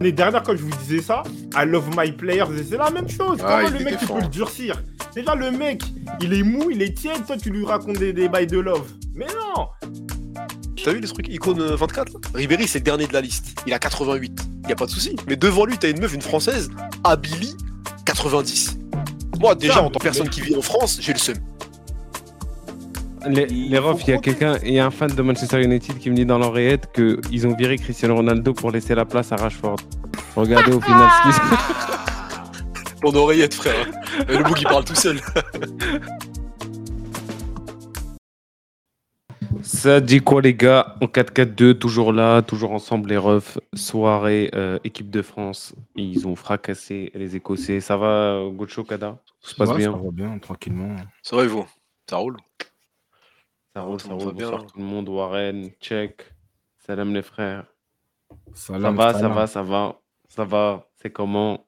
L'année dernière, quand je vous disais ça, I love my players, c'est la même chose. Ah, Comment il le mec, tu peux le durcir? Déjà, le mec, il est mou, il est tiède, toi, tu lui racontes des, des bails de love. Mais non T'as vu les trucs? Icône euh, 24 là? Ribéry, c'est le dernier de la liste. Il a 88. Y a pas de souci. Mais devant lui, t'as une meuf, une française, Abili, 90. Moi, déjà, en tant que personne qui vit en France, j'ai le seum. Les, Il refs, il y a quelqu'un, il y a un fan de Manchester United qui me dit dans l'oreillette qu'ils ont viré Cristiano Ronaldo pour laisser la place à Rashford. Regardez au final ce qui se Ton oreillette, frère. Et le bout qui parle tout seul. Ça dit quoi les gars? En 4-4-2, toujours là, toujours ensemble les refs. Soirée, euh, équipe de France. Ils ont fracassé les Écossais. Ça va, Gocho Kada? Tout se passe Ouais, bien? Ça va bien, tranquillement. Ça va et vous? Ça roule? Ça roule, Tout ça le monde roule. va bien, Bonsoir là. tout le monde. Warren, check. Salam les frères. Ça Salam, va, ça salam. va, ça va. Ça va. C'est comment?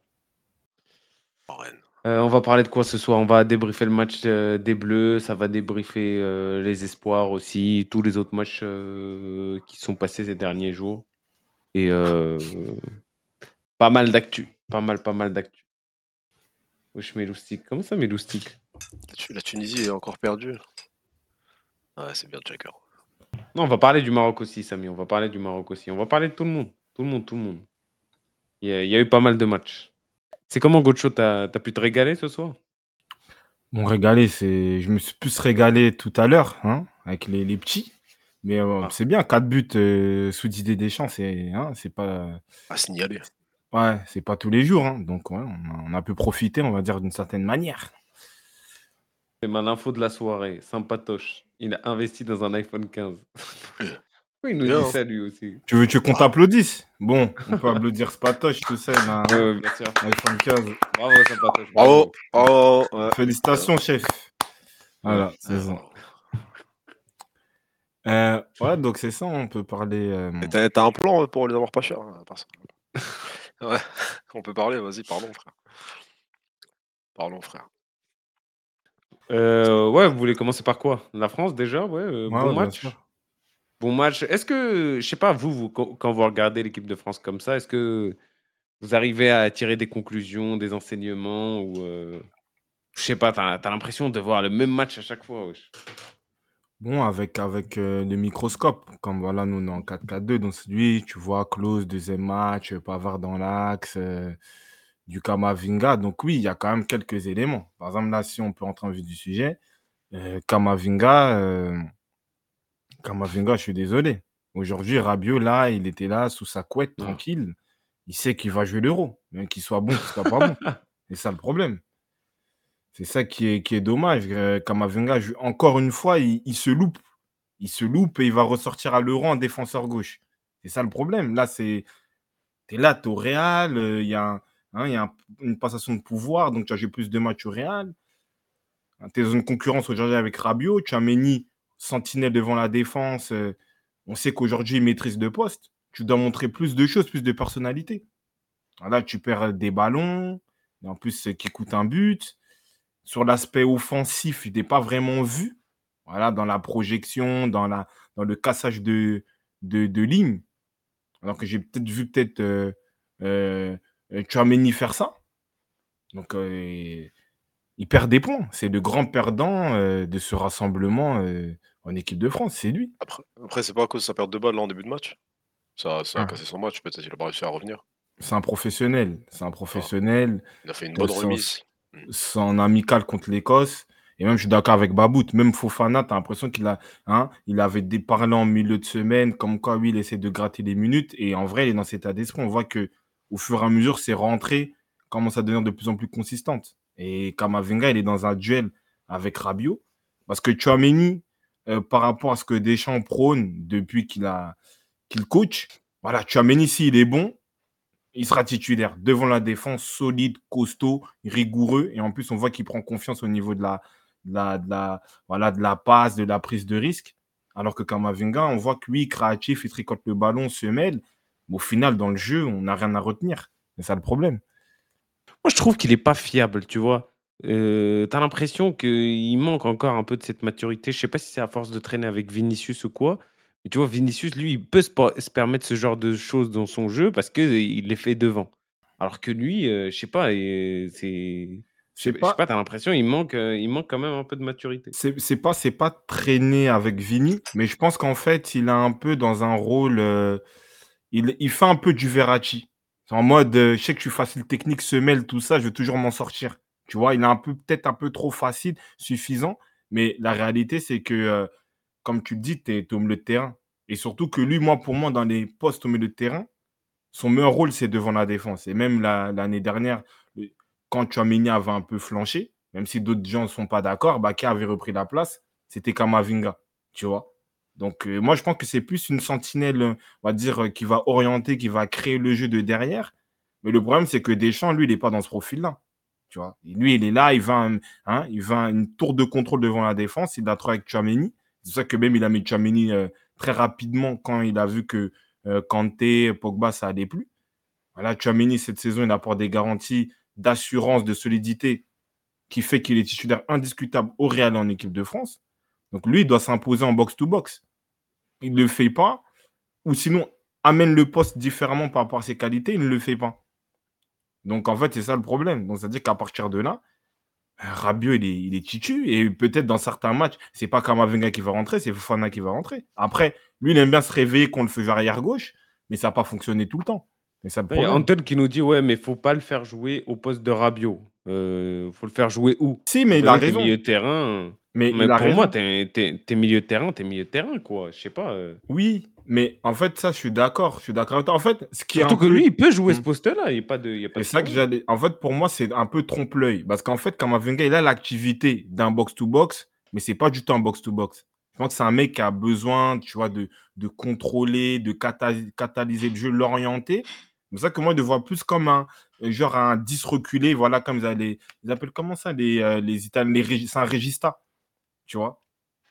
Warren. Euh, on va parler de quoi ce soir? On va débriefer le match euh, des Bleus, ça va débriefer euh, les espoirs aussi, tous les autres matchs euh, qui sont passés ces derniers jours. Et euh, pas mal d'actu, pas mal, pas mal d'actu. Wesh, mes loustiques. Comment ça, mes loustiques? La Tu- La Tunisie est encore perdue. Ouais, c'est bien, Jacker. Non, on va parler du Maroc aussi, Samy. On va parler du Maroc aussi. On va parler de tout le monde. Tout le monde, tout le monde. Il y a, il y a eu pas mal de matchs. C'est comment, Gocho? T'as, t'as pu te régaler ce soir? Bon, régalé, c'est. Je me suis plus régalé tout à l'heure, hein, avec les, les petits. Mais euh, Ah. c'est bien, 4 buts euh, sous Didier Deschamps, c'est hein, c'est pas. À signaler. Ouais, c'est pas tous les jours. hein. Donc, ouais, on, a, on a pu profiter, on va dire, d'une certaine manière. C'est ma info de la soirée. Sympatoche. Il a investi dans un iPhone 15. oui, il nous dit hein. ça lui aussi. Tu veux tu veux qu'on t'applaudisse Bon, on peut applaudir Spatoche, tout ça, a un Ouais, bien sûr. iPhone 15. Bravo, Sympatoche. Bravo. Oh, ouais. Félicitations, chef. Voilà, c'est ça. Euh, ouais, donc c'est ça, on peut parler. euh, T'as t'as un plan pour les avoir pas chers, hein, à part ça Ouais, on peut parler, vas-y, parlons, frère. Parlons, frère. Euh, ouais, vous voulez commencer par quoi? La France déjà Ouais, euh, Ouais, bon ouais, bien match. sûr. Bon match. Est-ce que, je sais pas, vous, vous, quand quand vous regardez l'équipe de France comme ça, est-ce que vous arrivez à tirer des conclusions, des enseignements ou euh, je sais pas, t'as as, l'impression de voir le même match à chaque fois wesh? Bon, avec, avec euh, le microscope, comme voilà, nous on est en 4-4-2, donc lui, tu vois, close, deuxième match, euh, Pavard dans l'axe, euh, du Kamavinga. Donc oui, il y a quand même quelques éléments. Par exemple, là, si on peut entrer en vue du sujet, euh, Kamavinga, euh, Kamavinga, je suis désolé. Aujourd'hui, Rabiot, là, il était là sous sa couette, Non. tranquille. Il sait qu'il va jouer l'euro, même qu'il soit bon, qu'il soit pas bon. C'est ça le problème. C'est ça qui est, qui est dommage. Euh, Kamavinga, je- encore une fois, il, il se loupe. Il se loupe et il va ressortir à l'euro en défenseur gauche. C'est ça le problème. Là, c'est. Tu es là, tu es au Real, il y a, un- hein, il y a un- une passation de pouvoir, donc tu as joué plus de matchs au Real. Tu es dans une concurrence aujourd'hui avec Rabiot. Tu as Meni, sentinelle devant la défense. euh, on sait qu'aujourd'hui, il maîtrise de poste. Tu dois montrer plus de choses, plus de personnalité. Là, tu perds des ballons, en plus, euh, qui coûtent un but. Sur l'aspect offensif, il n'est pas vraiment vu. Voilà, dans la projection, dans, le cassage de, de. Alors que j'ai peut-être vu peut-être euh, euh, Tchouaméni faire ça. Donc, euh, il perd des points. C'est le grand perdant euh, de ce rassemblement euh, en équipe de France. C'est lui. Après, après c'est pas à cause de sa perte de balle là, en début de match. Ça, ça a Ah. cassé son match, peut-être qu'il a pas réussi à revenir. C'est un professionnel. C'est un professionnel. Il a fait une Euh, bonne remise. son amical contre l'Écosse. Et même, je suis d'accord avec Babout. Même Fofana, tu as l'impression qu'il a, hein, il avait des parlé en milieu de semaine, comme quoi, oui, il essaie de gratter les minutes. Et en vrai, il est dans cet état d'esprit. On voit que au fur et à mesure, ses rentrées commencent à devenir de plus en plus consistantes. Et Kamavinga, il est dans un duel avec Rabiot. Parce que Chouameni, euh, par rapport à ce que Deschamps prône depuis qu'il a coach, voilà, Chouameni, s'il est bon, il sera titulaire devant la défense, solide, costaud, rigoureux. Et en plus, on voit qu'il prend confiance au niveau de la, de la, de la, de la passe, de la prise de risque. Alors que Kamavinga, on voit que lui, créatif, il tricote le ballon, se mêle. Mais au final, dans le jeu, on n'a rien à retenir. C'est ça le problème. Moi, je trouve qu'il est pas fiable, tu vois. Euh, T'as l'impression qu'il manque encore un peu de cette maturité. Je sais pas si c'est à force de traîner avec Vinicius ou quoi, Et tu vois, Vinicius, lui, il peut se, se permettre ce genre de choses dans son jeu parce qu'il les fait devant. Alors que lui, euh, je sais pas, c'est. Je sais pas, pas, t'as l'impression il manque, euh, il manque quand même un peu de maturité. c'est pas, c'est pas traîné avec Vini, mais je pense qu'en fait, il a un peu dans un rôle. Il, fait un peu du Verratti. C'est en mode, euh, je sais que je suis facile technique, semelle, tout ça, je veux toujours m'en sortir. Tu vois, il est un peu, peut-être un peu trop facile, suffisant, mais la réalité, c'est que, euh, comme tu le dis, tu es, au milieu de terrain. Et surtout que lui, moi, pour moi, dans les postes au milieu de terrain, son meilleur rôle, c'est devant la défense. Et même la- l'année dernière, quand Chouameni avait un peu flanché, même si d'autres gens ne sont pas d'accord, Baka avait repris la place, c'était Kamavinga, tu vois. Donc, euh, moi, je pense que c'est plus une sentinelle, on va dire, euh, qui va orienter, qui va créer le jeu de derrière. Mais le problème, c'est que Deschamps, lui, il n'est pas dans ce profil-là. Lui, il est là, il va, un- hein, une tour de contrôle devant la défense, il a trop avec Chouameni. C'est pour ça que même il a mis Chouameni euh, très rapidement quand il a vu que euh, Kanté, Pogba, ça allait plus. Voilà, cette saison, il apporte des garanties d'assurance, de solidité qui fait qu'il est titulaire indiscutable au Real en équipe de France. Donc lui, il doit s'imposer en box-to-box. Il ne le fait pas. Ou sinon, amène le poste différemment par rapport à ses qualités, il ne le fait pas. Donc en fait, c'est ça le problème. Donc c'est-à-dire qu'à partir de là, Rabiot, il est, il titu. Et peut-être dans certains matchs, c'est pas Kamavinga qui va rentrer, c'est Fofana qui va rentrer. Après, lui, il aime bien se réveiller quand on le fait arrière gauche, mais ça n'a pas fonctionné tout le temps. C'est ça le Il y a problème. Anton qui nous dit Ouais, mais faut pas le faire jouer au poste de Rabiot. Euh, faut le faire jouer où? Si, mais il a raison. milieu de terrain. Mais, Mais il a pour raison. moi, t'es t'es- t'es milieu de terrain, t'es milieu de terrain, quoi. Je sais pas. euh. Oui, mais en fait, ça, je suis d'accord. Je suis d'accord avec toi. En fait, ce qui est Surtout un que peu- lui, il peut jouer Mm. ce poste-là. Il n'y a pas de. il y a pas Et de c'est ça que problème. j'allais. En fait, pour moi, c'est un peu trompe-l'œil. Parce qu'en fait, Kamavinga, il a l'activité d'un box-to-box, mais c'est pas du tout un box-to-box. Je pense que c'est un mec qui a besoin, tu vois, de, de contrôler, de cata- catalyser le jeu, l'orienter. C'est pour ça que moi, je le vois plus comme un genre un 10 reculé, voilà, comme ils, les, ils appellent comment ça, les, euh, les Italiens, les c'est un régista, tu vois.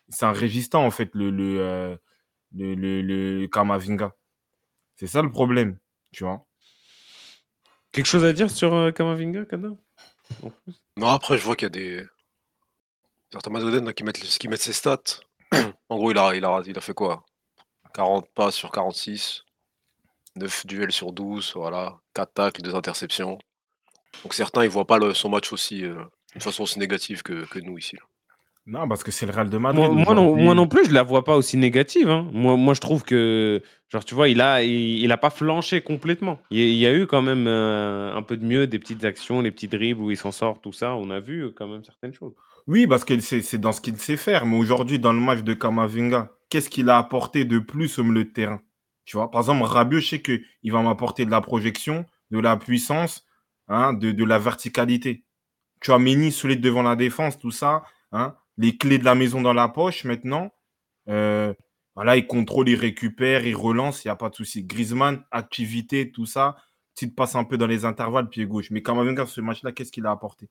C'est un régista, en fait, le, le, euh, le, le, le Kamavinga. C'est ça le problème, tu vois. Quelque chose à dire sur euh, Kamavinga, Kada Non, après, je vois qu'il y a des. Certains Madoden qui, mettent, qui mettent ses stats. en gros, il a, il, a, il a fait quoi? 40 pas sur 46, 9 duels sur 12, voilà, 4 tacles, 2 interceptions. Donc certains, ils voient pas le- son match aussi, euh, de façon aussi négative que, que nous ici. là. Non, parce que c'est le Real de Madrid. Moi, moi non, aujourd'hui. moi non plus, je la vois pas aussi négative. hein. Moi, moi, je trouve que, genre, tu vois, il a, il, il a pas flanché complètement. Il, y a- il y a eu quand même euh, un peu de mieux, des petites actions, des petits dribbles où il s'en sort, tout ça. On a vu euh, quand même certaines choses. Oui, parce que c'est c'est dans ce qu'il sait faire. Mais aujourd'hui, dans le match de Kamavinga, qu'est-ce qu'il a apporté de plus au milieu de terrain? Tu vois, par exemple, Rabiot, je sais qu'il va m'apporter de la projection, de la puissance, hein, de, de la verticalité. Tu as Mini solide devant la défense, tout ça. Hein, les clés de la maison dans la poche maintenant. Euh, voilà, il contrôle, il récupère, il relance, il n'y a pas de souci. Griezmann, activité, tout ça. Petite passe un peu dans les intervalles, pied gauche. Mais Kamavinga, ce match-là, qu'est-ce qu'il a apporté?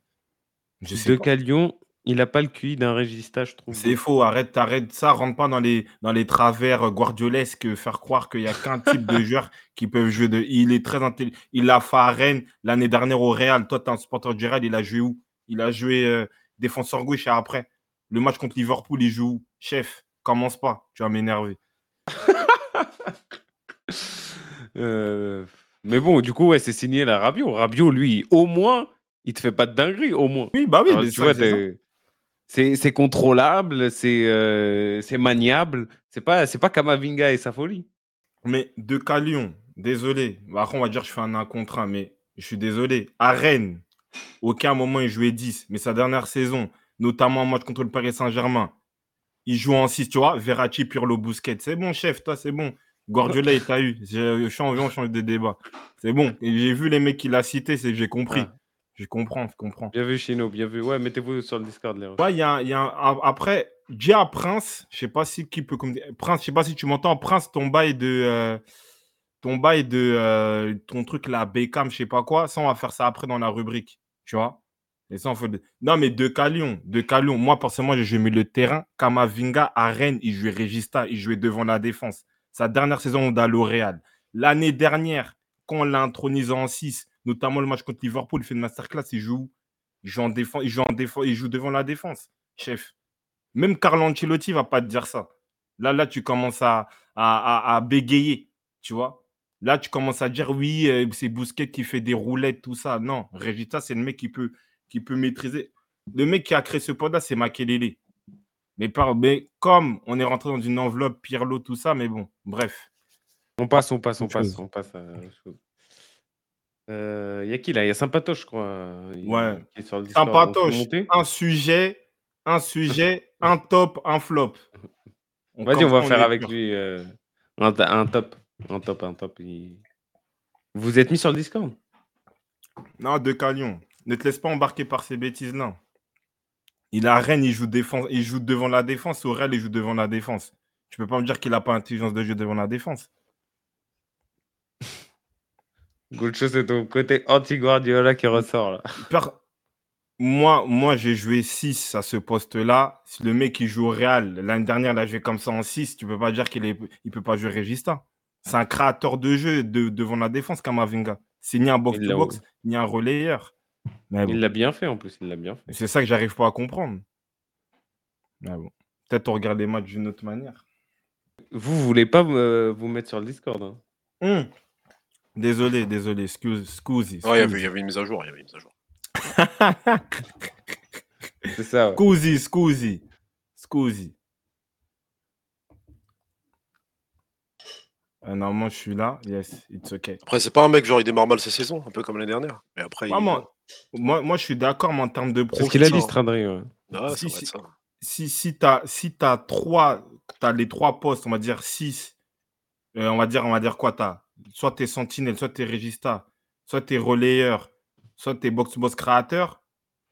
Je sais De. Calion, il a pas le QI d'un régista, je trouve. C'est faux, arrête, arrête ça, rentre pas dans les, dans les travers guardiolesques, faire croire qu'il n'y a qu'un type de joueur qui peuvent jouer de. Il est très intelligent. Il a fait à Rennes l'année dernière au Real. Toi, tu es un supporter du Real, il a joué où? Il a joué euh, défenseur gauche et après. Le match contre Liverpool, il joue où? Chef, commence pas, tu vas m'énerver. Euh, Mais bon, du coup, ouais, c'est signé la Rabiot. Rabiot, lui, au moins, il te fait pas de dinguerie, au moins. Oui, bah oui, Alors, mais tu ça, vois, c'est contrôlable, c'est euh, c'est maniable. C'est pas, c'est pas Kamavinga et sa folie. Mais de Calion, désolé. Bah, Après, on va dire que je fais un 1 contre 1, mais je suis désolé. À Rennes, aucun moment il jouait 10, mais sa dernière saison, notamment en match contre le Paris Saint-Germain, il joue en 6, tu vois. Verratti, Pirlo, Busquets. C'est bon, chef, toi, c'est bon. Guardiola, il t'a eu. Je je suis envie, on change de débat. C'est bon. J'ai vu les mecs qu'il a cités, c'est que j'ai compris. Ah. Je comprends, je comprends. Bien vu, Chino, bien vu. Ouais, mettez-vous sur le Discord, les. Ouais, il y a, un- il y a un- a- après, Dia Prince, je sais pas si qui peut comme Prince, je sais pas si tu m'entends, Prince, ton bail de euh, ton bail de euh, ton truc là, Beckham, je sais pas quoi, ça on va faire ça après dans la rubrique, tu vois. Et ça on fait de- Non mais de Calion, de Calion, moi personnellement j'ai joué de terrain, Kamavinga à Rennes, il jouait Regista, il jouait devant la défense. Sa dernière saison à L'Oréal. L'année dernière, quand on l'a intronisé en 6, notamment le match contre Liverpool, il fait une masterclass, il joue où il joue, en défense, il, joue en défense, il joue devant la défense, chef. Même Carlo Ancelotti va pas te dire ça. Là, là, tu commences à, à, à- à bégayer, tu vois. Là, tu commences à dire oui, euh, c'est Bousquet qui fait des roulettes, tout ça. Non, Regista, c'est le mec qui peut, qui peut maîtriser. Le mec qui a créé ce pod-là, c'est Makelele. Mais, par, mais comme on est rentré dans une enveloppe, Pirlo, tout ça, mais bon, bref. On passe, on passe, on passe, on passe à autre chose. Euh, y a qui là? Il y a Sympatoche, je crois. il- Ouais. Qui est sur le Discord. On peut Sympatoche, monter un sujet, un sujet, un top, un flop. On Vas-y, on va faire est avec pur. lui euh, un, ta- un top. Un top, un top. il- Vous êtes mis sur le Discord? Non, de Calion. Ne te laisse pas embarquer par ces bêtises-là. Il a Rennes, il joue, défense, il joue devant la défense. Au Real, il joue devant la défense. Tu peux pas me dire qu'il n'a pas intelligence de jeu devant la défense. Gaucho, c'est ton côté anti-Guardiola qui ressort là. Per- Moi, moi j'ai joué 6 à ce poste-là. Si le mec il joue au Real, l'année dernière, il a joué comme ça en 6, tu peux pas dire qu'il ne il peut pas jouer Regista. C'est un créateur de jeu de- devant la défense, Kamavinga. C'est ni un l'a- box-to-box, ni un relayeur. Mais bon. Il l'a bien fait en plus, il l'a bien fait. C'est ça que j'arrive pas à comprendre. Mais bon. Peut-être on regarde les matchs d'une autre manière. Vous, vous voulez pas euh, vous mettre sur le Discord hein? Hum. Désolé, désolé. Excuse, scusi. Ouais, il y avait- il y scusi. avait une mise à jour. Il y avait une mise à jour. C'est ça. ouais. Scusi, scusi. Scusi. Euh, normalement, je suis là. Yes, it's okay. Après, c'est pas un mec, genre, il démarre mal ses saisons, un peu comme l'année dernière. Mais après, il... Moi, moi, je suis d'accord, mais en termes de C'est ce profil, qu'il a dit. Stradri. ouais. Ah, Si, si. si, si tu as, si t'as trois, t'as les trois postes, on va dire 6, on va dire, on va dire quoi t'as Soit t'es sentinelle, soit t'es régista, soit t'es relayeur, soit t'es box-box créateur.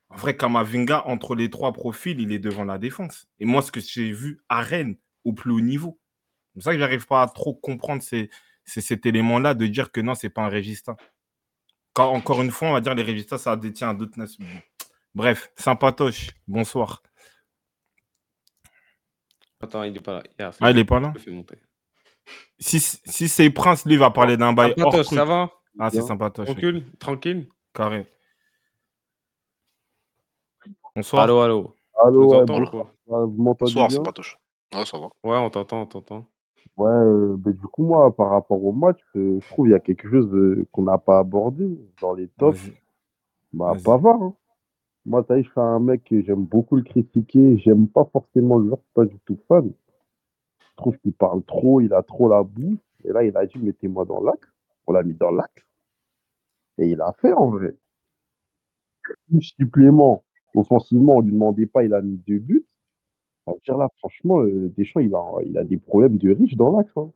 En vrai, Kamavinga, entre les trois profils, il est devant la défense. Et moi, ce que j'ai vu à Rennes, au plus haut niveau, c'est pour ça que j'arrive pas à trop comprendre ces, ces- cet élément-là de dire que non, c'est pas un régista. Quand, encore une fois, on va dire les régistas, ça détient d'autres nations. Bref, sympatoche. Bonsoir. Attends, il est pas là. Ah, il est pas là Je le fais monter. Si, si c'est Prince, lui va parler d'un bail Sympatoche, ça va Ah, c'est sympatoche. oui. Tranquille Tranquille Carré. Bonsoir. Allô, allô. Allô, ouais, bonsoir. quoi Ouais, Vous m'entendez Bonsoir. Ouais, ça va. Ouais, on t'entend, on t'entend. Ouais, euh, ben, du coup, moi, par rapport au match, euh, je trouve qu'il y a quelque chose euh, qu'on n'a pas abordé dans les tops. Bah, Vas-y. Pavard. Hein. Moi, t'as vu, je suis un mec que j'aime beaucoup le critiquer. J'aime pas forcément le joueur, je suis pas du tout fan. Trouve qu'il parle trop, il a trop la boue. Et là, il a dit, mettez-moi dans l'axe. On l'a mis dans l'axe. Et il a fait, en vrai. Supplément, offensivement, on lui demandait pas, il a mis deux buts. Dire là, franchement, euh, Deschamps, il a, il a des problèmes de riche dans l'axe. hein.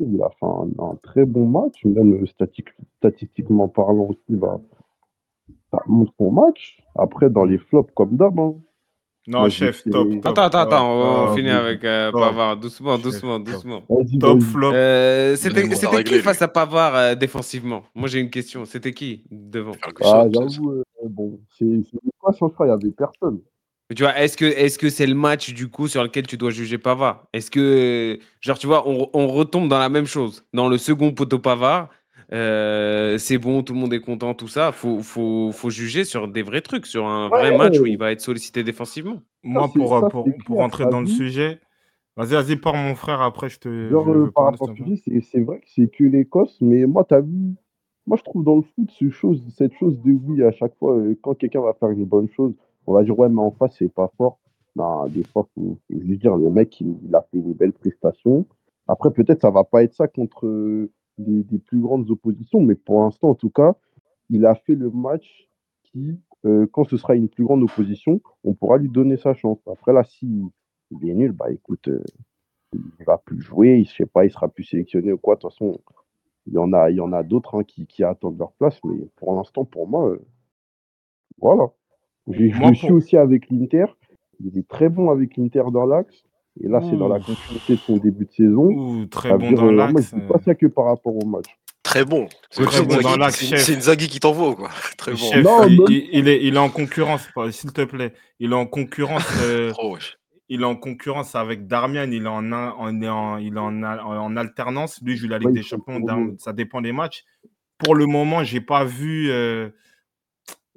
Il a fait un, très bon match, même euh, statistiquement parlant aussi, bah, ça montre son match. Après, dans les flops, comme d'hab, hein. Non, Moi, chef, top. top, Attends, attends, attends, on, on top, finit oui. avec euh. Pavard. Doucement, Chef, doucement, top. doucement. Top flop. Euh, c'était qui lui. face à Pavard euh, défensivement? Moi j'ai une question. C'était qui devant? Ah, j'avoue, euh, bon, c'est c'est quoi sans choix, il n'y avait personne. Tu vois, est-ce que est-ce que c'est le match du coup sur lequel tu dois juger Pavard? Est-ce que genre tu vois, on, on retombe dans la même chose dans le second poteau Pavard euh, c'est bon, tout le monde est content, tout ça. Faut, faut, faut juger sur des vrais trucs, sur un vrai Ouais. match où il va être sollicité défensivement. Moi, pour, ça, pour, c'est pour rentrer t'as dans le sujet, vas-y, vas-y, parle mon frère, après je te. Genre, je euh, par rapport à s'il ce te que plaît. tu dis, c'est c'est vrai que c'est que l'Écosse, mais moi, t'as vu, moi, je trouve dans le foot ce chose, cette chose de oui, à chaque fois, euh, quand quelqu'un va faire une bonne chose, on va dire, ouais, mais en face, c'est pas fort. Non, des fois, faut, faut juste dire, le mec, il, il a fait une belle prestation. Après, peut-être, ça va pas être ça contre euh, des, des plus grandes oppositions, mais pour l'instant, en tout cas, il a fait le match qui, euh, quand ce sera une plus grande opposition, on pourra lui donner sa chance. Après, là, s'il il est nul, bah écoute, euh, il va plus jouer, il, je sais pas, il sera plus sélectionné ou quoi. De toute façon, il y en a, il y en a d'autres hein, qui, qui attendent leur place, mais pour l'instant, pour moi, euh, voilà. Je le suis aussi avec l'Inter. Il est très bon avec l'Inter dans l'axe. Et là, c'est dans la continuité de son début de saison. Ouh, très Ça bon dire, dans euh, Moi, l'axe. je dis pas ça que par rapport au match. Très bon. Très C'est bon Inzaghi- dans l'axe, c'est- chef. C'est Inzaghi qui t'envoie, quoi. Très bon. Chef, Non, il, non. il- il est, il est en concurrence, s'il te plaît. Il est en concurrence. euh, wesh. il est en concurrence avec Darmian. Il est en, un- en- en, il est en, al- en alternance. Lui, joue la Ligue Ouais, des Champions. Ça dépend des matchs. Pour le moment, j'ai pas vu. euh,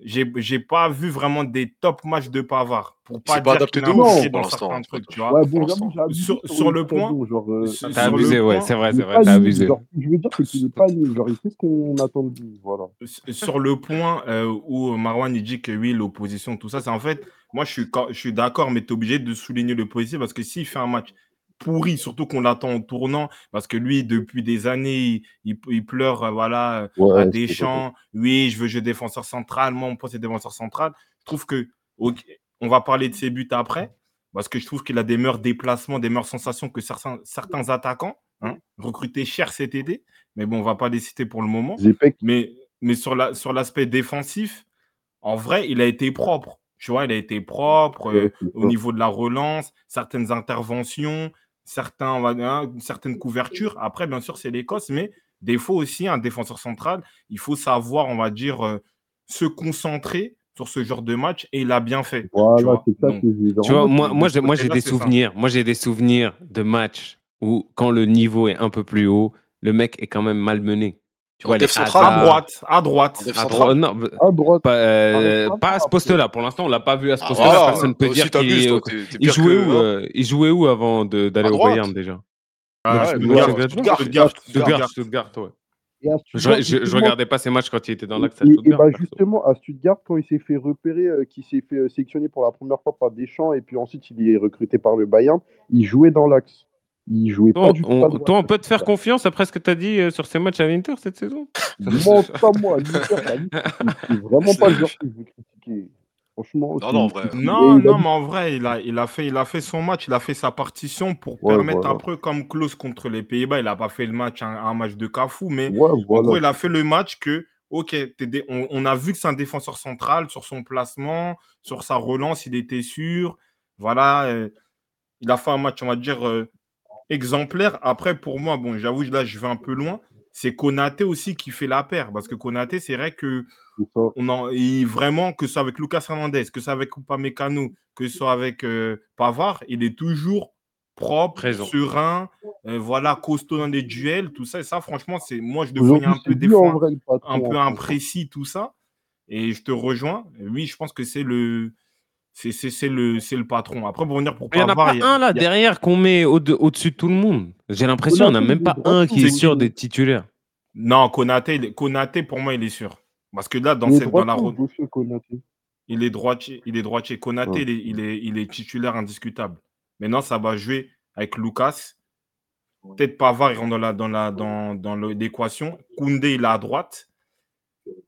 j'ai j'ai pas vu vraiment des top matchs de Pavard. Pour pas C'est pas dire adapté de ouf manqué pour dans l'instant, certains trucs, tu vois. Ouais, bon, Sur- sur, sur le point- euh, T'as abusé, ouais, c'est vrai, c'est est vrai, t'as abusé. genre, que je veux dire, c'est qu'il est pas nul. Genre, il fait ce qu'on attend de lui. Voilà. sur le point euh, où Marwan il dit que oui, l'opposition, tout ça, c'est en fait, moi je suis, je suis d'accord, mais tu es obligé de souligner le positif parce que s'il fait un match pourri, surtout qu'on l'attend en tournant, parce que lui, depuis des années, il, pleure euh, voilà, Ouais, à c'est Deschamps, oui, je veux jouer défenseur central, moi mon poste est défenseur central. Je trouve que, on va parler de ses buts après, parce que je trouve qu'il a des meilleurs déplacements, des meilleures sensations que certains, certains attaquants, hein, recrutés cher cet été, mais bon, on va pas les citer pour le moment. Mais, mais sur la, sur l'aspect défensif, en vrai, il a été propre. Tu vois, il a été propre euh, au niveau de la relance, certaines interventions, certains, on va dire, hein, certaines couvertures. Après, bien sûr, c'est l'Écosse, mais des fois aussi, un défenseur central, il faut savoir, on va dire, euh, se concentrer sur ce genre de match et il a bien fait. tu Voilà, vois. ça Donc. Tu moi, j'ai, moi, j'ai des ça. souvenirs. Moi, j'ai des souvenirs de matchs où, quand le niveau est un peu plus haut, le mec est quand même malmené. Tu central, à Hazard, droite, à droite. À non, à droite, pas, euh, pas à ce poste-là. Pour l'instant, on l'a pas vu à ce Ah, poste-là. Personne ne peut dire qu'il jouait que- où, hein. euh, il jouait où avant d'aller au. Bayern déjà Ah, Ouais, Stuttgart, ouais. Je, Stuttgart, je, je justement, regardais pas ses matchs quand il était dans l'axe à Et, bah justement, à Stuttgart, quand il s'est fait repérer, euh, qu'il s'est fait euh, sélectionner pour la première fois par Deschamps, et puis ensuite il est recruté par le Bayern, il jouait dans l'axe. Il jouait Toi, pas du tout on, droite. toi, on peut te faire confiance après ce que tu as dit euh, sur ces matchs à l'Inter cette saison? Moi, pas moi, c'est- vraiment pas le genre que je veux critiquer. Franchement, Non, non, vrai. Non, non, mais en vrai, il a, il, a fait, il a fait son match, il a fait sa partition pour Ouais, permettre voilà. peu comme Klaus contre les Pays-Bas. Il n'a pas fait le match, un, un match de cafou, mais Ouais, en gros, il a fait le match que, ok, t'es dé- on, on a vu que c'est un défenseur central sur son placement, sur sa relance, il était sûr. Voilà, euh, il a fait un match, on va dire, euh, exemplaire. Après, pour moi, bon, j'avoue, là, je vais un peu loin. C'est Konaté aussi qui fait la paire, parce que Konaté, c'est vrai que on en, vraiment, que ce soit avec Lucas Hernandez, que ce soit avec Upamecano, que ce soit avec euh, Pavard, il est toujours propre, Présent. serein, euh, voilà, costaud dans les duels, tout ça. Et ça, franchement, c'est moi, je deviens Aujourd'hui, un peu des fois vrai un peu imprécis, tout ça. Et je te rejoins. Oui, je pense que c'est le, c'est, c'est, c'est le, c'est le patron. Après, pour venir pour Il n'y en a Pavard, pas il y a- un là a- derrière qu'on met au- au-dessus de tout le monde. J'ai l'impression qu'on n'a même pas un qui est sûr gaucher. d'être titulaire. Non, Konaté, Konaté, pour moi, il est sûr. Parce que là, dans, Il est cette, dans la route. Il est droitier. Il est droitier. Konaté, Ouais. il, est, il, est, il est titulaire indiscutable. Maintenant, ça va jouer avec Lucas. Peut-être Pavard, il rentre dans la- dans la- dans, dans l'équation. Koundé, il est à droite.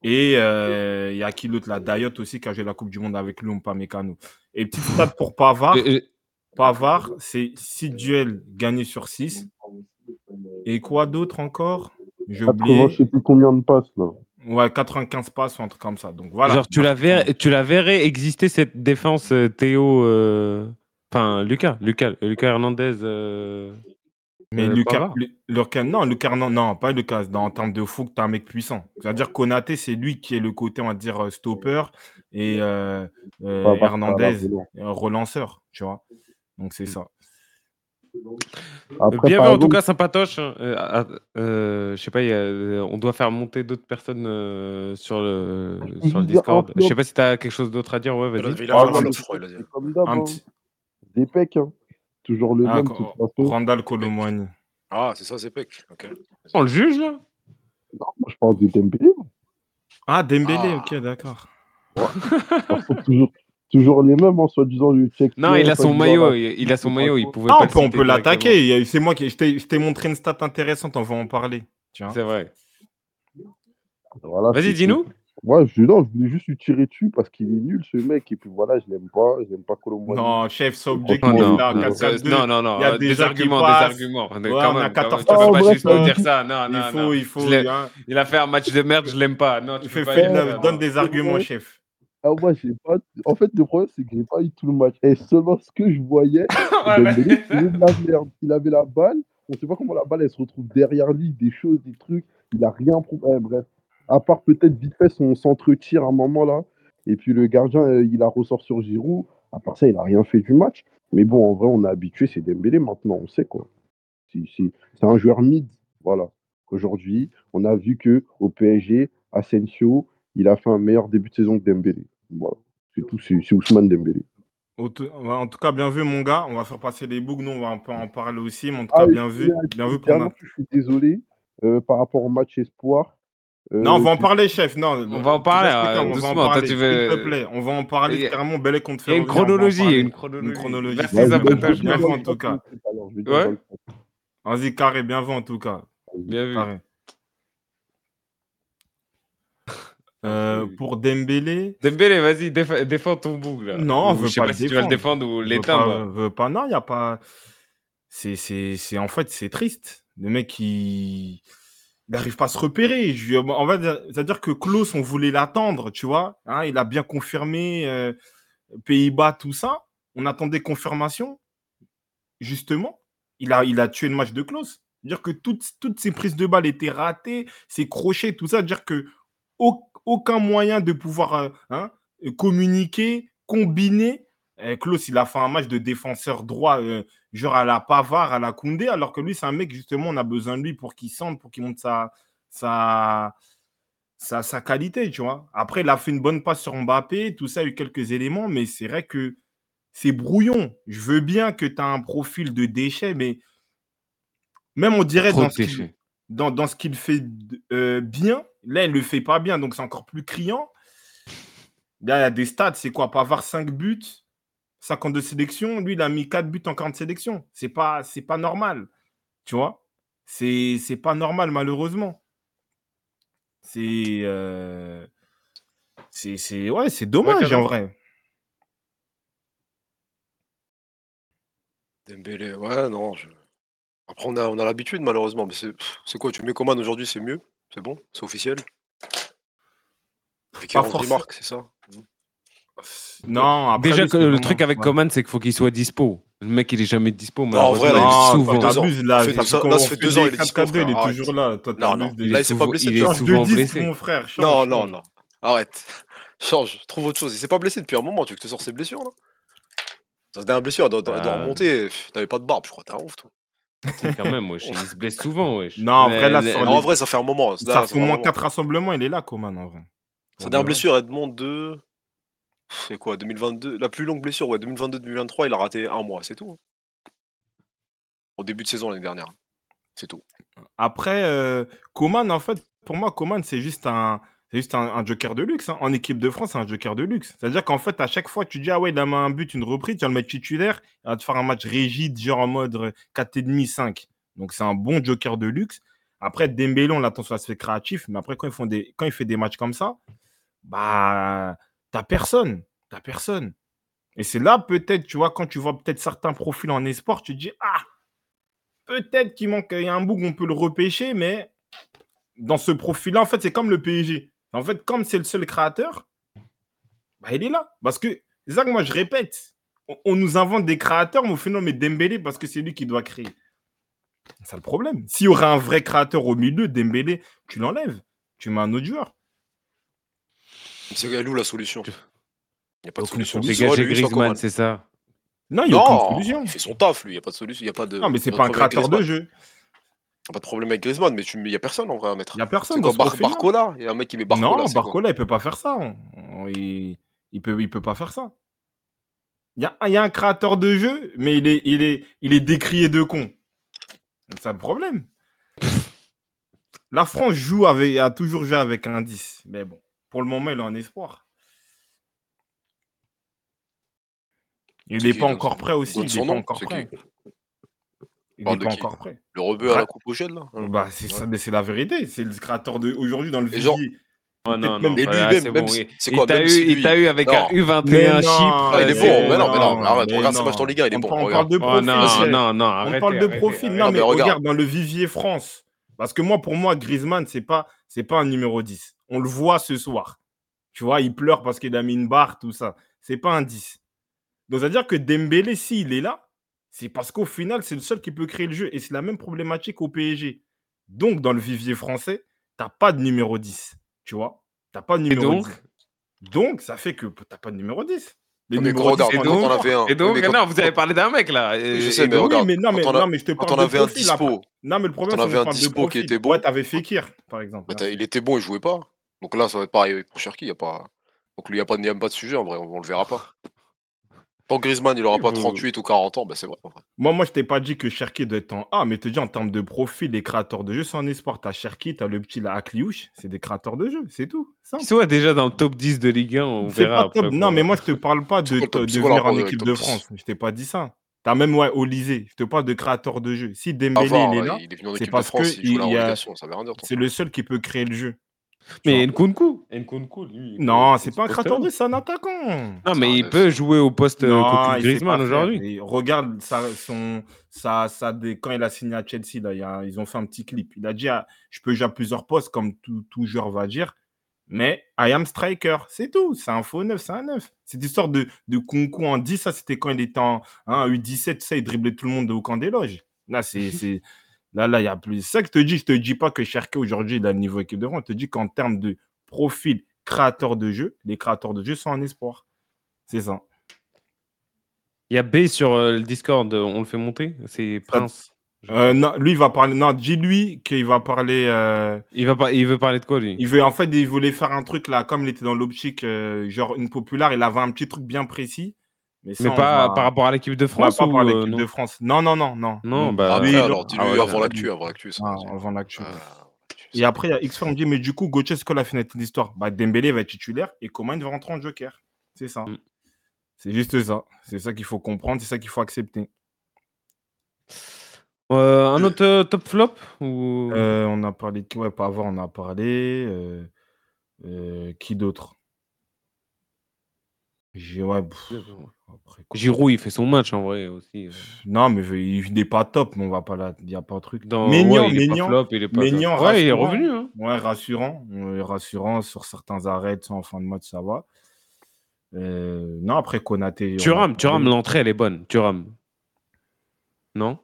Et euh, il y a qui l'autre là Dayot aussi qui a joué la Coupe du Monde avec lui, pas Mécano. Et petit stade pour Pavard. Pavard, c'est 6 duels gagnés sur 6. Et quoi d'autre encore? J'ai 80, oublié. je sais plus combien de passes là. Ouais, 95 passes ou un truc comme ça. Donc voilà. Genre, tu la, verrais, tu la verrais exister cette défense euh, Théo. euh, Enfin, Lucas, Lucas, Lucas Hernandez. euh, Mais euh, Lucas, non, Lucas, non, non, pas Lucas. Dans, en termes de foot, t'as un mec puissant. C'est-à-dire Konaté, c'est lui qui est le côté, on va dire, euh, stopper et euh, euh, Hernandez, relanceur, tu vois. Donc c'est ça. Après, Bien vu, en tout cas, sympatoche. hein. Euh, ah, euh, je sais pas, il y a- on doit faire monter d'autres personnes euh, sur le, sur le Discord. Je sais pas si tu as quelque chose d'autre à dire. Ouais, Il a- vas-y. Ah, un hein. petit des pecs, hein. Toujours le Ah, même, de co- toute façon. Randall Colomwani. Ah, c'est ça, c'est Peck. On le juge là? Non, moi, je parle de Dembélé. Ah, Dembélé, Ah. ok, d'accord. Toujours, toujours les mêmes, en soi-disant du check. Non, il a son maillot. Il, il a son maillot. Il pouvait Ah, pas on peut, on peut l'attaquer. C'est moi qui. Je t'ai je t'ai montré une stat intéressante, on va en parler. C'est vrai. Voilà, Vas-y, dis-nous. Ouais, je, non, je voulais juste lui tirer dessus parce qu'il est nul, ce mec. Et puis voilà, je l'aime pas. Je n'aime pas Colomboigny. Non, chef, c'est objectif non, là, non, 4-4-2. non, non, non, il y a euh, des arguments, des arguments. Ouais, Quand on a même, quand 14 même, tu peux Ah, pas bref, juste nous euh, dire ça? Non, Il non, faut, non. il faut. Hein. Il a fait un match de merde, je l'aime pas. Non, tu Il ça, donne des arguments, chef. Ah, moi, j'ai pas. En fait, le problème, c'est que j'ai pas eu tout le match. Et selon ce que je voyais, Dembélé, il faisait de la merde. Il avait la balle. On sait pas comment la balle, elle se retrouve derrière lui, des choses, des trucs. Il a rien prouvé. Ouais, bref. À part peut-être vite fait son centre-tir à un moment là. Et puis le gardien, euh, il a ressort sur Giroud. À part ça, il a rien fait du match. Mais bon, en vrai, on est habitué, c'est Dembélé maintenant, on sait quoi. C'est- un joueur mid. Voilà. Aujourd'hui, on a vu que au PSG, Asensio, il a fait un meilleur début de saison que Dembélé. Voilà. C'est tout, c'est Ousmane Dembélé. En tout cas, bien vu, mon gars. On va faire passer les bougs. Nous, on va un peu en parler aussi. Mais en tout Ah, cas, bien vu. Bien vu pour je suis désolé euh, par rapport au match espoir. Euh, Non, on va en parler, chef. Non, On va en parler, euh, on va en doucement, toi, parler, tu veux- S'il te plaît, on va en parler. Il y a- Carrément, Belek contre une Ferroviaire, on va en chronologie, il y a parler. une chronologie. Une chronologie. Vers Ouais, avantages. bien vu, en tout cas. Ouais. Vas-y, carré, bien vu en tout cas. Bien vu. Carré. Euh, Oui. pour Dembélé, Dembélé, vas-y, déf- défends ton bout. Là. Non, on Ou veut je sais pas pas le si tu vas le défendre. défendre ou l'éteindre. pas, veut pas. Non, il n'y a pas. C'est, c'est, c'est en fait, c'est triste. Le mec, il n'arrive pas à se repérer. Dire, c'est-à-dire que Klaus, on voulait l'attendre, tu vois. Hein, il a bien confirmé euh, Pays-Bas, tout ça. On attendait confirmation. Justement, il a, il a tué le match de Klaus. C'est-à-dire que toutes, toutes ses prises de balles étaient ratées, ses crochets, tout ça. C'est-à-dire que au- aucun moyen de pouvoir euh, hein, communiquer, combiner. Euh, Klaus, il a fait un match de défenseur droit, euh, genre à la Pavard, à la Koundé, alors que lui, c'est un mec, justement, on a besoin de lui pour qu'il sente, pour qu'il monte sa, sa, sa, sa qualité, tu vois. Après, il a fait une bonne passe sur Mbappé, tout ça, il y a eu quelques éléments, mais c'est vrai que c'est brouillon. Je veux bien que tu as un profil de déchet, mais même on dirait Trop dans de ce qu'il- déchets. dans, dans ce qu'il fait euh, bien, là, il ne le fait pas bien, donc c'est encore plus criant. Là, il y a des stats, c'est quoi? Pavard 5 buts, 52 sélections. Lui, il a mis 4 buts en 40 sélections. C'est pas, c'est pas normal. Tu vois? C'est c'est pas normal, malheureusement. C'est. euh, c'est c'est- ouais, c'est dommage, en vrai. Dembélé, ouais, non. je- Après, on a, on a l'habitude, malheureusement. Mais c'est quoi Tu mets Coman aujourd'hui, c'est mieux? C'est bon? C'est officiel? Il forcément. marque, c'est ça? Non, après, Déjà, que le truc avec ouais. Coman, c'est qu'il faut qu'il soit dispo. Le mec, il est jamais dispo. en vrai, là, il souvent. ans. t'abuses, là. Ça fait Ça là, ça fait deux ans, il est 4 dispo, 4 2 il est frère, toujours là. Toi, Non, non. Là, il s'est pas blessé il depuis est souvent de 10, blessé. mon frère. change, Non, non, non. Arrête. Change, trouve autre chose. Il s'est pas blessé depuis un moment. Tu veux que te sorte ses blessures, là? Sa dernière blessure, elle doit, elle doit Ah. remonter. T'avais pas de barbe, je crois. T'es un ouf, toi. Quand même, wesh. Il se blesse souvent, wesh. Non, en vrai, là, Mais- mais- en ça fait un moment. Ça fait au moins. 4 rassemblements, il est là, Coman, en vrai. Sa dernière blessure, elle demande de. C'est quoi 2022 La plus longue blessure, ouais, 2022-2023, il a raté un mois, c'est tout. hein. Au début de saison l'année dernière. C'est tout. Après, euh, Coman, en fait, pour moi, Coman, c'est juste un. Juste un, joker de luxe. hein. En équipe de France, c'est un joker de luxe. C'est-à-dire qu'en fait, à chaque fois, tu dis, ah ouais, il a un but, une reprise, tu vas le mettre titulaire, il va te faire un match rigide, genre en mode euh, 4,5, 5. Donc, c'est un bon joker de luxe. Après, Dembélé, on l'attend sur l'aspect créatif, mais après, quand, ils font des, quand il fait des matchs comme ça, bah, personne. T'as personne. Et c'est là, peut-être, tu vois, quand tu vois peut-être certains profils en esport, tu dis, ah, peut-être qu'il manque, un où on peut le repêcher, mais dans ce profil-là, en fait, c'est comme le PSG. En fait, comme c'est le seul créateur, bah, il est là. Parce que, c'est ça que moi, je répète. On, nous invente des créateurs, mais au final, met Dembélé parce que c'est lui qui doit créer. C'est ça le problème. S'il y aurait un vrai créateur au milieu, Dembélé, tu l'enlèves. Tu mets un autre joueur. C'est elle où la solution Il n'y a pas de Aucune solution. Dégager Griezmann, c'est ça? Non, il n'y a aucune Non, solution. il fait son taf, lui. Il n'y a pas de solution. Il y a pas de. Non, mais c'est pas pas un créateur de jeu. Y a Pas de problème avec Griezmann, mais tu- il n'y a personne en vrai à mettre. Il n'y a personne dans Bar-. Barcola Il y a un mec qui met Barcola. Non, Barcola, il peut pas faire ça. Il, il peut, il peut pas faire ça. Il y a, il y a un créateur de jeu, mais il est, il est, il est décrié de con. C'est ça le problème. La France joue avec, a toujours joué avec un 10. Mais bon, pour le moment, il est en espoir. Il n'est pas encore prêt aussi. Il n'est pas encore prêt. Il n'est pas encore prêt. Le rebeu à la coupe au gel, là? Bah, c'est ça, mais c'est la vérité. C'est le créateur de aujourd'hui dans le vivier. Oh, non, non, même- c'est quoi, il t'a eu avec Non. un U21 Mais non, Chypre. Ah, il est bon, mais non, mais non, bon. mais arrête, mais regarde ce non. match en Liga, il est On bon. on parle de Oh profil. non, non, non, On arrêtez, parle de profil. arrêtez. Non, Non, mais mais regarde. regarde dans le vivier France. Parce que moi, pour moi, Griezmann, c'est pas, c'est pas un numéro 10. On le voit ce soir. Tu vois, il pleure parce qu'il a mis une barre, tout ça. C'est pas un 10. Donc, c'est-à-dire que Dembélé, s'il est là, c'est parce qu'au final, c'est le seul qui peut créer le jeu. Et c'est la même problématique au PSG. Donc, dans le vivier français, t'as pas de numéro 10. Tu vois T'as pas de Et numéro donc 10. Donc, ça fait que t'as pas de numéro 10. Les mais numéros gros, 10 regarde, et sont quand donc- on avait un. Et donc, non, vous avez parlé d'un mec là. Je sais, et mais Oui, non, mais, non, mais je te Quand parle on avait un dispo, Non, mais le problème, c'est qu'on avait un parle de dispo qui était bon. Ouais, t'avais Fekir, par exemple. t'as- il était bon, il jouait pas. Donc là, ça va être pareil pour Cherki. Y a pas... Donc lui, il n'y a, pas de- y a même pas de sujet, en vrai, on, on le verra pas. Tant que Griezmann, il aura Oui, pas vous- 38 ou 40 ans, bah c'est vrai. en vrai. Moi, moi, je t'ai pas dit que Cherki doit être en A, mais te dis en termes de profil, les créateurs de jeux, c'est en espoir. T'as Cherki, t'as le petit là, Akliouche, c'est des créateurs de jeux, c'est tout. Simple. Ils sont déjà dans le top 10 de Ligue 1, on C'est verra pas top. après. Non, mais moi, je te parle pas de, C'est quoi le top- de c'est quoi le venir en avec équipe de top 10? France. Je t'ai pas dit ça. T'as même, ouais, Olysée. Je te parle de créateur de jeu. Si Dembélé, Avare, il est là, là, il est venu en c'est équipe de parce France, que il joue la il y a- relégation, ça veut rien dire. ton c'est le seul qui peut créer le jeu. Mais Nkunku, Nkunku, lui. Non, c'est pas un créateur de c'est un attaquant. Non, mais il peut jouer au poste euh, il sait Griezmann aujourd'hui. Regarde ça, son, ça, ça, des- quand il a signé à Chelsea, là, il y a- ils ont fait un petit clip. Il a dit ah, Je peux jouer à plusieurs postes, comme tout, tout joueur va dire, mais I am striker. C'est tout. C'est un faux neuf, c'est un neuf. Cette histoire de, de Kunku en 10, ça, c'était quand il était en hein, U17, tu sais, il driblait tout le monde au camp des loges. Là, c'est. Là, là, il y a plus. C'est ça que je te dis. Je te dis pas que Cherki aujourd'hui, il a le niveau équipe de France. Je te dis qu'en termes de profil créateur de jeu, les créateurs de jeu sont en espoir. C'est ça. Il y a B sur euh, le Discord, euh, on le fait monter? C'est Prince. Euh, non, lui, il va parler. Non, dis-lui qu'il va parler. euh, Il, va il veut parler de quoi, lui? Il veut, en fait, il voulait faire un truc là, comme il était dans l'optique, euh, genre une populaire, il avait un petit truc bien précis. Mais, ça, Mais on pas va- par rapport à l'équipe de France ou, euh, l'équipe non de France. Non, non, non, non. Non, bah, Après, Lui, alors, dis-lui Ah ouais, avant l'actu, avant l'actu. ça, Ah, vas-y. avant l'actu. Ah, Et après, il y a X me dit, mais du coup, Gauthier, c'est quoi la finalité de l'histoire bah, Dembélé va être titulaire et Coman va rentrer en joker. C'est ça. Mm. C'est juste ça. C'est ça qu'il faut comprendre, c'est ça qu'il faut accepter. Euh, un autre euh, top flop ou... Euh, on a parlé de qui? Ouais, pas avant, on a parlé. euh, euh, qui d'autre? J'ai- ouais, pff, après, quoi. Giroud, il fait son match en vrai aussi. euh. Non, mais il n'est pas top, mais on va pas là. Il n'y a pas de truc. Dans... Maignan, ouais, il est pas flop, il est pas top. Ouais, il est revenu. Hein. Ouais, rassurant. Rassurant sur certains arrêts, en fin de match, ça va. Euh, non, après Konaté. on Tu a rames, tu parlé. rames, l'entrée, elle est bonne. Tu rames. Non?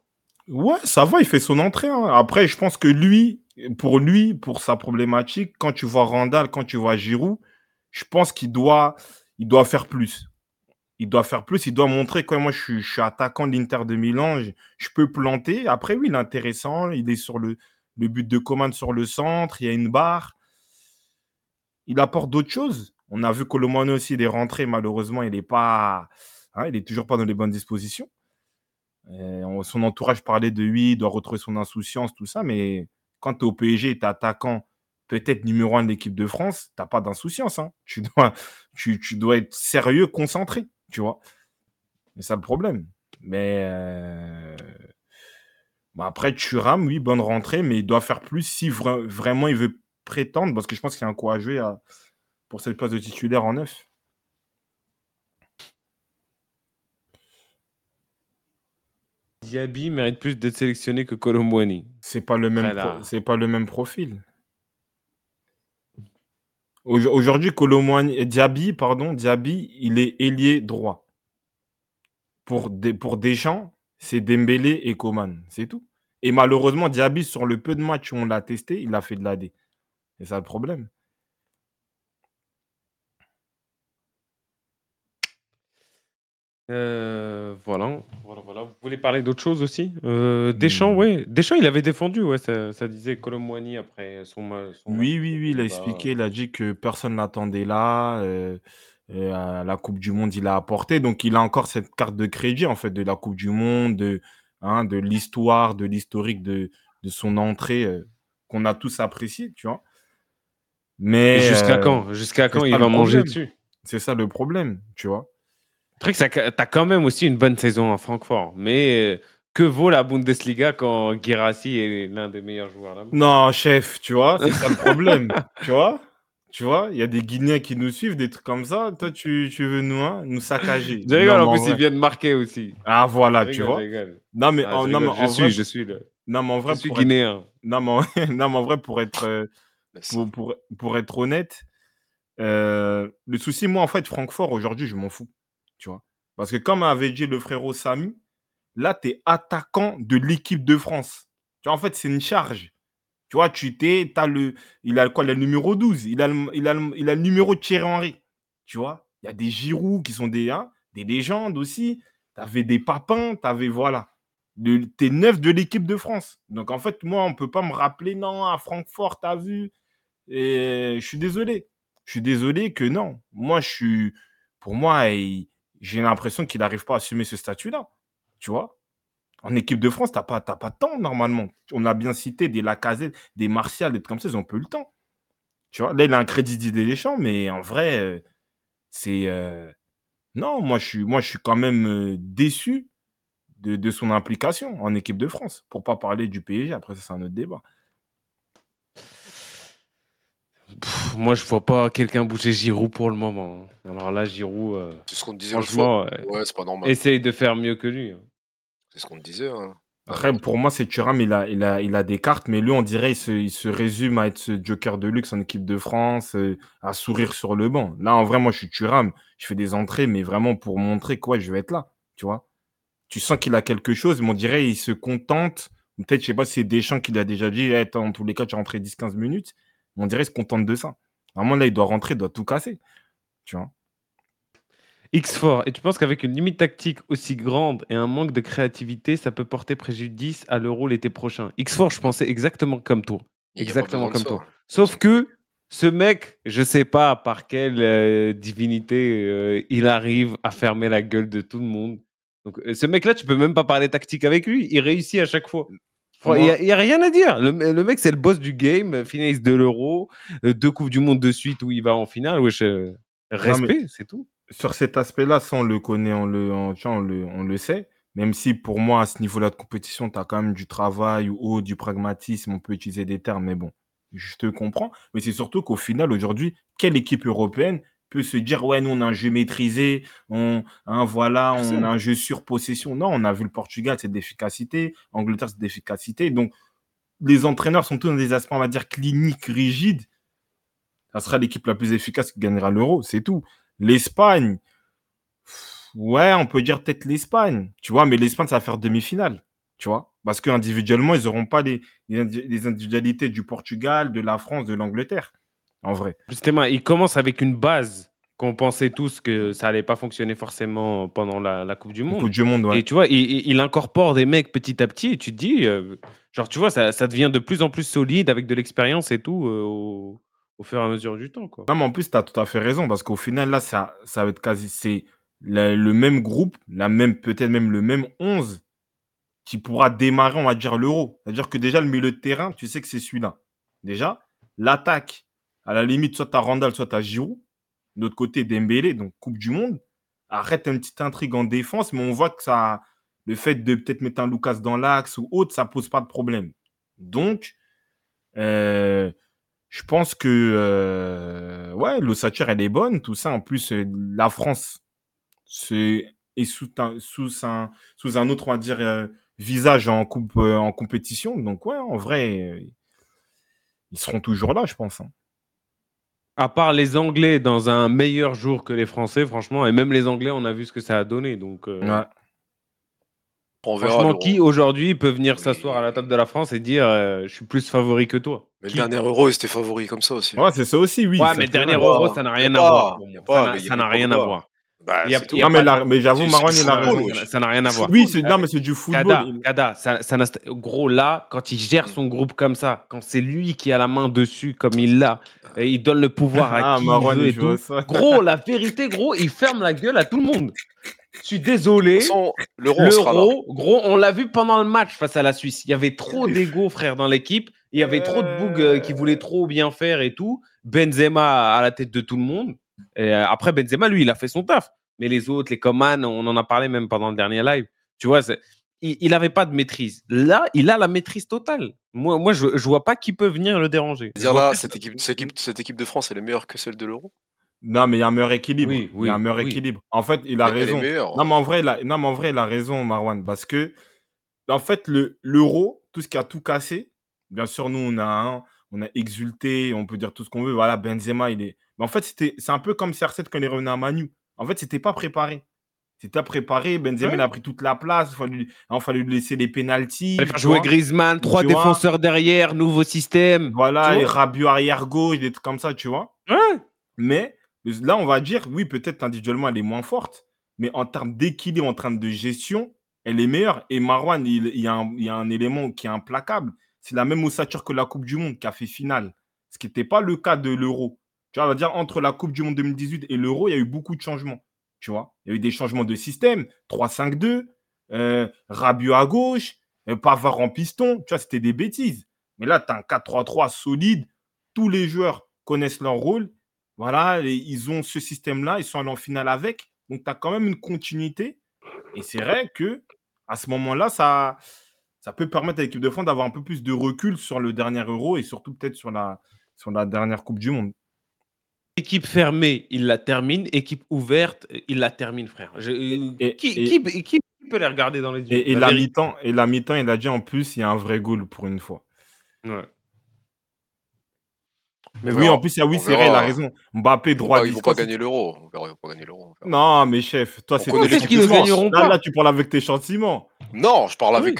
Ouais, ça va, il fait son entrée. hein. Après, je pense que lui, pour lui, pour sa problématique, quand tu vois Randall, quand tu vois Giroud, je pense qu'il doit, il doit faire plus. Il doit faire plus, il doit montrer que moi, je suis, attaquant de l'Inter de Milan, je, peux planter. Après, oui, il est intéressant, il est sur le, le but de commande sur le centre, il y a une barre. Il apporte d'autres choses. On a vu Colomano aussi, il est rentré, malheureusement, il n'est pas, hein, il est toujours pas dans les bonnes dispositions. Euh, on- son entourage parlait de lui, il doit retrouver son insouciance, tout ça, mais quand tu es au PSG, tu es attaquant, peut-être numéro un de l'équipe de France, tu n'as pas d'insouciance. hein. Tu dois être sérieux, concentré, tu vois. C'est ça le problème. Mais euh, bah après, Thuram, oui, bonne rentrée, mais il doit faire plus si vra- vraiment il veut prétendre, parce que je pense qu'il un coup à pour cette place de titulaire en neuf. Diaby mérite plus d'être sélectionné que Colomboigny. C'est pas le même, c'est pas le même profil. Aujo- Aujourd'hui, Colomboigny- Diaby, pardon, Diaby, il est ailier droit. Pour, des, pour Deschamps, c'est Dembélé et Coman, c'est tout. Et malheureusement, Diaby, sur le peu de matchs où on l'a testé, il a fait de l'AD. C'est ça le problème. Euh, voilà. voilà, voilà. Vous voulez parler d'autre chose aussi? Euh, Deschamps, Hmm. ouais. Deschamps, il avait défendu, ouais, ça, ça disait Colomboigny après son, ma- son match. Oui, oui, oui, il a Bah, expliqué, il a dit que personne n'attendait là. euh, et à la Coupe du Monde, il a apporté. Donc, il a encore cette carte de crédit, en fait, de la Coupe du Monde, de, hein, de l'histoire, de l'historique de, de son entrée euh, qu'on a tous apprécié, tu vois. Mais Et jusqu'à euh, quand? Jusqu'à quand il ça va manger problème. dessus? C'est ça le problème, tu vois. Le truc, c'est que t'as quand même aussi une bonne saison à Francfort. Mais euh, que vaut la Bundesliga quand Guirassi est l'un des meilleurs joueurs là Non, chef, tu vois, c'est ça le problème, tu vois? Tu vois, il y a des Guinéens qui nous suivent, des trucs comme ça. Toi, tu, tu veux nous, hein, nous saccager. Je rigole, Non, en plus, vrai- il vient de marquer aussi. Ah, voilà, tu vois. rigole. Non, mais, Ah, en, je non, mais rigole, en je vrai, suis, je suis là. non, mais en vrai, Je suis pour être, guinéen. non, mais en... non, mais en vrai, pour être, euh, pour, pour, pour être honnête, euh, le souci, moi, en fait, Francfort, aujourd'hui, je m'en fous. Tu vois. Parce que comme avait dit le frérot Samy, là, tu es attaquant de l'équipe de France. Tu vois, en fait, c'est une charge. Tu vois, tu t'es, t'as il a quoi, le numéro 12, il a le, numéro de Thierry Henry. Tu vois, il y a des Giroud qui sont des, hein, des légendes aussi. Tu avais des Papins, tu avais, voilà. Tu es neuf de l'équipe de France. Donc, en fait, moi, on ne peut pas me rappeler, non, à Francfort, tu as vu. Je suis désolé. Je suis désolé que non. Moi, je suis. Pour moi, il- j'ai l'impression qu'il n'arrive pas à assumer ce statut-là. Tu vois En équipe de France, tu n'as pas, pas de temps normalement. On a bien cité des Lacazette, des Martial, des trucs comme ça, ils n'ont peu le temps. Tu vois Là, il a un crédit d'idée des champs, mais en vrai, euh, c'est. euh, Non, moi je, suis, moi, je suis quand même euh, déçu de, de son implication en équipe de France. Pour pas parler du PSG, après, ça, c'est un autre débat. Pff, moi, je vois pas quelqu'un bouger Giroud pour le moment. Alors là, Giroud, euh, C'est ce qu'on disait franchement, euh, Ouais, c'est pas normal. essaye de faire mieux que lui. hein. C'est ce qu'on te disait. hein. Après, pour moi, c'est Thuram, il a, il, a, il a des cartes, mais lui, on dirait il se, il se résume à être ce joker de luxe en équipe de France, euh, à sourire sur le banc. Là, en vrai, moi, je suis Thuram, je fais des entrées, mais vraiment pour montrer quoi, je vais être là, tu vois. Tu sens qu'il a quelque chose, mais on dirait il se contente. Peut-être, je sais pas si c'est Deschamps qui l'a déjà dit, Eh, dans tous les cas, tu es rentré 10-15 minutes. On dirait il se contente de ça. Vraiment, là, il doit rentrer, il doit tout casser, tu vois? X4, et tu penses qu'avec une limite tactique aussi grande et un manque de créativité, ça peut porter préjudice à l'Euro l'été prochain? X4, je pensais exactement comme toi. Exactement comme toi. Sauf que ce mec, je sais pas par quelle euh, divinité euh, il arrive à fermer la gueule de tout le monde. Donc, euh, ce mec-là, tu peux même pas parler tactique avec lui. Il réussit à chaque fois. Il n'y a, rien à dire. Le, le mec, c'est le boss du game, finaliste de l'Euro, euh, deux Coupes du Monde de suite où il va en finale. Wesh, euh, respect, c'est tout. sur cet aspect-là, ça, on le connaît, on le, on, tu vois, on le, on le sait. Même si pour moi, à ce niveau-là de compétition, tu as quand même du travail ou du pragmatisme, on peut utiliser des termes, mais bon, je te comprends. Mais c'est surtout qu'au final, aujourd'hui, quelle équipe européenne peut se dire, ouais, nous, on a un jeu maîtrisé, on, hein, voilà, on a un jeu sur possession. Non, on a vu le Portugal, c'est de l'efficacité, Angleterre, c'est de l'efficacité. Donc, les entraîneurs sont tous dans des aspects, on va dire, cliniques, rigides. Ça sera l'équipe la plus efficace qui gagnera l'euro, c'est tout. L'Espagne, ouais, on peut dire peut-être l'Espagne, tu vois, mais l'Espagne, ça va faire demi-finale, tu vois, parce qu'individuellement, ils n'auront pas les, les indi- les individualités du Portugal, de la France, de l'Angleterre, en vrai. Justement, il commence avec une base qu'on pensait tous que ça allait pas fonctionner forcément pendant la, la Coupe du Monde. Coupe du Monde, ouais. Et tu vois, il, incorpore des mecs petit à petit et tu te dis, euh, genre, tu vois, ça, ça devient de plus en plus solide avec de l'expérience et tout euh, au, au fur et à mesure du temps. Quoi. Non, mais en plus, tu as tout à fait raison, parce qu'au final, là, ça, ça va être quasi. C'est le, le même groupe, la même, peut-être même le même 11 qui pourra démarrer, on va dire, l'euro. C'est-à-dire que déjà, le milieu de terrain, tu sais que c'est celui-là. Déjà, l'attaque, à la limite, soit tu as Randall, soit tu as Giroud. De l'autre côté, Dembélé, donc Coupe du Monde. Arrête une petite intrigue en défense, mais on voit que ça, le fait de peut-être mettre un Lucas dans l'axe ou autre, ça pose pas de problème. Donc, euh, je pense que euh, ouais, l'ossature, elle est bonne, tout ça. En plus, euh, la France est sous un, autre, visage en, compétition. Donc, ouais, en vrai, ils seront toujours là, je pense. hein. À part les Anglais dans un meilleur jour que les Français, franchement, et même les Anglais, on a vu ce que ça a donné. Donc, euh, Ouais. On verra. franchement, qui aujourd'hui peut venir Oui. s'asseoir à la table de la France et dire euh, je suis plus favori que toi Mais le dernier Euro, ils étaient favoris comme ça aussi. Ouais, c'est ça aussi, oui. Ouais, mais le dernier. Euro, ça n'a rien à voir. Ça n'a- rien à voir. Bah, Il y a- Non, mais, pas la- mais j'avoue, Marwan, il a raison. Ça n'a rien à voir. Oui, c'est non, mais c'est du football. Kada, Kada, ça, ça gros là, quand il gère son groupe comme ça, quand c'est lui qui a la main dessus comme il l'a, et il donne le pouvoir à Ah, qui Marwan, il veut et tout. ça. Gros, la vérité, gros, il ferme la gueule à tout le monde. Je suis désolé. L'Euro, gros, on l'a vu pendant le match face à la Suisse. Il y avait trop d'ego, frère, dans l'équipe. Il y avait trop de bougs euh, qui voulaient trop bien faire et tout. Benzema à la tête de tout le monde. Et euh, après, Benzema, lui, il a fait son taf. Mais les autres, les Coman, on en a parlé même pendant le dernier live. Tu vois, il n'avait pas de maîtrise. Là, il a la maîtrise totale. Moi, moi je ne vois pas qui peut venir le déranger. Dire là, cette équipe, cette, équipe, cette équipe de France, elle est meilleure que celle de l'Euro? Non, mais il y a un meilleur équilibre. Oui, il y a un meilleur oui. équilibre. En fait, il a raison. Non, mais en vrai, il a, non, mais en vrai, il a raison, Marwan, parce que, en fait, le, l'euro, tout ce qui a tout cassé, bien sûr, nous, on a, un- on a exulté, on peut dire tout ce qu'on veut. Voilà, Benzema, il est. Mais en fait, c'était, c'est un peu comme CR7 quand il est revenu à Manu. En fait, c'était pas préparé. C'était pas préparé. Benzema, Ouais. il a pris toute la place. Il fallait, il fallait lui laisser les pénalties. Il jouer. Griezmann, trois défenseurs derrière, nouveau système. Voilà, vois? Rabiot arrière gauche, des trucs comme ça, tu vois? Ouais. Mais là, on va dire, oui, peut-être individuellement, elle est moins forte, mais en termes d'équilibre, en termes de gestion, elle est meilleure. Et Marwan, il, il y a un, il y a un élément qui est implacable. C'est la même ossature que la Coupe du Monde qui a fait finale. ce qui n'était pas le cas de l'Euro. Tu vois, on va dire entre la Coupe du Monde 2018 et l'Euro, il y a eu beaucoup de changements. Tu vois, il y a eu des changements de système, 3-5-2, euh, à gauche, euh, Pavard en piston. Tu vois, c'était des bêtises. Mais là, tu as un 4-3-3 solide. Tous les joueurs connaissent leur rôle. Voilà, ils ont ce système-là, ils sont allés en finale avec. Donc, tu as quand même une continuité. Et c'est vrai que à ce moment-là, ça, ça peut permettre à l'équipe de France d'avoir un peu plus de recul sur le dernier Euro et surtout peut-être sur la, sur la dernière Coupe du Monde. Équipe fermée, il la termine. Équipe ouverte, il la termine, frère. Je- Et- qui, et- qui- qui peut les regarder dans les yeux Et, et La mi-temps, et la mi-temps, il a dit en plus, il y a un vrai goal pour une fois. Ouais. Mais oui, en plus, il y a oui, c'est vrai, il a raison. Mbappé, Ils droit pas- Ils vont pas gagner l'euro. On verra, ils vont pas gagner l'euro. on verra. Non, mais chef, toi, c'est Peut-être l'équipe qu'ils ne gagneront Là, pas. là, tu parles avec tes sentiments. Non, je parle Oui. avec.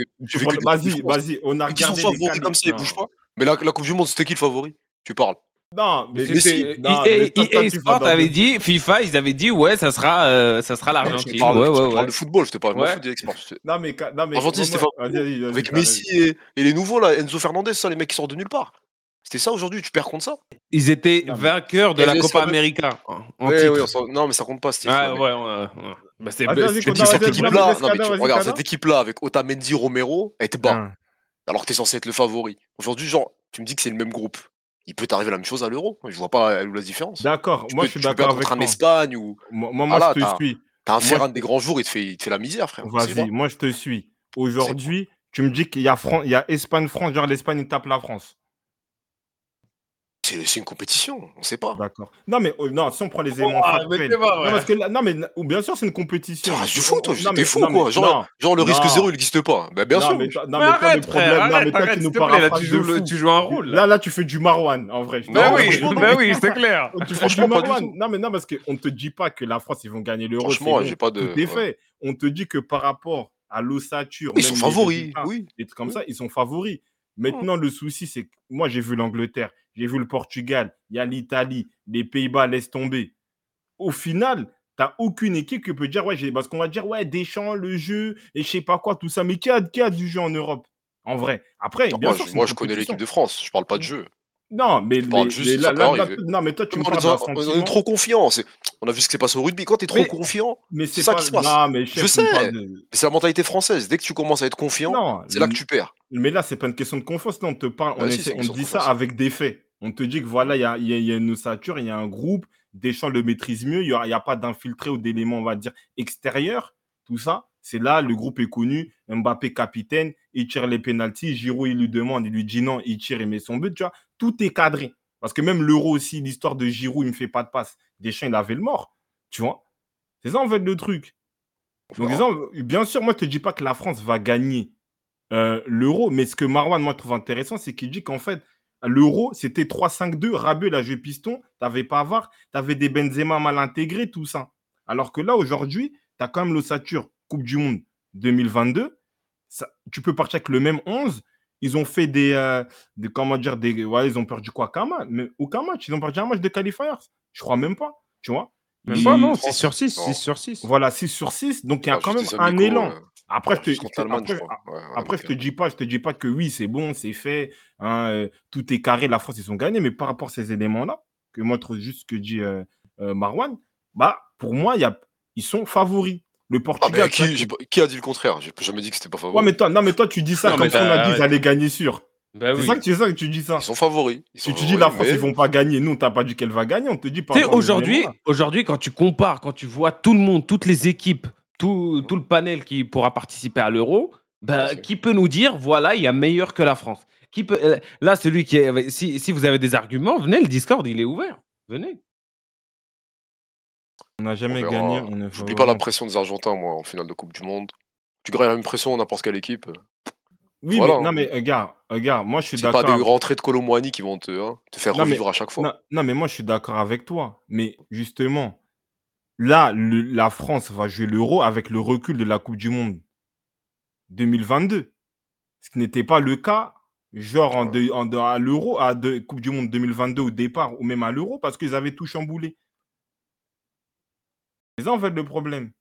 Vas-y, vas-y, on a Mais qui sont regardé favoris comme ça, ils bougent pas. Mais la, la Coupe du Monde, c'était qui le favori? Tu parles. Non, mais, Mais si. C'était- non, EA mais toi, toi, EA tu Sport vas dans avait dit, FIFA, ils avaient dit, ouais, ça sera, euh, ça sera l'Argentine. te parle, Ouais, je ouais, parle ouais. de football, je te parle Ouais. pas de export. Non, mais, non, mais Argentine, c'était Avec Messi et, et les nouveaux, là, Enzo Fernandez, ça, les mecs qui sortent de nulle part. C'était ça aujourd'hui, tu perds contre ça Ils étaient Non, vainqueurs de la Copa América Ouais, ouais, Non, mais ça compte pas, Ouais, faux, ouais, ouais, ouais. Bah, c'est cette équipe-là, Kada. cette équipe-là avec Otamendi, Romero, elle était bas. Alors que t'es censé être le favori. Aujourd'hui, genre, tu me dis que c'est le même groupe. Il peut t'arriver la même chose à l'euro. Je vois pas la différence. D'accord, moi peux, je suis d'accord avec toi. Espagne ou. Moi, moi, moi, Voilà, je te suis. T'as un Ferran des grands jours, il te fait, il te fait la misère, frère. Vas-y, moi je te suis. Aujourd'hui, tu me dis qu'il y a, Fran- il y a Espagne-France, genre l'Espagne il tape la France. C'est une compétition, on sait pas. D'accord. Non, mais euh, non, si on prend les éléments Ah, mais factuels. pas Non, vrai. parce que là- non, mais ou bien sûr, c'est une compétition. Tu restes du fou, toi. Non, T'es mais- fou, non, quoi. mais- Genre, non, genre, le risque non. zéro, il n'existe pas. Bah, bien non, sûr. mais, non, Mais mais toi, le arrête, problème, non, mais arrête, toi, arrête, nous là, paraphrases tu joues, le- fou. tu joues un rôle. Là, Là, là, tu fais du Marwan, en vrai. Bah oui, bah oui, c'est clair. Tu fais du Marwan. Non, mais non, parce qu'on ne te dit pas que la France, ils vont gagner l'euro. Franchement, j'ai pas de. On te dit que par rapport à l'ossature, Ils sont favoris, oui. des trucs comme ça, ils sont favoris. Maintenant, le souci, c'est que moi, j'ai vu l'Angleterre, j'ai vu le Portugal, il y a l'Italie, les Pays-Bas laissent tomber. Au final, tu n'as aucune équipe qui peut dire, ouais, parce qu'on va dire, ouais, Deschamps, le jeu, et je sais pas quoi, tout ça. Mais qui a, qui a du jeu en Europe? En vrai. Après, Non, bien moi, sûr, je, moi, connais l'équipe de France. Je parle pas de jeu. Non, mais, juste, là, non, mais toi, tu me on, parles d'un on est trop confiant. On a vu ce qui s'est passé au rugby. Quand tu es trop Mais- confiant, Mais c'est ça pas... qui se passe. Non, mais chef, Je sais. de- c'est la mentalité française. Dès que tu commences à être confiant, Non, c'est là que tu perds. Mais là, c'est pas une question de confiance. Là, on te parle, on, Bah si, essaie- on dit ça avec des faits. On te dit que voilà, il y a, il y a- il y a une ossature, il y a un groupe, Deschamps le maîtrise mieux, il n'y a, y a pas d'infiltré ou d'éléments, on va dire, extérieurs. Tout ça, c'est là, le groupe est connu. Mbappé capitaine, il tire les pénalties. Giroud, il lui demande, il lui dit non, il tire, il met son but. Tu vois, tout est cadré. Parce que même l'euro aussi, l'histoire de Giroud, il me fait pas de passe. Deschamps, il avait le mort. Tu vois? C'est ça, en fait, le truc. Donc, bien sûr, moi, je te dis pas que la France va gagner euh, l'euro, mais ce que Marwan, moi, trouve intéressant, c'est qu'il dit qu'en fait, l'euro, c'était 3-5-2, Rabiot, il a joué piston, tu n'avais pas VAR, tu avais des Benzema mal intégrés, tout ça. Alors que là, aujourd'hui, tu as quand même l'ossature Coupe du Monde 2022. Ça, tu peux partir avec le même 11. Ils ont fait des, euh, des comment dire, des, ouais, ils ont perdu quoi qu'un match, mais aucun match. Ils ont perdu un match de qualifiers. Je crois même pas, tu vois. Même pas, non, France, 6 sur 6, non. 6 sur 6. Voilà, 6 sur 6. Donc, il y a Ah, quand même un élan. euh, Après, je te, juste contre l'Allemagne, je après, crois. Ouais, ouais, après, je donc, te dis pas, je te dis pas que oui, c'est bon, c'est fait, hein, euh, tout est carré, la France ils ont gagné, mais par rapport à ces éléments-là, que moi je trouve juste ce que dit euh, euh, Marwan, bah pour moi il y a, ils sont favoris. Le Ah, Portugal. qui, ça, j'ai pas- qui a dit le contraire? J'ai jamais dit que c'était pas favori. Ouais, mais toi, non, mais toi tu dis ça Non, comme si on a t'as- dit qu'ils allaient gagner sûr. Bah c'est oui. ça que tu ça que tu dis ça. Ils sont favoris. Ils Si tu dis la France mais- ils vont pas gagner, nous t'as pas dit qu'elle va gagner, on te dit aux aujourd'hui, aujourd'hui, quand tu compares, quand tu vois tout le monde, toutes les équipes, tout, tout le panel qui pourra participer à l'euro, bah, qui peut nous dire, voilà, il y a meilleur que la France? Qui peut, euh, Là, celui qui est. Si, si vous avez des arguments, venez, le Discord, il est ouvert. Venez. On n'a jamais on gagné. On J'oublie pas la pression des Argentins, moi, en finale de Coupe du Monde. Tu gagnes la même pression n'importe quelle équipe. Oui, Voilà, mais non, hein. mais regarde, regarde, moi je suis C'est pas d'accord. des rentrées de Colomboigny qui vont te, hein, te faire Non, mais- revivre à chaque fois. Non, non, mais moi, je suis d'accord avec toi. Mais justement, là, le- la France va jouer l'euro avec le recul de la Coupe du Monde 2022. Ce qui n'était pas le cas, genre en de- en de- à l'euro, à de, Coupe du Monde 2022 au départ, ou même à l'euro, parce qu'ils avaient tout chamboulé. C'est ça, en fait, le problème.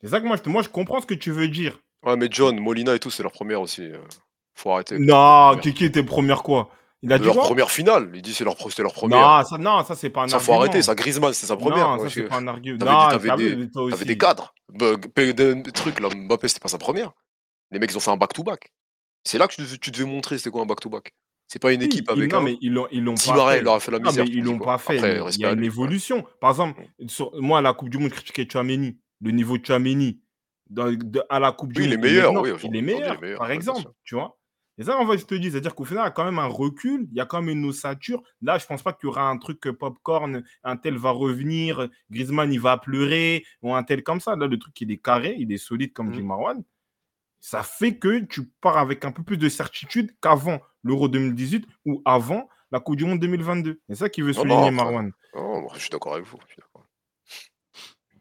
C'est ça que moi, je, moi, je comprends ce que tu veux dire. Ouais, mais John, Molina et tout, c'est leur première aussi. euh, Faut arrêter. Non. Kiki était première quoi? Il a dit leur quoi? première finale. Il dit c'est leur, c'était leur première. Non, ça, non, ça c'est pas un ça, faut argument. arrêter. Ça, Griezmann, c'était sa première. Non, ça c'est pas un argument. T'avais t'avais des- T'avais des cadres. Des, des- trucs là. Mbappé, c'était pas sa première. Les mecs, ils ont fait un back-to-back. C'est là que tu devais, tu devais montrer c'était quoi un back-to-back. C'est pas une équipe avec non, un. mais ils l'ont ils l'ont Si pas fait. leur fait la Non, misère. mais ils l'ont pas fait. Après, il y a une évolution. Par exemple, sur- moi, à la Coupe du Monde, je critiquais Chouameni. Le niveau de Chouameni dans- de- à la Coupe du Oui, il Monde. est meilleur, oui, il est meilleur, par ouais, exemple. Tu vois Et ça, en fait, je te dis, c'est-à-dire qu'au final, il y a quand même un recul, il y a quand même une ossature. Là, je pense pas qu'il y aura un truc que popcorn, un tel va revenir, Griezmann, il va pleurer, ou un tel comme ça. Là, le truc, il est carré, il est solide, comme dit Mhm. Marwan. Ça fait que tu pars avec un peu plus de certitude qu'avant l'Euro 2018 ou avant la Coupe du Monde 2022. C'est ça qu'il veut souligner, non, Marwan. Oh, moi, je suis d'accord avec vous.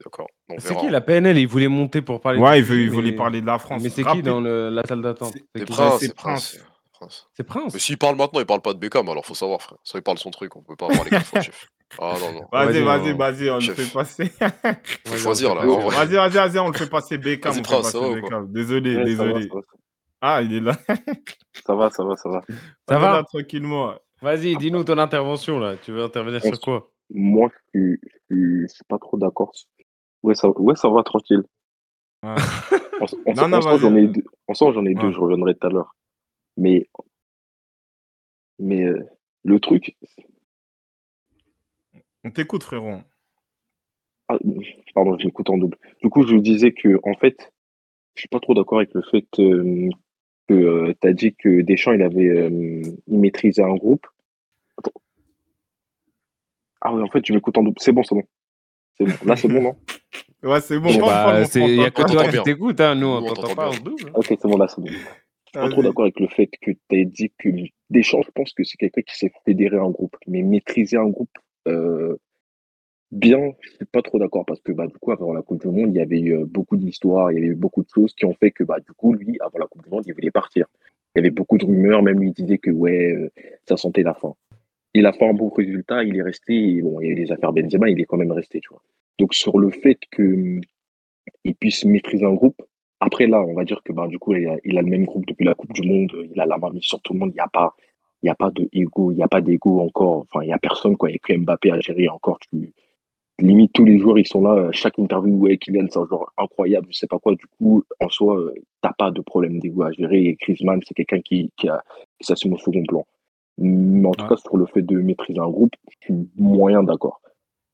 d'accord. C'est qui la PNL Il voulait monter pour parler. Ouais, du il, veut, il voulait mais- parler de la France. Mais c'est qui dans le- la salle d'attente? C'est- qui? Prince, c'est Prince. Prince. Prince. C'est Prince. Mais s'il parle maintenant, il parle pas de Beckham, alors faut savoir, frère. Ça, il parle son truc, on peut pas parler quatre fois, chef. Ah non, non. Vas-y, Vas-y, vas-y, on- on le fait passer. Faut choisir, on là. Vas-y, vas-y, vas-y, on le fait passer Beckham. On ça va. Désolé, Ouais, ça va, désolé. ça va, Ah, il est là. ça va, ça va, ça va. Ça On va tranquillement. Vas-y, dis-nous ton intervention là. Tu veux intervenir sur quoi? Moi, je suis, suis, pas trop d'accord. Ouais, ça, ouais, ça va, tranquille. Ouais. Non, non, en soi, j'en ai deux, j'en ai deux, Ouais. je reviendrai tout à l'heure. Mais, mais euh, le truc, On t'écoute, frérot. ah, pardon, j'écoute en double. Du coup, je disais que, en fait, je suis pas trop d'accord avec le fait euh, que tu as dit que Deschamps, il avait, euh, il maîtrisait un groupe. Attends. Ah oui, en fait, tu m'écoutes en double. C'est bon, c'est bon. Là, c'est bon, non? Ouais, c'est bon. Bon, parle, Bah, parle, mon c'est- frère, Il y a que toi qui t'écoutes, hein. nous on t'entend pas en double. Ok, c'est bon, là, c'est bon. Je suis pas trop d'accord avec le fait que tu as dit que Deschamps, je pense que c'est quelqu'un qui sait fédérer un groupe, mais maîtriser un groupe euh, bien, je suis pas trop d'accord parce que bah, du coup, avant la Coupe du Monde, il y avait eu euh, beaucoup d'histoires, il y avait eu beaucoup de choses qui ont fait que bah, du coup, lui, avant la Coupe du Monde, il voulait partir. Il y avait beaucoup de rumeurs, même lui il disait que ouais, euh, ça sentait la fin. Il a fait un bon résultat, il est resté, bon, il y a eu les affaires Benzema, il est quand même resté, tu vois. Donc sur le fait que il puisse maîtriser un groupe, après là, on va dire que bah, du coup, il a, il a le même groupe depuis la Coupe du Monde, il a la main mise sur tout le monde, il n'y a pas, il y a pas de ego, il n'y a pas d'ego encore, enfin, il n'y a personne, quoi. Il n'y a que Mbappé à gérer encore. Tu, limite, tous les joueurs, ils sont là, chaque interview, ouais, Kylian, c'est un joueur incroyable, je sais pas quoi. Du coup, en soi, euh, t'as pas de problème d'ego à gérer. Et Griezmann, c'est quelqu'un qui, qui, qui s'assume au second plan. Mais en tout Ouais. cas, sur le fait de maîtriser un groupe, je suis moyen d'accord.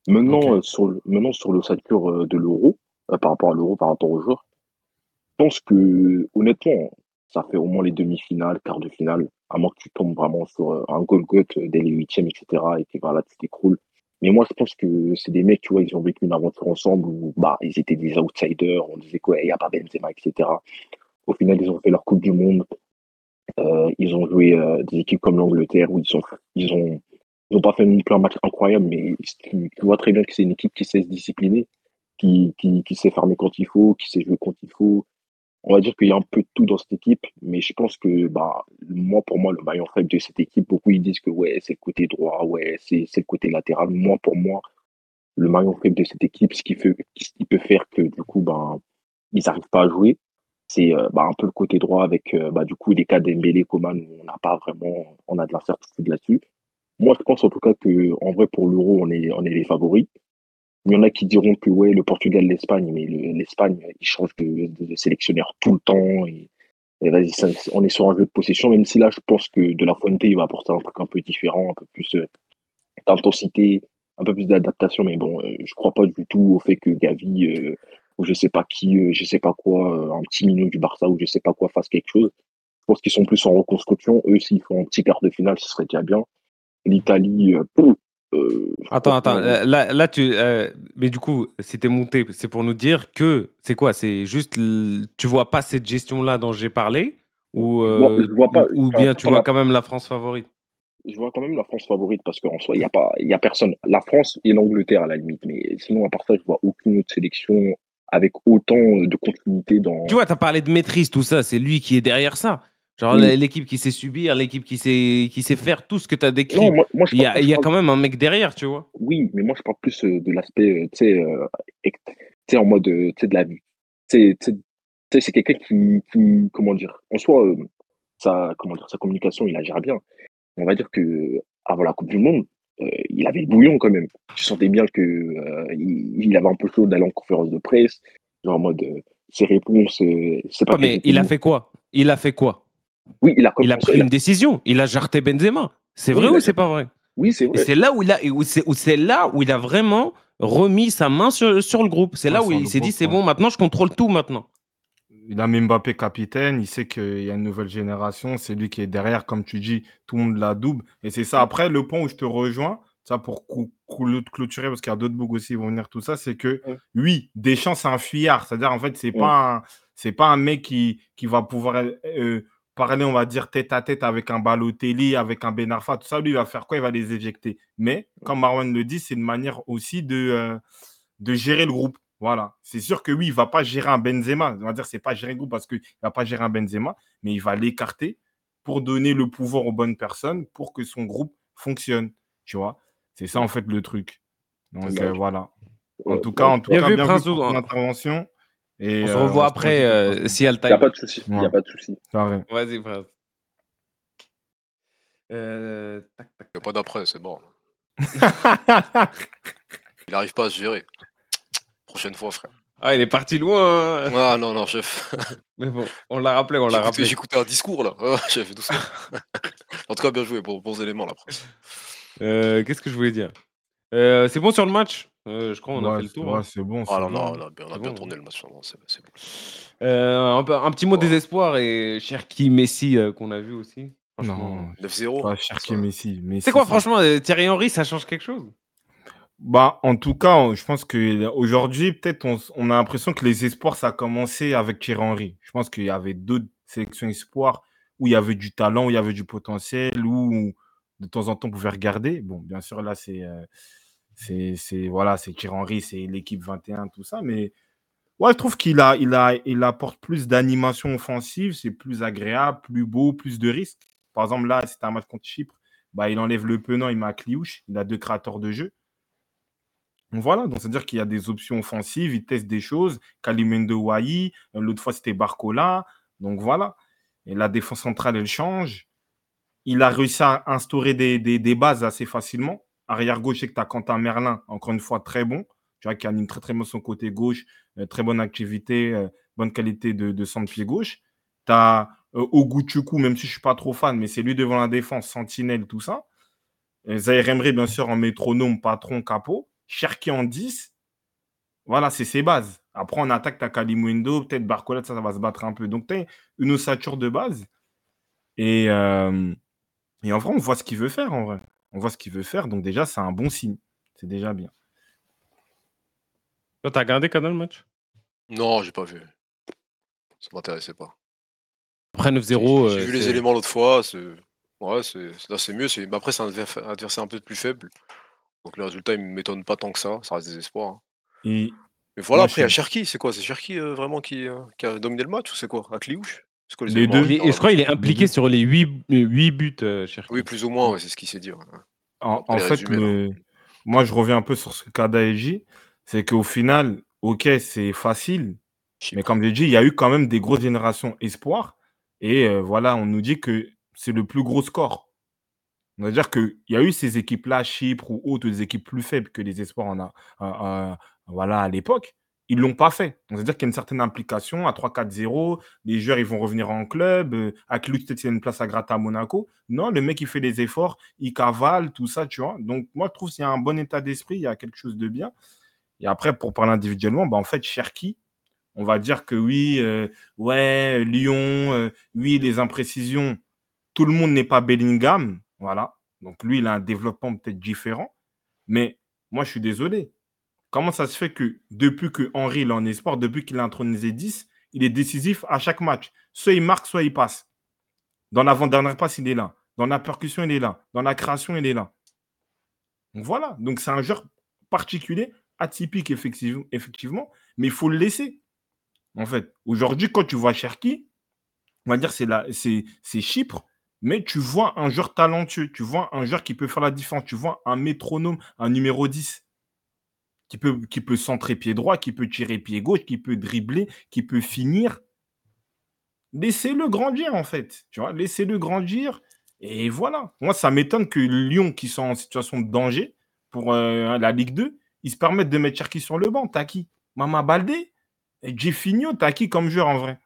Maintenant, euh, sur le, maintenant, sur le sature euh, de l'euro, euh, par rapport à l'euro, par rapport aux joueurs, je pense que, honnêtement, ça fait au moins les demi-finales, quarts de finale, à moins que tu tombes vraiment sur euh, un Golgoth dès les huitièmes, etc., et que voilà, tu t'écroules. Mais moi, je pense que c'est des mecs, tu vois, ils ont vécu une aventure ensemble où bah, ils étaient des outsiders, on disait quoi, il n'y a pas Benzema, etc. Au final, ils ont fait leur Coupe du Monde. Euh, ils ont joué euh, des équipes comme l'Angleterre où ils ont, ils ont, ils ont pas fait non plus un match incroyable, mais tu, vois très bien que c'est une équipe qui sait se discipliner, qui, qui, qui sait fermer quand il faut, qui sait jouer quand il faut. On va dire qu'il y a un peu de tout dans cette équipe, mais je pense que bah, moi, pour moi, le maillon faible de cette équipe, beaucoup ils disent que ouais, c'est le côté droit, ouais, c'est le côté latéral. Moi, pour moi, le maillon faible de cette équipe, ce qui, fait, ce qui peut faire que du coup, ben, ils n'arrivent pas à jouer, c'est euh, bah, un peu le côté droit avec euh, bah, du coup les cas d'Embélé, Coman, où on n'a pas vraiment, on a de l'incertitude là-dessus. Moi, je pense en tout cas que en vrai pour l'Euro, on est, on est les favoris. Il y en a qui diront que ouais, le Portugal, l'Espagne, mais le- l'Espagne, ils changent de, sélectionneur tout le temps. Et, on est sur un jeu de possession, même si là, je pense que De La Fuente, il va apporter un truc un peu différent, un peu plus euh, d'intensité, un peu plus d'adaptation. Mais bon, euh, je crois pas du tout au fait que Gavi, euh, ou je sais pas qui, euh, je sais pas quoi, un petit minot du Barça ou je sais pas quoi fasse quelque chose. Je pense qu'ils sont plus en reconstruction. Eux, s'ils font un petit quart de finale, ce serait déjà bien. L'Italie, euh, euh, Attends, attends. euh, Là, là tu. euh, mais du coup, si t'es monté, c'est pour nous dire que c'est quoi C'est juste. l- Tu vois pas cette gestion-là dont j'ai parlé Ou, Je vois- je vois pas- ou bien tu vois la- quand même la France favorite? Je vois quand même la France favorite parce qu'en soi, il n'y a, pas- il y a personne. La France et l'Angleterre à la limite, mais sinon, à part ça, je vois aucune autre sélection avec autant de continuité dans. Tu vois, tu as parlé de maîtrise, tout ça. C'est lui qui est derrière ça. Genre Oui. l'équipe qui sait subir, l'équipe qui sait, qui sait faire tout ce que tu as décrit. Non, moi, moi, je il y a, je il y a parle- quand même un mec derrière, tu vois. Oui, mais moi, je parle plus euh, de l'aspect, euh, tu sais, euh, tu sais, en mode, tu sais, de la vie. Tu sais, c'est quelqu'un qui, qui, comment dire, en soi, euh, sa, comment dire, sa communication, il la gère bien. on va dire que avant la Coupe du Monde, euh, il avait le bouillon quand même. Tu sentais bien que il, il avait un peu chaud d'aller en conférence de presse, genre en mode ses réponses, c'est pas. Ouais, mais il a fait quoi? Il a fait quoi? Oui, il a Il a commencé, pris une décision. Il a jarté Benzema. C'est Oui, vrai ou c'est pas vrai? Oui, c'est vrai. c'est là où il a, et où c'est, où là où il a vraiment remis sa main sur, sur le groupe. C'est là où sur il s'est dit c'est bon, maintenant je contrôle tout maintenant. Il a Mbappé capitaine, il sait qu'il y a une nouvelle génération, c'est lui qui est derrière, comme tu dis, tout le monde la double. Et c'est ça. Après, le point où je te rejoins, ça pour clôturer, parce qu'il y a d'autres bugs aussi qui vont venir, tout ça, c'est que Ouais. oui, Deschamps, c'est un fuyard. C'est-à-dire, en fait, c'est Ouais. pas un, c'est pas un mec qui, qui va pouvoir euh, parler, on va dire, tête à tête avec un Balotelli, avec un Ben Arfa, tout ça. Lui, il va faire quoi? Il va les éjecter. Mais, comme Marwan le dit, c'est une manière aussi de, euh, de gérer le groupe. Voilà. C'est sûr que oui, il ne va pas gérer un Benzema. On va dire que ce n'est pas gérer le groupe parce qu'il ne va pas gérer un Benzema, mais il va l'écarter pour donner le pouvoir aux bonnes personnes pour que son groupe fonctionne. Tu vois? C'est ça, en fait, le truc. Donc, euh, voilà. En tout cas, en tout Bien cas, vu, bien vu Prince pour ton intervention. Et, On se euh, revoit se après euh, si elle Il n'y a time. pas de souci. Il n'y Ouais. a pas de souci. Vas-y, Prince. Euh, tac, tac. Il n'y a pas d'après, c'est bon. Il n'arrive pas à se gérer. Prochaine fois, frère. Ah, il est parti loin. hein. Ah non, non, chef. Mais bon, on l'a rappelé, on l'a J'écoutais rappelé. j'écoutais un discours là. Ah, chef, doucement. en tout cas, bien joué, bon, bons éléments là. Euh, Qu'est-ce que je voulais dire? Euh, C'est bon sur le match? Euh, Je crois qu'on a Ouais, fait le c'est- tour. ouais, hein. c'est bon. Ah c'est non, bon. on a bien, on a C'est bien bon. tourné le match. non, c'est c'est bon. Euh, un, peu- un petit mot désespoir et Cherki Messi euh, qu'on a vu aussi. Franchement. Non, 9-0. pas Cherki Messi. Messi, C'est quoi, ça- franchement, euh, Thierry Henry, ça change quelque chose? Bah, en tout cas, on- je pense qu'aujourd'hui, peut-être, on, s- on a l'impression que les espoirs, ça a commencé avec Thierry Henry. Je pense qu'il y avait d'autres sélections espoirs où il y avait du talent, où il y avait du potentiel, où de temps en temps, on pouvait regarder. Bon, bien sûr, là, c'est euh, c'est voilà, c'est Thierry c'est l'équipe 21, tout ça. Mais ouais, je trouve qu'il a, il a, il apporte plus d'animation offensive, c'est plus agréable, plus beau, plus de risques. Par exemple, là, c'était un match contre Chypre. Bah, il enlève le penant, il met Cliouche. Il a deux créateurs de jeu. Donc voilà, donc c'est-à-dire qu'il y a des options offensives, il teste des choses. Kalimendo Wai, euh, l'autre fois c'était Barcola. Donc voilà. Et la défense centrale, elle change. Il a réussi à instaurer des bases assez facilement. Arrière gauche, c'est que tu as Quentin Merlin, encore une fois très bon. Tu vois, qui anime très très bien son côté gauche, euh, très bonne activité, euh, bonne qualité de, de centre pied gauche. Tu as Oguchuku, même si je ne suis pas trop fan, mais c'est lui devant la défense, sentinelle, tout ça. Euh, Zahir Emery, bien sûr, en métronome, patron, capot. Cherki en 10. Voilà, c'est ses bases. Après, en attaque, tu as Kalimundo, peut-être Barcola, ça, ça va se battre un peu. Donc, tu as une ossature de base. Et, euh, et en vrai, on voit ce qu'il veut faire, en vrai. On voit ce qu'il veut faire. Donc, déjà, c'est un bon signe. C'est déjà bien. Toi, t'as regardé quand même le match? Non, j'ai pas vu. Ça m'intéressait pas. Après J'ai 9-0. j'ai euh, vu les éléments l'autre fois. c'est- Ouais, c'est là, c'est mieux. c'est- mais Après, c'est un adver- adversaire un peu plus faible. Donc, le résultat, il me m'étonne pas tant que ça. Ça reste des espoirs. hein. Et Mais voilà, après, il y a je- Cherki. C'est quoi? C'est Cherki euh, vraiment qui, euh, qui a dominé le match ou c'est quoi? À Cliouche C'est quoi Les deux. Et je crois là-bas qu'il est impliqué sur les 8, buts, euh. Oui, plus ou moins, ouais, c'est ce qu'il s'est dit. ouais. en, fait, le... moi, je reviens un peu sur ce qu'a dit. C'est qu'au final, OK, c'est facile. Mais comme j'ai dit, il y a eu quand même des grosses générations espoirs. Et euh, voilà, on nous dit que c'est le plus gros score. On va dire qu'il y a eu ces équipes-là, Chypre ou autres, des équipes plus faibles que les espoirs en a, euh, euh, voilà, à l'époque. Ils ne l'ont pas fait. Donc, C'est-à-dire qu'il y a une certaine implication à 3-4-0. Les joueurs, ils vont revenir en club. Euh, à peut-être une place à gratter à Monaco. Non, le mec, il fait les efforts, il cavale, tout ça, tu vois. Donc, moi, je trouve qu'il y a un bon état d'esprit, il y a quelque chose de bien. Et après, pour parler individuellement, bah, en fait, Cherki, on va dire que oui, euh, ouais, Lyon, euh, oui, les imprécisions, tout le monde n'est pas Bellingham, voilà. Donc lui, il a un développement peut-être différent. Mais moi, je suis désolé. Comment ça se fait que depuis que Henry est en espoir, depuis qu'il a intronisé 10, il est décisif à chaque match? Soit il marque, soit il passe. Dans l'avant-dernière passe, il est là. Dans la percussion, il est là. Dans la création, il est là. Voilà. Donc c'est un joueur particulier, atypique effectivement, effectivement mais il faut le laisser. En fait, aujourd'hui, quand tu vois Cherki, on va dire c'est c'est Chypre, mais tu vois un joueur talentueux, tu vois un joueur qui peut faire la différence, tu vois un métronome, un numéro 10 qui peut, centrer pied droit, qui peut tirer pied gauche, qui peut dribbler, qui peut finir. Laissez-le grandir, en fait. Tu vois, laissez-le grandir. Et voilà. Moi, ça m'étonne que Lyon, qui sont en situation de danger pour euh, la Ligue 2, ils se permettent de mettre Cherki sur le banc. T'as qui? Mama Baldé Jeffinho, t'as qui comme joueur en vrai?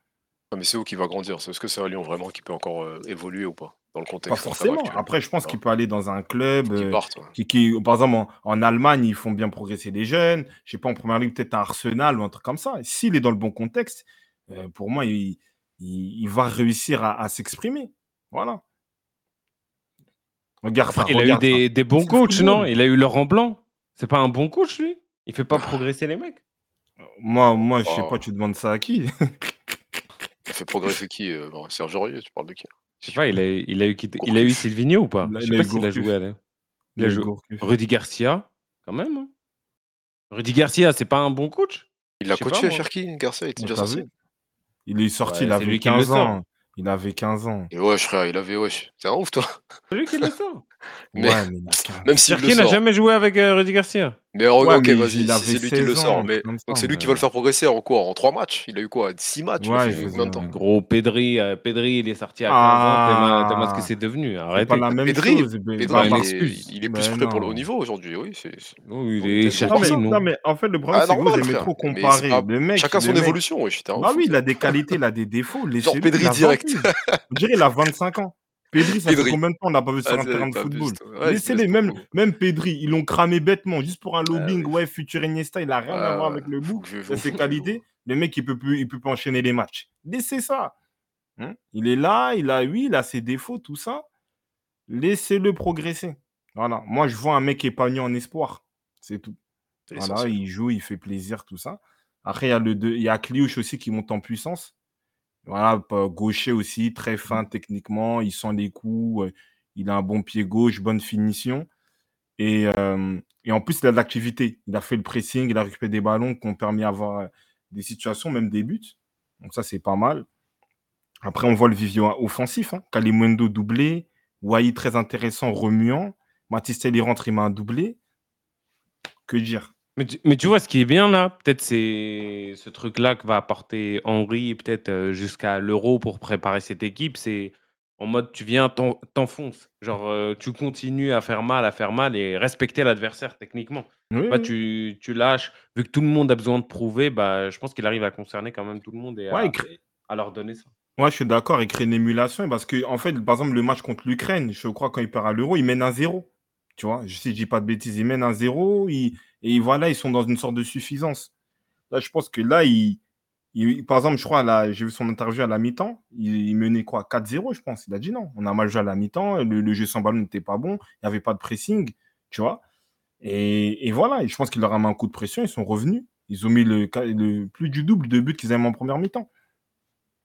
Ah, mais c'est où qui va grandir? Est-ce que c'est un Lyon vraiment qui peut encore euh, évoluer ou pas? Dans le Pas contexte forcément. actuel Après, je pense qu'il peut aller dans un club. Qui euh, partent, ouais. qui, qui- par exemple, en, en Allemagne, ils font bien progresser les jeunes. Je sais pas, en première ligue, peut-être un Arsenal ou un truc comme ça. S'il est dans le bon contexte, euh, pour moi, il, il- il va réussir à, à s'exprimer. Voilà. Regarde. Après, il a eu des, des bons coachs, non? Il a eu Laurent Blanc. C'est pas un bon coach, lui? Il fait pas progresser les mecs? Moi, moi, je sais Oh. pas, tu demandes ça à qui? Il fait progresser qui euh, bon, Serge Aurier, tu parles de qui? Je sais pas, il a, il a eu, qui- il a eu Silvino ou pas? Il a- Je sais a pas eu s'il a Gourcuff. joué à la- Il a joué. Rudy Garcia, quand même. hein. Rudy Garcia, c'est pas un bon coach? Il l'a coaché. Cherki Garcia, il était déjà sorti. Il est sorti, Ouais, il c'est avait lui qui le 15 sort. ans. Il avait 15 ans. Et wesh, frère, il avait wesh. T'es un ouf, toi. C'est lui qui le sort. Mais- Ouais, mais il a 15 Même s'il Cherki n'a jamais joué avec euh, Rudy Garcia. Mais en- Ouais, ok, vas-y, il c'est lui qui le 16 sort. ans, Mais ça, donc c'est lui qui va le faire progresser en quoi En 3 matchs? Il a eu quoi? 6 matchs Il Ouais, il temps Gros Pedri, euh, Pedri, il est sorti à 15 ans. T'es ma- t'es ma ce que Ah. c'est devenu. C'est Arrêtez. pas la même Pedri, chose. Pedri, bah, il, est, il est plus prêt pour le haut niveau aujourd'hui, oui. c'est- Non, il est Cherki, Non mais, non. mais en fait, le problème, Ah, c'est que vous aimez trop comparer. Le mec, Chacun son évolution, oui. Ouf. oui, il a des qualités, il a des défauts. Genre Pedri il direct. 28. On dirait qu'il a 25 ans. Pedri, ça Pedri. fait combien de temps on l'a pas vu sur Ah, un c'est- terrain de football. Ouais, Laissez-les, laisse même, même Pedri, ils l'ont cramé bêtement, juste pour un lobbying. ouais. Ouais, futur Iniesta, il a rien à Ouais, voir avec le bout. ses qualités. Le mec, il peut plus, il peut pas enchaîner les matchs. Laissez ça. Hein? Il est là, il a, oui, il a ses défauts, tout ça. Laissez-le progresser. Voilà. Moi, je vois un mec épanoui en espoir. C'est tout. Voilà, il joue, il fait plaisir, tout ça. Après, il y a, le il y a Kliouche aussi qui monte en puissance. Voilà, gaucher aussi, très fin techniquement, il sent les coups, il a un bon pied gauche, bonne finition. Et, euh, et en plus, il a de l'activité. Il a fait le pressing, il a récupéré des ballons qui ont permis d'avoir des situations, même des buts. Donc ça, c'est pas mal. Après, on voit le vivio offensif. Hein. Kalimundo doublé, Wai très intéressant, remuant. Matistel, il rentre, il un doublé. Que dire? Mais tu, mais tu vois, ce qui est bien là, peut-être c'est ce truc-là que va apporter Henry, peut-être euh, jusqu'à l'Euro pour préparer cette équipe. C'est en mode tu viens, t'en- t'enfonces. Genre, euh, tu continues à faire mal, à faire mal et respecter l'adversaire techniquement. Oui, Bah, oui. tu, tu lâches. Vu que tout le monde a besoin de prouver, bah, je pense qu'il arrive à concerner quand même tout le monde et Ouais, à, crée- à leur donner ça. Ouais, je suis d'accord, il crée une émulation parce que, en fait, par exemple, le match contre l'Ukraine, je crois, quand il part à l'Euro, il mène un 0. Tu vois, si je dis pas de bêtises, il mène un 0 il- et voilà, ils sont dans une sorte de suffisance. Là, je pense que là, il, par exemple, je crois, j'ai vu son interview à la mi-temps, il, menait quoi 4-0, je pense. Il a dit non, on a mal joué à la mi-temps, le, jeu sans ballon n'était pas bon, il n'y avait pas de pressing, tu vois. Et, voilà, et je pense qu'il leur a mis un coup de pression, ils sont revenus. Ils ont mis le, plus du double de buts qu'ils avaient en première mi-temps.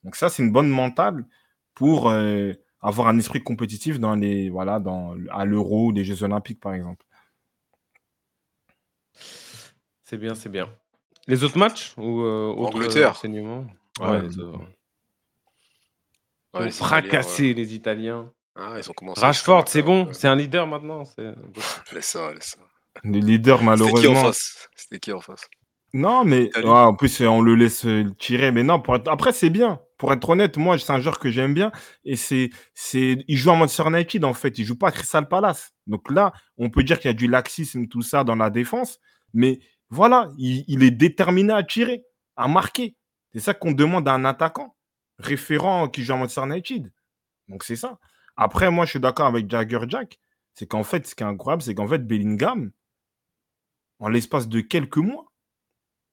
Donc ça, c'est une bonne mentale pour euh, avoir un esprit compétitif dans les, voilà, dans, à l'Euro les Jeux Olympiques, par exemple. C'est bien, c'est bien. Les autres matchs ou euh, autres, euh, Angleterre. enseignements? Ouais, Ouais, les ils autres. ont- Ouais, ils ont les Italiens, fracassé les Italiens. Ah, ils ont commencé. Rashford, c'est bon, c'est un leader maintenant. c'est- Laisse ça, laisse ça. Les leaders, C'était qui en malheureusement. face? C'était qui en face? Non, mais Italie. en plus, on le laisse euh, tirer. Mais non, pour être- après, c'est bien. Pour être honnête, moi, c'est un joueur que j'aime bien. Et c'est, c'est, il joue en Manchester United, en fait. Il joue pas à Crystal Palace. Donc là, on peut dire qu'il y a du laxisme, tout ça, dans la défense. Mais voilà, il, est déterminé à tirer, à marquer. C'est ça qu'on demande à un attaquant référent qui joue en Manchester United. Donc c'est ça. Après, moi, je suis d'accord avec Jagger Jack. C'est qu'en fait, ce qui est incroyable, c'est qu'en fait, Bellingham, en l'espace de quelques mois,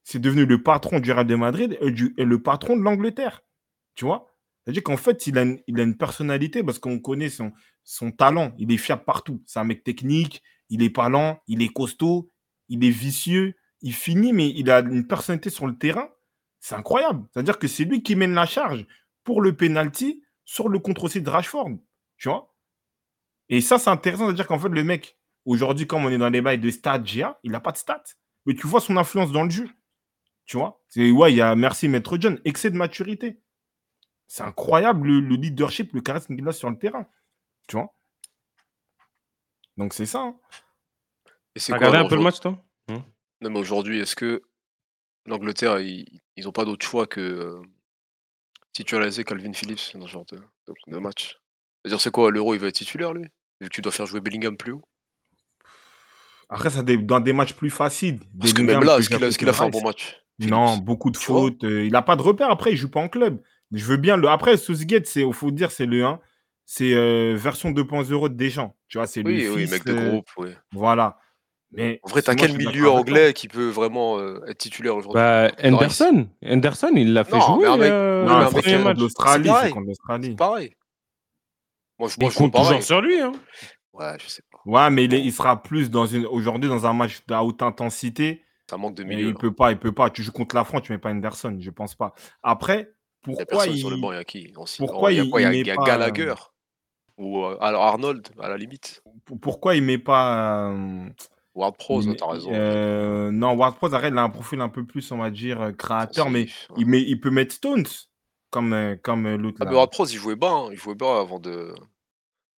c'est devenu le patron du Real de Madrid et, le patron de l'Angleterre. Tu vois? C'est-à-dire qu'en fait, il a, une, personnalité parce qu'on connaît son, son talent. Il est fiable partout. C'est un mec technique, il est pas lent, il est costaud, il est vicieux, il finit, mais il a une personnalité sur le terrain. C'est incroyable. C'est-à-dire que c'est lui qui mène la charge pour le penalty sur le contre aussi de Rashford. Tu vois Et ça, c'est intéressant. C'est-à-dire qu'en fait, le mec, aujourd'hui, comme on est dans les bails de stats GA, il n'a pas de stats. Mais tu vois son influence dans le jeu. Tu vois C'est ouais, il y a merci Maître John, excès de maturité. C'est incroyable le, le leadership, le charisme qu'il a sur le terrain. Tu vois Donc c'est ça. hein. Et c'est T'as quoi regardé alors, un peu le match, toi? Non, mais aujourd'hui, est-ce que l'Angleterre, ils n'ont pas d'autre choix que euh, titulariser Calvin Phillips dans ce genre de, de- de match? C'est-à-dire, c'est quoi L'Euro, il va être titulaire, lui? Vu que tu dois faire jouer Bellingham plus haut? Après, ça dans des matchs plus faciles. Parce que même là, est-ce qu'il a, fait un bon match Non, beaucoup de Tu fautes. euh, il n'a pas de repère. Après, il joue pas en club. Je veux bien le. Après, Southgate, c'est, il faut dire, c'est le 1. C'est euh, version 2.0 de Deschamps. Tu vois, c'est Oui, le oui, fils, mec de euh, groupe, oui. Voilà. Mais En vrai, t'as quel milieu anglais qui peut vraiment euh, être titulaire aujourd'hui Bah. Anderson. Anderson, il l'a fait Non, mais jouer un mec- euh, Non, mais c'est euh, contre match. l'Australie. C'est contre l'Australie. C'est pareil. Moi, je, Il moi, je compte toujours sur lui. Hein. Ouais, je sais pas. Ouais, mais il, est- il sera plus dans une aujourd'hui dans un match à haute intensité. Ça manque de milieu. il là. peut pas, il peut pas. Tu joues contre la France, tu mets pas Anderson, je pense pas. Après, pourquoi il, sur le banc, il y a qui? Non, si. pourquoi il y a il- quoi? Il y a, il il y a met pas, Gallagher. Ou euh, alors Arnold, à la limite. pour- pourquoi il met pas met- t'as raison. euh, non, Ward Prowse, arrête, il a un profil un peu plus, on va dire, euh, créateur, mais ouais. il, met, il peut mettre Stones comme, euh, comme euh, l'autre Ah, là. mais il jouait bas. hein. Il jouait bas avant de.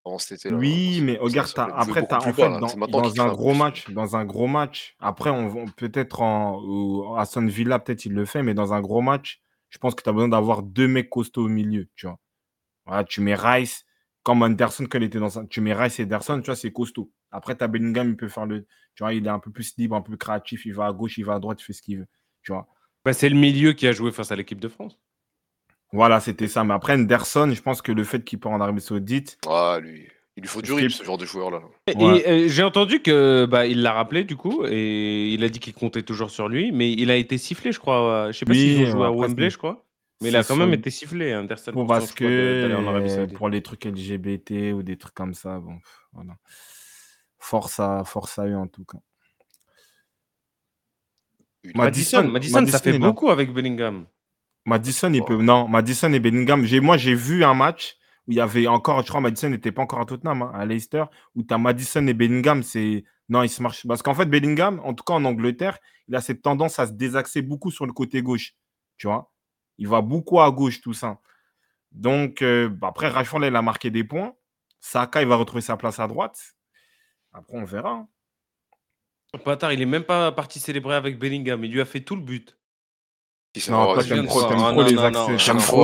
Avant cet été. là. Oui, mais regarde, ça après, plus en fait, dans, un gros match, dans un gros match, après, on, va- peut-être en, à Aston Villa, peut-être il le fait, mais dans un gros match, je pense que tu as besoin d'avoir deux mecs costauds au milieu, tu vois. Voilà, tu mets Rice, comme Anderson, quand il était dans un, tu mets Rice et Anderson, tu vois, c'est costaud. Après, tu as Bellingham, il peut faire le, tu vois, il est un peu plus libre, un peu créatif, il va à gauche, il va à droite, il fait ce qu'il veut, tu vois. Bah, c'est le milieu qui a joué face à l'équipe de France. Voilà, c'était ça. Mais après, Anderson, je pense que le fait qu'il part en Arabie Saoudite, Ah, lui. Il lui faut du qu'il- ce genre de joueur-là. Et Ouais. euh, j'ai entendu que bah, il l'a rappelé du coup et il a dit qu'il comptait toujours sur lui, mais il a été sifflé, je crois. euh, Je sais pas Oui, s'ils ont joué à Wembley, je crois. Mais il a quand même été sifflé, Anderson, pour parce que Saoudite. pour les trucs LGBT ou des trucs comme ça, bon, voilà. Force à, force à eux en tout cas. Madison, Madison, ça fait là. beaucoup avec Bellingham. Madison, il Oh. peut. Non, Madison et Bellingham. J'ai, moi, j'ai vu un match où il y avait encore, je crois, Madison n'était pas encore à Tottenham, hein, à Leicester, où tu as Madison et Bellingham. C'est non, ils se marchent. Parce qu'en fait, Bellingham, en tout cas en Angleterre, il a cette tendance à se désaxer beaucoup sur le côté gauche. Tu vois, il va beaucoup à gauche, tout ça. Donc, euh, bah, après, Rashford, là, il a marqué des points. Saka, il va retrouver sa place à droite. Après, on verra. hein. Bâtard, il est même pas parti célébrer avec Bellingham. Il lui a fait tout le but. Non, je t'aimes viens de trop, Ah, trop non, les non, accès. non, non, trop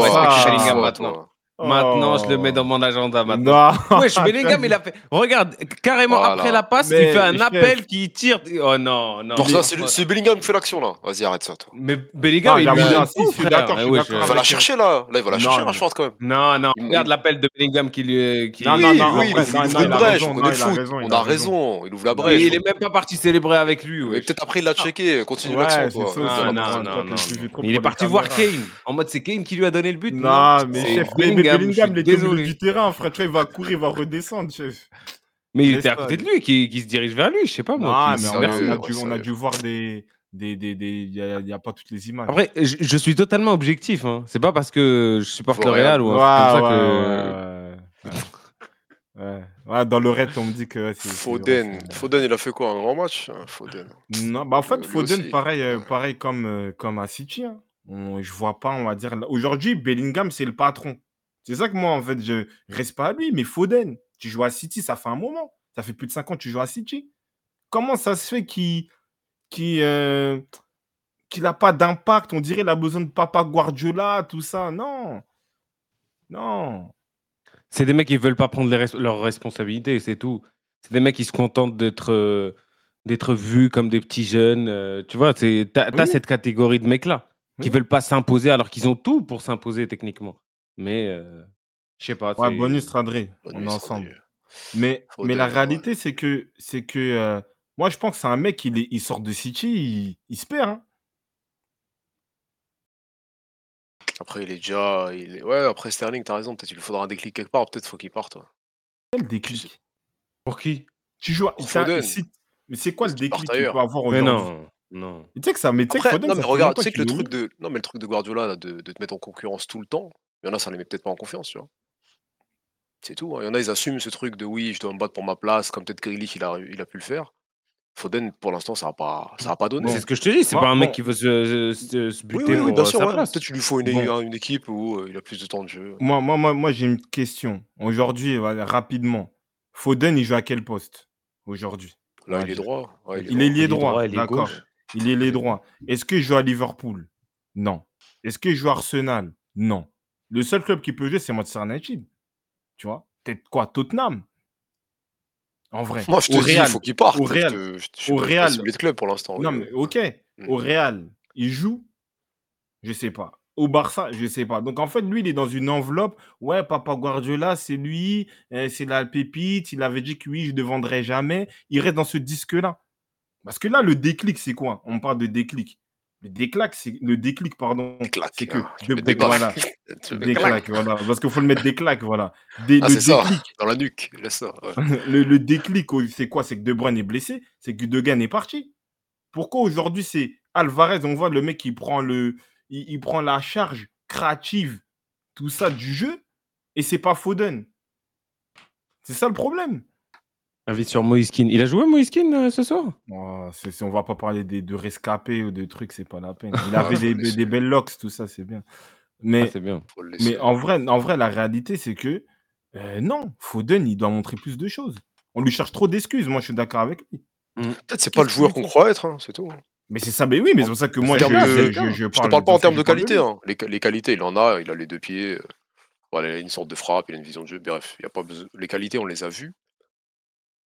Bellingham fois, maintenant. je le mets Oh. dans mon agenda maintenant. Non. Wesh, Bellingham, il a fait. Regarde, carrément Voilà. après la passe, Mais, il fait un chef. appel qui tire. Oh non, non. Pour mais- ça, c'est Bellingham qui fait l'action là. Vas-y, arrête ça, toi. Mais Bellingham, il si, tout, je suis frère. je Ouais, Il va la chercher là. Là, il va la Non, chercher, mais- Rashford quand même. Non, non, Il- regarde l'appel de Bellingham qui lui. Qui... Non, non, non, oui, il ouvre une il a brèche, on connaît le a foot. raison, il On a a raison, il ouvre la Mais brèche. il est même pas parti célébrer avec lui. Mais peut-être après il l'a checké, continue l'action Non, non, non, Il est parti voir. Kane. En mode, c'est Kane qui lui a donné le but. Non, mais chef, mais, mais Bellingham, Bellingham, il désolé. du terrain, frère. Tu vois, il va courir, il va redescendre, chef. Mais il était à côté de lui. qui, qui se dirige vers lui, je sais pas moi. Qui- mais on a, dû, on a dû voir des. des, des, des... Il n'y a, il y a pas toutes les images. Après, je, je suis totalement objectif. Hein. C'est pas parce que je supporte le Real ou ouais, un truc ouais, comme ça que. ouais, ouais, dans le raid, on me dit que. Foden, c'est- Foden, il a fait quoi Un grand match hein, Foden? Non, bah en fait, Lui Foden, aussi. pareil, euh, pareil comme, euh, comme à City. hein. On- je vois pas, on va dire. Aujourd'hui, Bellingham, c'est le patron. C'est ça que moi, en fait, je reste pas à lui. Mais Foden, tu joues à City, ça fait un moment. Ça fait plus de 5 ans que tu joues à City. Comment ça se fait qu'il qu'il euh, n'a pas d'impact? On dirait qu'il a besoin de Papa Guardiola, tout ça. Non. Non. C'est des mecs qui veulent pas prendre res- leurs responsabilités, c'est tout. C'est des mecs qui se contentent d'être euh, d'être vus comme des petits jeunes. euh, tu vois, t'as Oui. cette catégorie de mecs-là qui Oui. veulent pas s'imposer alors qu'ils ont tout pour s'imposer techniquement. Mais euh, je sais pas. Ouais, c'est- bonus, Radré. On est ensemble. Mais, mais la réalité, c'est que, c'est que euh, moi, je pense que c'est un mec, il, est, il sort de City, il, il se perd. hein. Après, il est déjà. Il est... Ouais, après Sterling, t'as raison. Peut-être il lui faudra un déclic quelque part. Peut-être faut qu'il parte. ouais. Quel déclic? Pour qui? Tu joues à- Pour t'as- Foden. si- Mais c'est quoi le déclic qu'il ailleurs? peut avoir Mais aujourd'hui? non, non. Tu sais que ça, mais tu sais que Après, Foden, non, ça mais fait regarde, longtemps tu sais que le qu'il est truc de. Non, mais le truc de Guardiola, là, de, de te mettre en concurrence tout le temps, il y en a, ça les met peut-être pas en confiance, tu vois. C'est tout. hein. Il y en a, ils assument ce truc de oui, je dois me battre pour ma place, comme peut-être Grealish, il a, il a pu le faire. Foden, pour l'instant, ça n'a pas, ça a pas donné. Bon. C'est ce que je te dis, c'est pas un mec bon. qui veut se, se- se Oui, buter oui, oui, pour bien euh, sûr. sa ouais. place. Peut-être qu'il lui faut une, Bon. une équipe où euh, il a plus de temps de jeu. Moi, moi, moi, moi j'ai une question. Aujourd'hui, voilà, rapidement. Foden, il joue à quel poste aujourd'hui? Là, Ouais, il est droit. Ouais, Il est lié Il est droit, droit, il est d'accord. gauche. Il est les droits. Est-ce qu'il joue à Liverpool? Non. Est-ce qu'il joue à Arsenal? Non. Le seul club qui peut jouer, c'est Manchester United. Tu vois? Peut-être quoi? Tottenham En vrai. Moi, je te Au dis, il Real. faut qu'il parte. Au Je Real. te- je- je suis Au Real. de club pour l'instant. Non, oui. mais ok. Mm. Au Real, il joue? Je sais pas. Au Barça, je sais pas. Donc en fait, lui, il est dans une enveloppe. Ouais, Papa Guardiola, c'est lui, euh, c'est la pépite. Il avait dit que oui, je ne vendrai jamais. Il reste dans ce disque-là. Parce que là, le déclic, c'est quoi? On parle de déclic. Le déclic, c'est le déclic, pardon. C'est que de- voilà. Parce qu'il faut le mettre des claques, voilà. Ah, le ça. déclic, Dans la nuque. Ça. ouais. le, le déclic, oh, c'est quoi? C'est que De Bruyne est blessé, c'est que Gundogan est parti. Pourquoi aujourd'hui c'est Alvarez On voit le mec qui prend le, il, il prend la charge créative, tout ça du jeu, et c'est pas Foden. C'est ça le problème. Sur Moiskin. Il a joué Moiskin euh, ce soir? Oh, c'est- c'est- on va pas parler des- de rescapés ou de trucs, c'est pas la peine. Il avait des, des- des belles locks, tout ça, c'est bien. Ah, Mais, C'est bien. Faut le laisser. mais en, vrai, en vrai, la réalité, c'est que euh, non, Foden, il doit montrer plus de choses. On lui cherche trop d'excuses. Moi, je suis d'accord avec lui. Peut-être c'est pas le qu'est-ce joueur qu'on croit être, hein, c'est tout. Mais c'est ça, mais oui, mais c'est pour ça que moi, je, termes de- je, je, je, je te parle pas en termes de qualité. hein. Les, les qualités, il en a. Il a les deux pieds. euh, voilà, il a une sorte de frappe, il a une vision de jeu. Bref, il y a pas besoin- les qualités, on les a vues.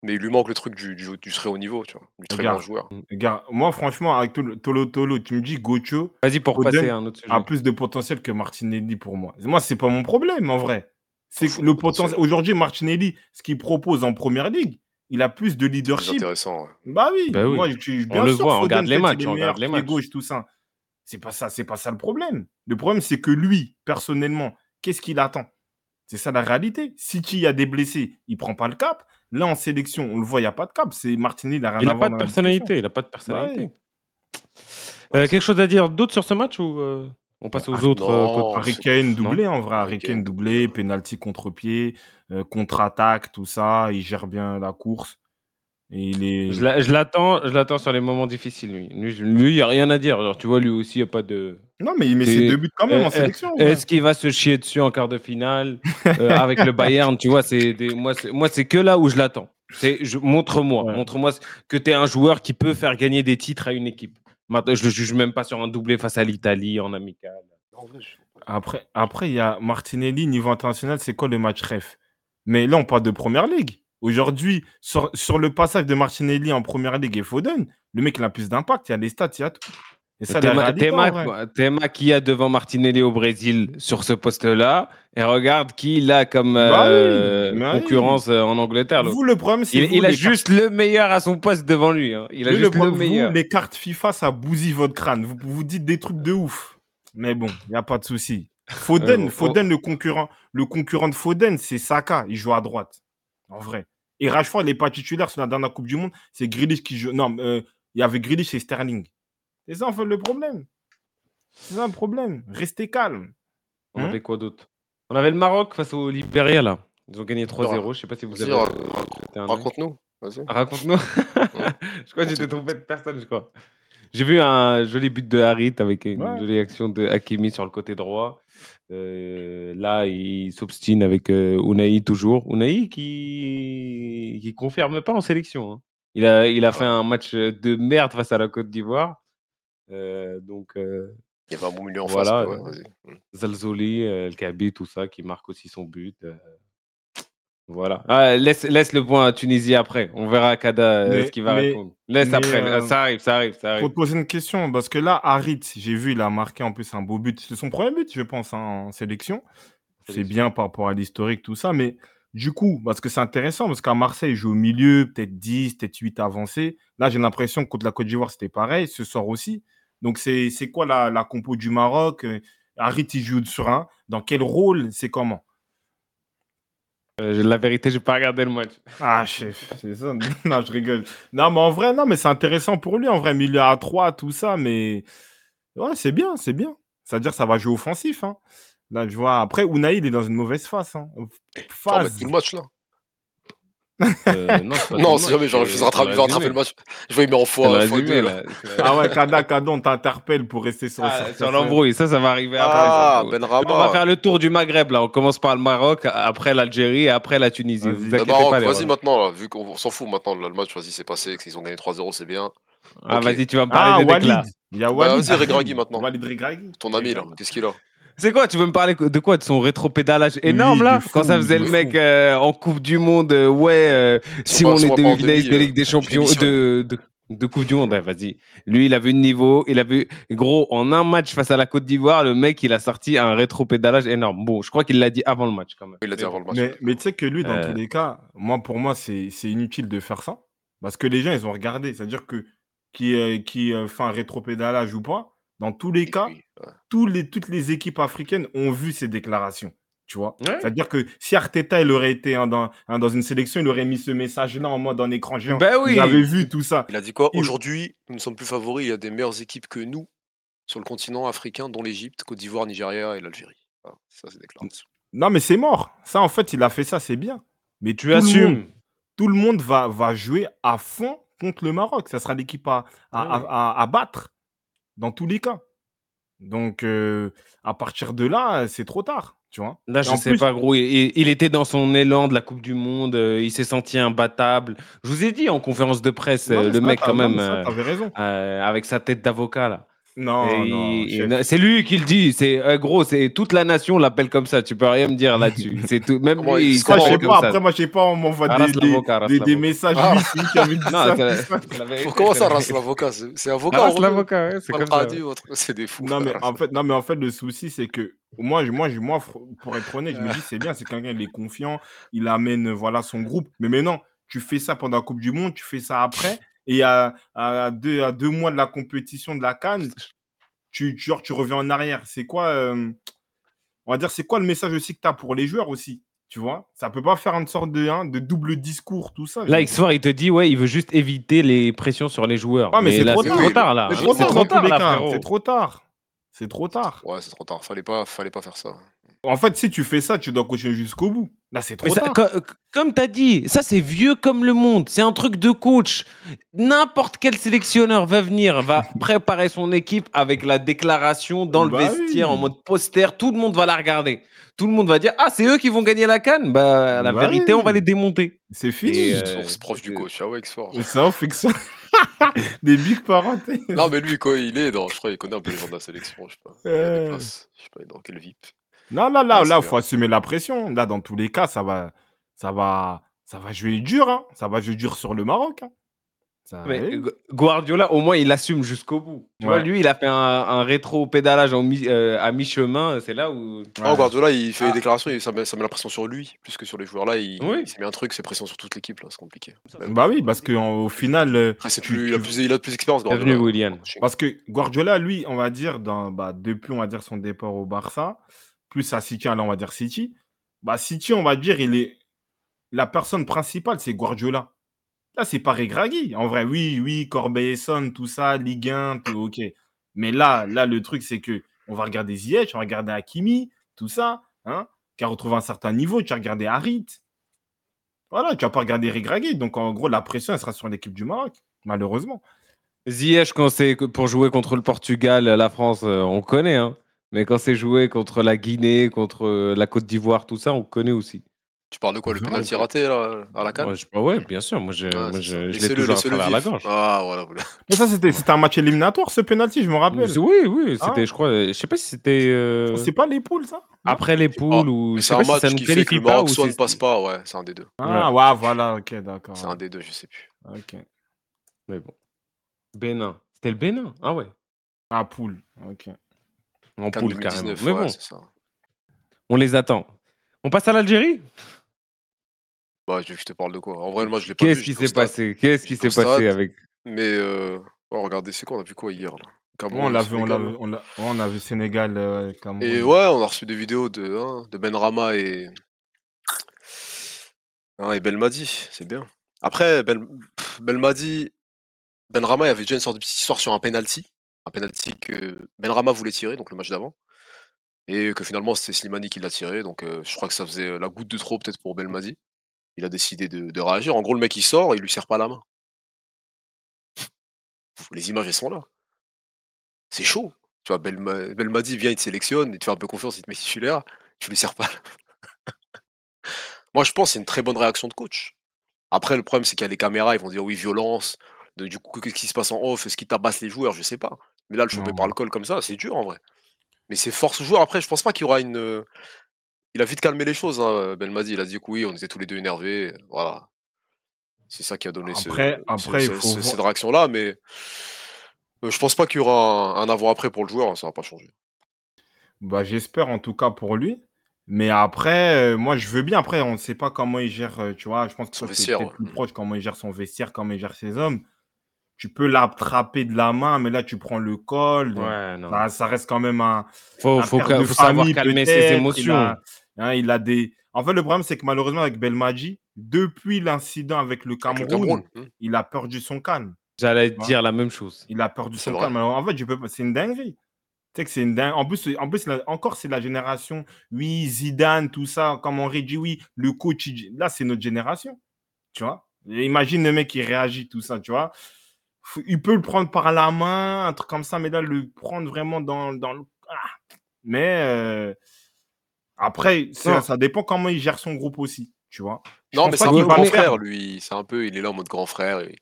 Mais il lui manque le truc du, du, du très haut niveau, tu vois, du très Regarde. grand joueur. Regarde, moi, franchement, avec Tolo Tolo, tu me dis Gocho Vas-y pour passer à un autre sujet. a plus de potentiel que Martinelli pour moi. Moi, c'est pas mon problème, en vrai. C'est le le potentiel. potentiel. Aujourd'hui, Martinelli, ce qu'il propose en première ligue, il a plus de C'est leadership. intéressant. ouais. Bah oui, Bah oui. moi, je suis On bien le sûr, voit, on regarde les matchs, on regarde les matchs. gauche, tout ça. C'est pas ça, c'est pas ça le problème. Le problème, c'est que lui, personnellement, qu'est-ce qu'il attend? C'est ça la réalité. City, il y a des blessés, il prend pas le cap. Là, en sélection, on le voit, il n'y a pas de cap. C'est Martinelli, il a rien Il à n'a voir pas de personnalité. Il n'a pas de personnalité. Ouais. Euh, quelque chose à dire d'autre sur ce match ou euh, on passe aux Ah, autres euh, non. Harry Kane doublé en vrai, Harry Kane doublé, penalty contre-pied, euh, contre-attaque, tout ça, il gère bien la course. Et il est. Je l'a- je l'attends, je l'attends sur les moments difficiles. Lui, lui, il n'y a rien à dire. Alors, tu vois, lui aussi, il n'y a pas de. Non, mais il met Et- ses deux buts quand même euh, en sélection. ouais. Est-ce qu'il va se chier dessus en quart de finale euh, avec le Bayern Tu vois, c'est des- moi, c'est moi, c'est que là où je l'attends. C'est je- montre-moi, Ouais. montre-moi que tu es un joueur qui peut faire gagner des titres à une équipe. Maintenant, je le juge même pas sur un doublé face à l'Italie en amical. Après, après, il y a Martinelli, niveau international, c'est quoi le match ref? Mais là, on parle de première ligue. Aujourd'hui, sur, sur le passage de Martinelli en première ligue et Foden, le mec, il a plus d'impact. Il y a les stats, il y a tout. Et ça, Théma qui a devant Martinelli au Brésil sur ce poste-là, et regarde qui il a comme Bah euh, oui. concurrence euh, en Angleterre. Vous, le problème, c'est Il, a juste le meilleur à son poste devant lui. hein. Il a Lui, juste le, problème, meilleur. Vous, les cartes FIFA, ça bousille votre crâne. Vous vous dites des trucs de ouf. Mais bon, il n'y a pas de souci. Foden, Ouais, bon, Foden le, concurrent, le concurrent de Foden, c'est Saka. Il joue à droite. En vrai. Et Rashford, il n'est pas titulaire sur la dernière Coupe du Monde. C'est Grealish qui joue. Non, euh, il y avait Grealish et Sterling. C'est ça, en fait, le problème. C'est ça le problème. Restez calme. On Hein avait quoi d'autre? On avait le Maroc face au Libéria là. Ils ont gagné 3-0. Je sais pas si vous avez. Raconte-nous. Vas-y. Raconte-nous. je crois que j'étais trompé de personne, je crois. J'ai vu un joli but de Harit avec une Ouais. jolie action de Hakimi sur le côté droit. Euh, là, il s'obstine avec euh, Unai toujours. Unai qui qui confirme pas en sélection. hein. Il a, il a fait un match de merde face à la Côte d'Ivoire. Euh, donc, euh, Il y avait un bon milieu en Voilà, face. euh, ouais. Zalzoli, euh, El Kabi, tout ça, qui marque aussi son but. Voilà. Ah, laisse, laisse le point à Tunisie après. On verra Kada euh, Mais- ce qu'il va mais- répondre. Laisse mais, après. euh, Ça arrive, ça arrive, ça Faut te poser une question, parce que là, Harit, j'ai vu, il a marqué en plus un beau but. C'est son premier but, je pense, hein, en sélection. C'est bien par rapport à l'historique, tout ça. Mais du coup, parce que c'est intéressant, parce qu'à Marseille, il joue au milieu, peut-être 10, peut-être 8 avancés. Là, j'ai l'impression que contre la Côte d'Ivoire, c'était pareil, ce soir aussi. Donc, c'est c'est quoi la, la compo du Maroc? Euh, Harit, il joue sur un. Dans quel rôle? C'est comment? Euh, la vérité, j'ai pas regardé le match. Ah, chef, c'est ça. non, je rigole. Non, mais en vrai, non, mais c'est intéressant pour lui. En vrai, milieu à 3, tout ça, mais ouais, c'est bien, c'est bien. C'est-à-dire, ça va jouer offensif. Hein. Là, je vois. Après, Unai, il est dans une mauvaise phase. Hein. Phase. tout le match là. Euh, non, c'est Non, jamais genre, je vais rattraper, rattraper le match. Je vais y mettre en fois, Ah ouais, Kada, Kada, on t'interpelle pour rester sur, Ah, sur- l'embrouille, ça, ça va arriver après. Ah, ça. Ben On va faire le tour du Maghreb là. On commence par le Maroc, après l'Algérie et après la Tunisie. Vas-y. Vous Ben inquiétez Maroc, pas, les vas-y Rois. maintenant, là, vu qu'on s'en fout maintenant, là, le match, vas-y, c'est passé, qu'ils ont gagné 3-0, c'est bien. Ah, vas-y, tu vas me Ah, parler des Walid. déclats. Il y a Bah, Walid. vas-y, Regragui, maintenant. Walid Regragui. Ton ami là, qu'est-ce qu'il a? C'est quoi Tu veux me parler de quoi De son rétropédalage énorme Oui, là Quand ça faisait le mec euh, en Coupe du Monde, euh, ouais, euh, si on était finaliste de demi, Ligue des euh, Champions, de, de, de Coupe du Monde, ouais, vas-y. Lui, il a vu le niveau, il a vu, gros, en un match face à la Côte d'Ivoire, le mec, il a sorti un rétropédalage énorme. Bon, je crois qu'il l'a dit avant le match quand même. Il l'a dit avant le match. Mais, mais tu sais que lui, dans Euh. tous les cas, moi, pour moi, c'est c'est inutile de faire ça. Parce que les gens, ils ont regardé. C'est-à-dire que qui, euh, qui euh, fait un rétropédalage ou pas, dans tous les cas, Oui, ouais. tous les, toutes les équipes africaines ont vu ces déclarations. Tu vois? Ouais. C'est-à-dire que si Arteta il aurait été hein, dans, hein, dans une sélection, il aurait mis ce message-là en mode en écran géant. Ben oui. Vous avez vu tout ça. Il a dit quoi? Il- Aujourd'hui, nous ne sommes plus favoris. Il y a des meilleures équipes que nous sur le continent africain, dont l'Égypte, Côte d'Ivoire, Nigeria et l'Algérie. Ça, c'est déclaration. Non, mais c'est mort. Ça, en fait, il a fait ça, c'est bien. Mais Tu tout le monde- assumes. tout le monde va, va jouer à fond contre le Maroc. Ça sera l'équipe à, à, oui. à- à- à battre dans tous les cas. Donc, euh, à partir de là, c'est trop tard. Tu vois Là, Et je en sais plus- pas, gros. Il, était dans son élan de la Coupe du Monde. euh, il s'est senti imbattable. Je vous ai dit en conférence de presse, Non, euh, le mec, quand même, ça, euh, raison. euh, avec sa tête d'avocat, là. Non, non, c'est lui qui le dit. C'est euh, gros, c'est toute la nation l'appelle comme ça. Tu peux rien me dire là-dessus. C'est tout. Même lui, il- je sais pas, après, moi, je sais pas, on m'envoie des, des, des- des messages. Ah. Lui qui avait dit Non, ça. l'avocat? C'est avocat l'avocat, c'est comme ça. C'est des fous. Non mais, en fait, non, mais en fait, le souci, c'est que moi, je- moi, je- moi, pour être honnête, je me dis, c'est bien, c'est quelqu'un, il est confiant, il amène voilà, son groupe. Mais maintenant, tu fais ça pendant la Coupe du Monde, tu fais ça après, et à, à deux, à deux mois de la compétition de la Cannes, tu, tu, genre, tu reviens en arrière. C'est quoi, euh, on va dire, c'est quoi le message aussi que tu as pour les joueurs aussi tu vois, ça peut pas faire une sorte de, hein, de double discours, tout ça. Là, X soir, il te dit, ouais, il veut juste éviter les pressions sur les joueurs. Ah, mais c'est trop tard. trop tard, là. C'est trop tard, là, frérot. C'est trop tard. C'est trop tard. Ouais, c'est trop tard. Fallait pas, fallait pas faire ça. En fait, si tu fais ça, tu dois continuer jusqu'au bout. Là, c'est trop Mais ça- tard. co- comme tu as dit, ça c'est vieux comme le monde. C'est un truc de coach. N'importe quel sélectionneur va venir, va préparer son équipe avec la déclaration dans le Bah vestiaire oui. en mode poster. Tout le monde va la regarder. Tout le monde va dire Ah, c'est eux qui vont gagner la canne. Bah, la Bah vérité, oui. on va les démonter. C'est fini. Euh, c'est proche du coach. Ah ouais, ça, on fait que ça. Des big parentés. Non, mais lui, quoi, il est dans. Je crois qu'il connaît un peu les gens de la sélection. Je sais pas. Il a des Euh. places. Je sais pas, il est dans quel VIP. Non, là, là, Ah, là, c'est faut assumer la pression. Là, dans tous les cas, ça va, ça va, ça va jouer dur. Hein. Ça va jouer dur sur le Maroc. hein. Ça- Mais oui. Gu- Guardiola, au moins, il assume jusqu'au bout. Tu vois, Ouais. lui, il a fait un, un rétro-pédalage en mi- euh, à mi-chemin. C'est là où. Ah, Guardiola, il fait Ah. des déclarations et ça met, ça met la pression sur lui, plus que sur les joueurs. Là, il, Oui. il s'est mis un truc, c'est pression sur toute l'équipe. là, C'est compliqué. Bah oui, parce qu'au final, euh, Après, c'est tu- plus, il, a tu- plus, il a plus d'expérience. Bienvenue, Guardiola. William. Parce que Guardiola, lui, on va dire, dans, bah, depuis on va dire son départ au Barça, plus à City, là on va dire City, bah City, on va dire, il est la personne principale, c'est Guardiola. Là, c'est pas Regragui. En vrai, oui, oui, Corbeil-Essonne, tout ça, Ligue 1, tout ok. Mais là, là, le truc, c'est que on va regarder Ziyech, on va regarder Hakimi, tout ça, hein, qui a retrouvé un certain niveau. Tu as regardé Harit. Voilà, tu vas pas regarder Regragui. Donc, en gros, la pression, elle sera sur l'équipe du Maroc, malheureusement. Ziyech, quand c'est pour jouer contre le Portugal, la France, euh, on connaît. Hein. Mais quand c'est joué contre la Guinée, contre euh, la Côte d'Ivoire, tout ça, on connaît aussi. Tu parles de quoi Le penalty raté là, à la canne? Ouais, je- ouais, bien sûr. Moi, c'est je, ça. je l'ai Laissez-le- toujours à travers la gorge. Ah, voilà. voilà. Mais ça, c'était c'était un match éliminatoire, ce penalty, je me rappelle. Oui, oui, Ah. c'était, je crois, je sais pas si c'était euh, C'est pas les poules, ça? après les poules ou Mais je c'est un pas si match ça qui fait que le pas Maroc ou soit ne passe pas. Ouais, c'est un des deux. Ah, ouais, voilà, ok, d'accord. C'est un des deux, je sais plus. Ok. Mais bon. Bénin. C'était le Bénin? Ah ouais. Ah, poule, ok. En Cannes poule carrément. 2019, Mais ouais, bon, c'est ça. on les attend. On passe à l'Algérie? Bah, je, je te parle de quoi? En vrai, moi, je l'ai pas. Qu'est-ce qui s'est passé? Qu'est-ce qui s'est passé avec Mais euh... oh, regardez, c'est quoi? On a vu quoi hier là? Cameroun, on l'a vu, on l'a vu, on l'a- ouais, on a vu Sénégal, euh, Cameroun. Et ouais, on a reçu des vidéos de, hein, de Ben Rama et, hein, et Belmadi, c'est bien. Après, Ben, Belmadi, Ben Rama, il y avait déjà une sorte de petite histoire sur un penalty. Un penalty que Ben Rama voulait tirer, donc le match d'avant. Et que finalement, c'était Slimani qui l'a tiré. Donc euh, je crois que ça faisait la goutte de trop peut-être pour Belmadi. Il a décidé de, réagir. En gros, le mec, il sort, il lui serre pas la main. Les images, elles sont là. C'est chaud. Tu vois, Belma- Belmadi vient, il te sélectionne, il te fait un peu confiance, il te met titulaire, tu lui sers pas. Moi, je pense que c'est une très bonne réaction de coach. Après, le problème, c'est qu'il y a les caméras, ils vont dire oui, violence. Du coup, qu'est-ce qui se passe en off? Est-ce qu'il tabasse les joueurs? Je sais pas. Mais là, le choper Non. par le col comme ça, c'est dur en vrai. Mais c'est force joueur. Après, je pense pas qu'il y aura une. euh, Il a vite calmé les choses, hein, Belmadi. Il a dit que oui, on était tous les deux énervés. Voilà. C'est ça qui a donné ce- Après- ce- après, il ce- faut ce- voir- cette réaction-là. Mais euh, je pense pas qu'il y aura un, un avant-après pour le joueur. hein, Ça va pas changer. Bah, j'espère en tout cas pour lui. Mais après, euh, moi, je veux bien. Après, on ne sait pas comment il gère, euh, tu vois. Je pense que Son toi, c'est vestiaire, peut-être ouais. plus proche comment il gère son vestiaire, comment il gère ses hommes. Tu peux l'attraper de la main, mais là, tu prends le col. Ouais, non. Ça, ça reste quand même un, Faut, un faut, père de faut savoir famille, calmer ses émotions. Il a, hein, il a des... En fait, le problème, c'est que malheureusement, avec Belmadi, depuis l'incident avec le Avec Cameroun, le Cameroun. hmm. il a perdu son calme. J'allais dire la même chose. Il a perdu son vrai. calme. Alors, en fait, je peux c'est une dinguerie. Tu sais que c'est une dingue. En plus, en plus encore, c'est la génération. Oui, Zidane, tout ça. Comme on dit, oui, le coach. Là, c'est notre génération. Tu vois? Imagine le mec qui réagit, tout ça, tu vois? Il peut le prendre par la main, un truc comme ça, mais là, le prendre vraiment dans, dans le. Ah mais euh, après, ça, ça dépend comment il gère son groupe aussi. Tu vois? Je Non, mais c'est un peu va grand frère, lui. C'est un peu, il est là en mode grand frère. et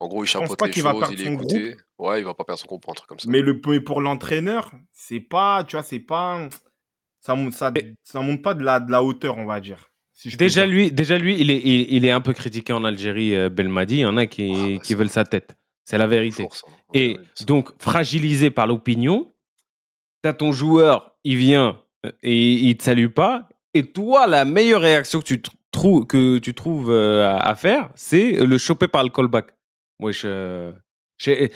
En gros, il chapeaute les qu'il va choses, perdre il est son écouté. Ouais, il va pas perdre son groupe pour un truc comme ça. Mais le mais pour l'entraîneur, c'est pas, tu vois, c'est pas, ça monte, ça, ça monte pas de la, de la hauteur, on va dire. si Déjà dire. lui, déjà, lui il, est, il, il est un peu critiqué en Algérie, euh, Belmadi. Il y en a qui, Ah, bah, qui veulent sa tête. C'est la vérité. Force, hein. Et donc, fragilisé par l'opinion, tu as ton joueur, il vient euh, et il te salue pas. Et toi, la meilleure réaction que tu, tr- trou- que tu trouves euh, à, à faire, c'est le choper par le callback. Moi, je- j'ai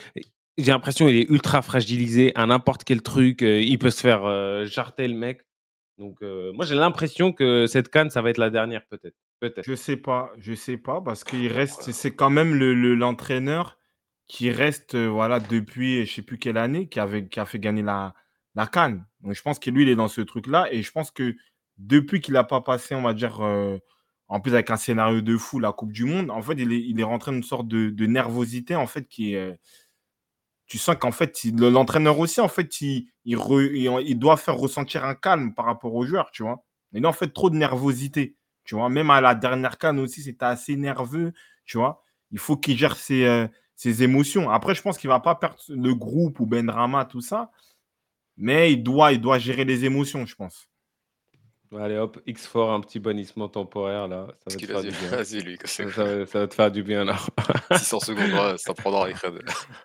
j'ai l'impression qu'il est ultra fragilisé à n'importe quel truc. euh, il peut se faire euh, jarter le mec. Donc, euh, moi, j'ai l'impression que cette canne, ça va être la dernière, peut-être. Peut-être. Je sais pas, je sais pas, parce qu'il reste, c'est quand même le- le- l'entraîneur qui reste, voilà, depuis, je sais plus quelle année, qui, avait, qui a fait gagner la, la Cannes. Donc, je pense que lui, il est dans ce truc-là, et je pense que depuis qu'il n'a pas passé, on va dire, en plus avec un scénario de fou, la Coupe du Monde, en fait, il est, il est rentré dans une sorte de, de nervosité, en fait, qui est, tu sens qu'en fait, il- le- l'entraîneur aussi, en fait, il, il, il- il doit faire ressentir un calme par rapport aux joueurs, tu vois. Et là, en fait, trop de nervosité. Tu vois, même à la dernière canne aussi, c'était assez nerveux. Tu vois, il faut qu'il gère ses, ses émotions. Après, je pense qu'il va pas perdre le groupe ou Benrama, tout ça. Mais il doit, il doit gérer les émotions, je pense. Allez hop, X4, un petit bannissement temporaire là. Ça va, te Vas-y, faire du bien. vas-y, lui. Ça, ça va- ça va te faire du bien là. 600 secondes, ça prendra les creds.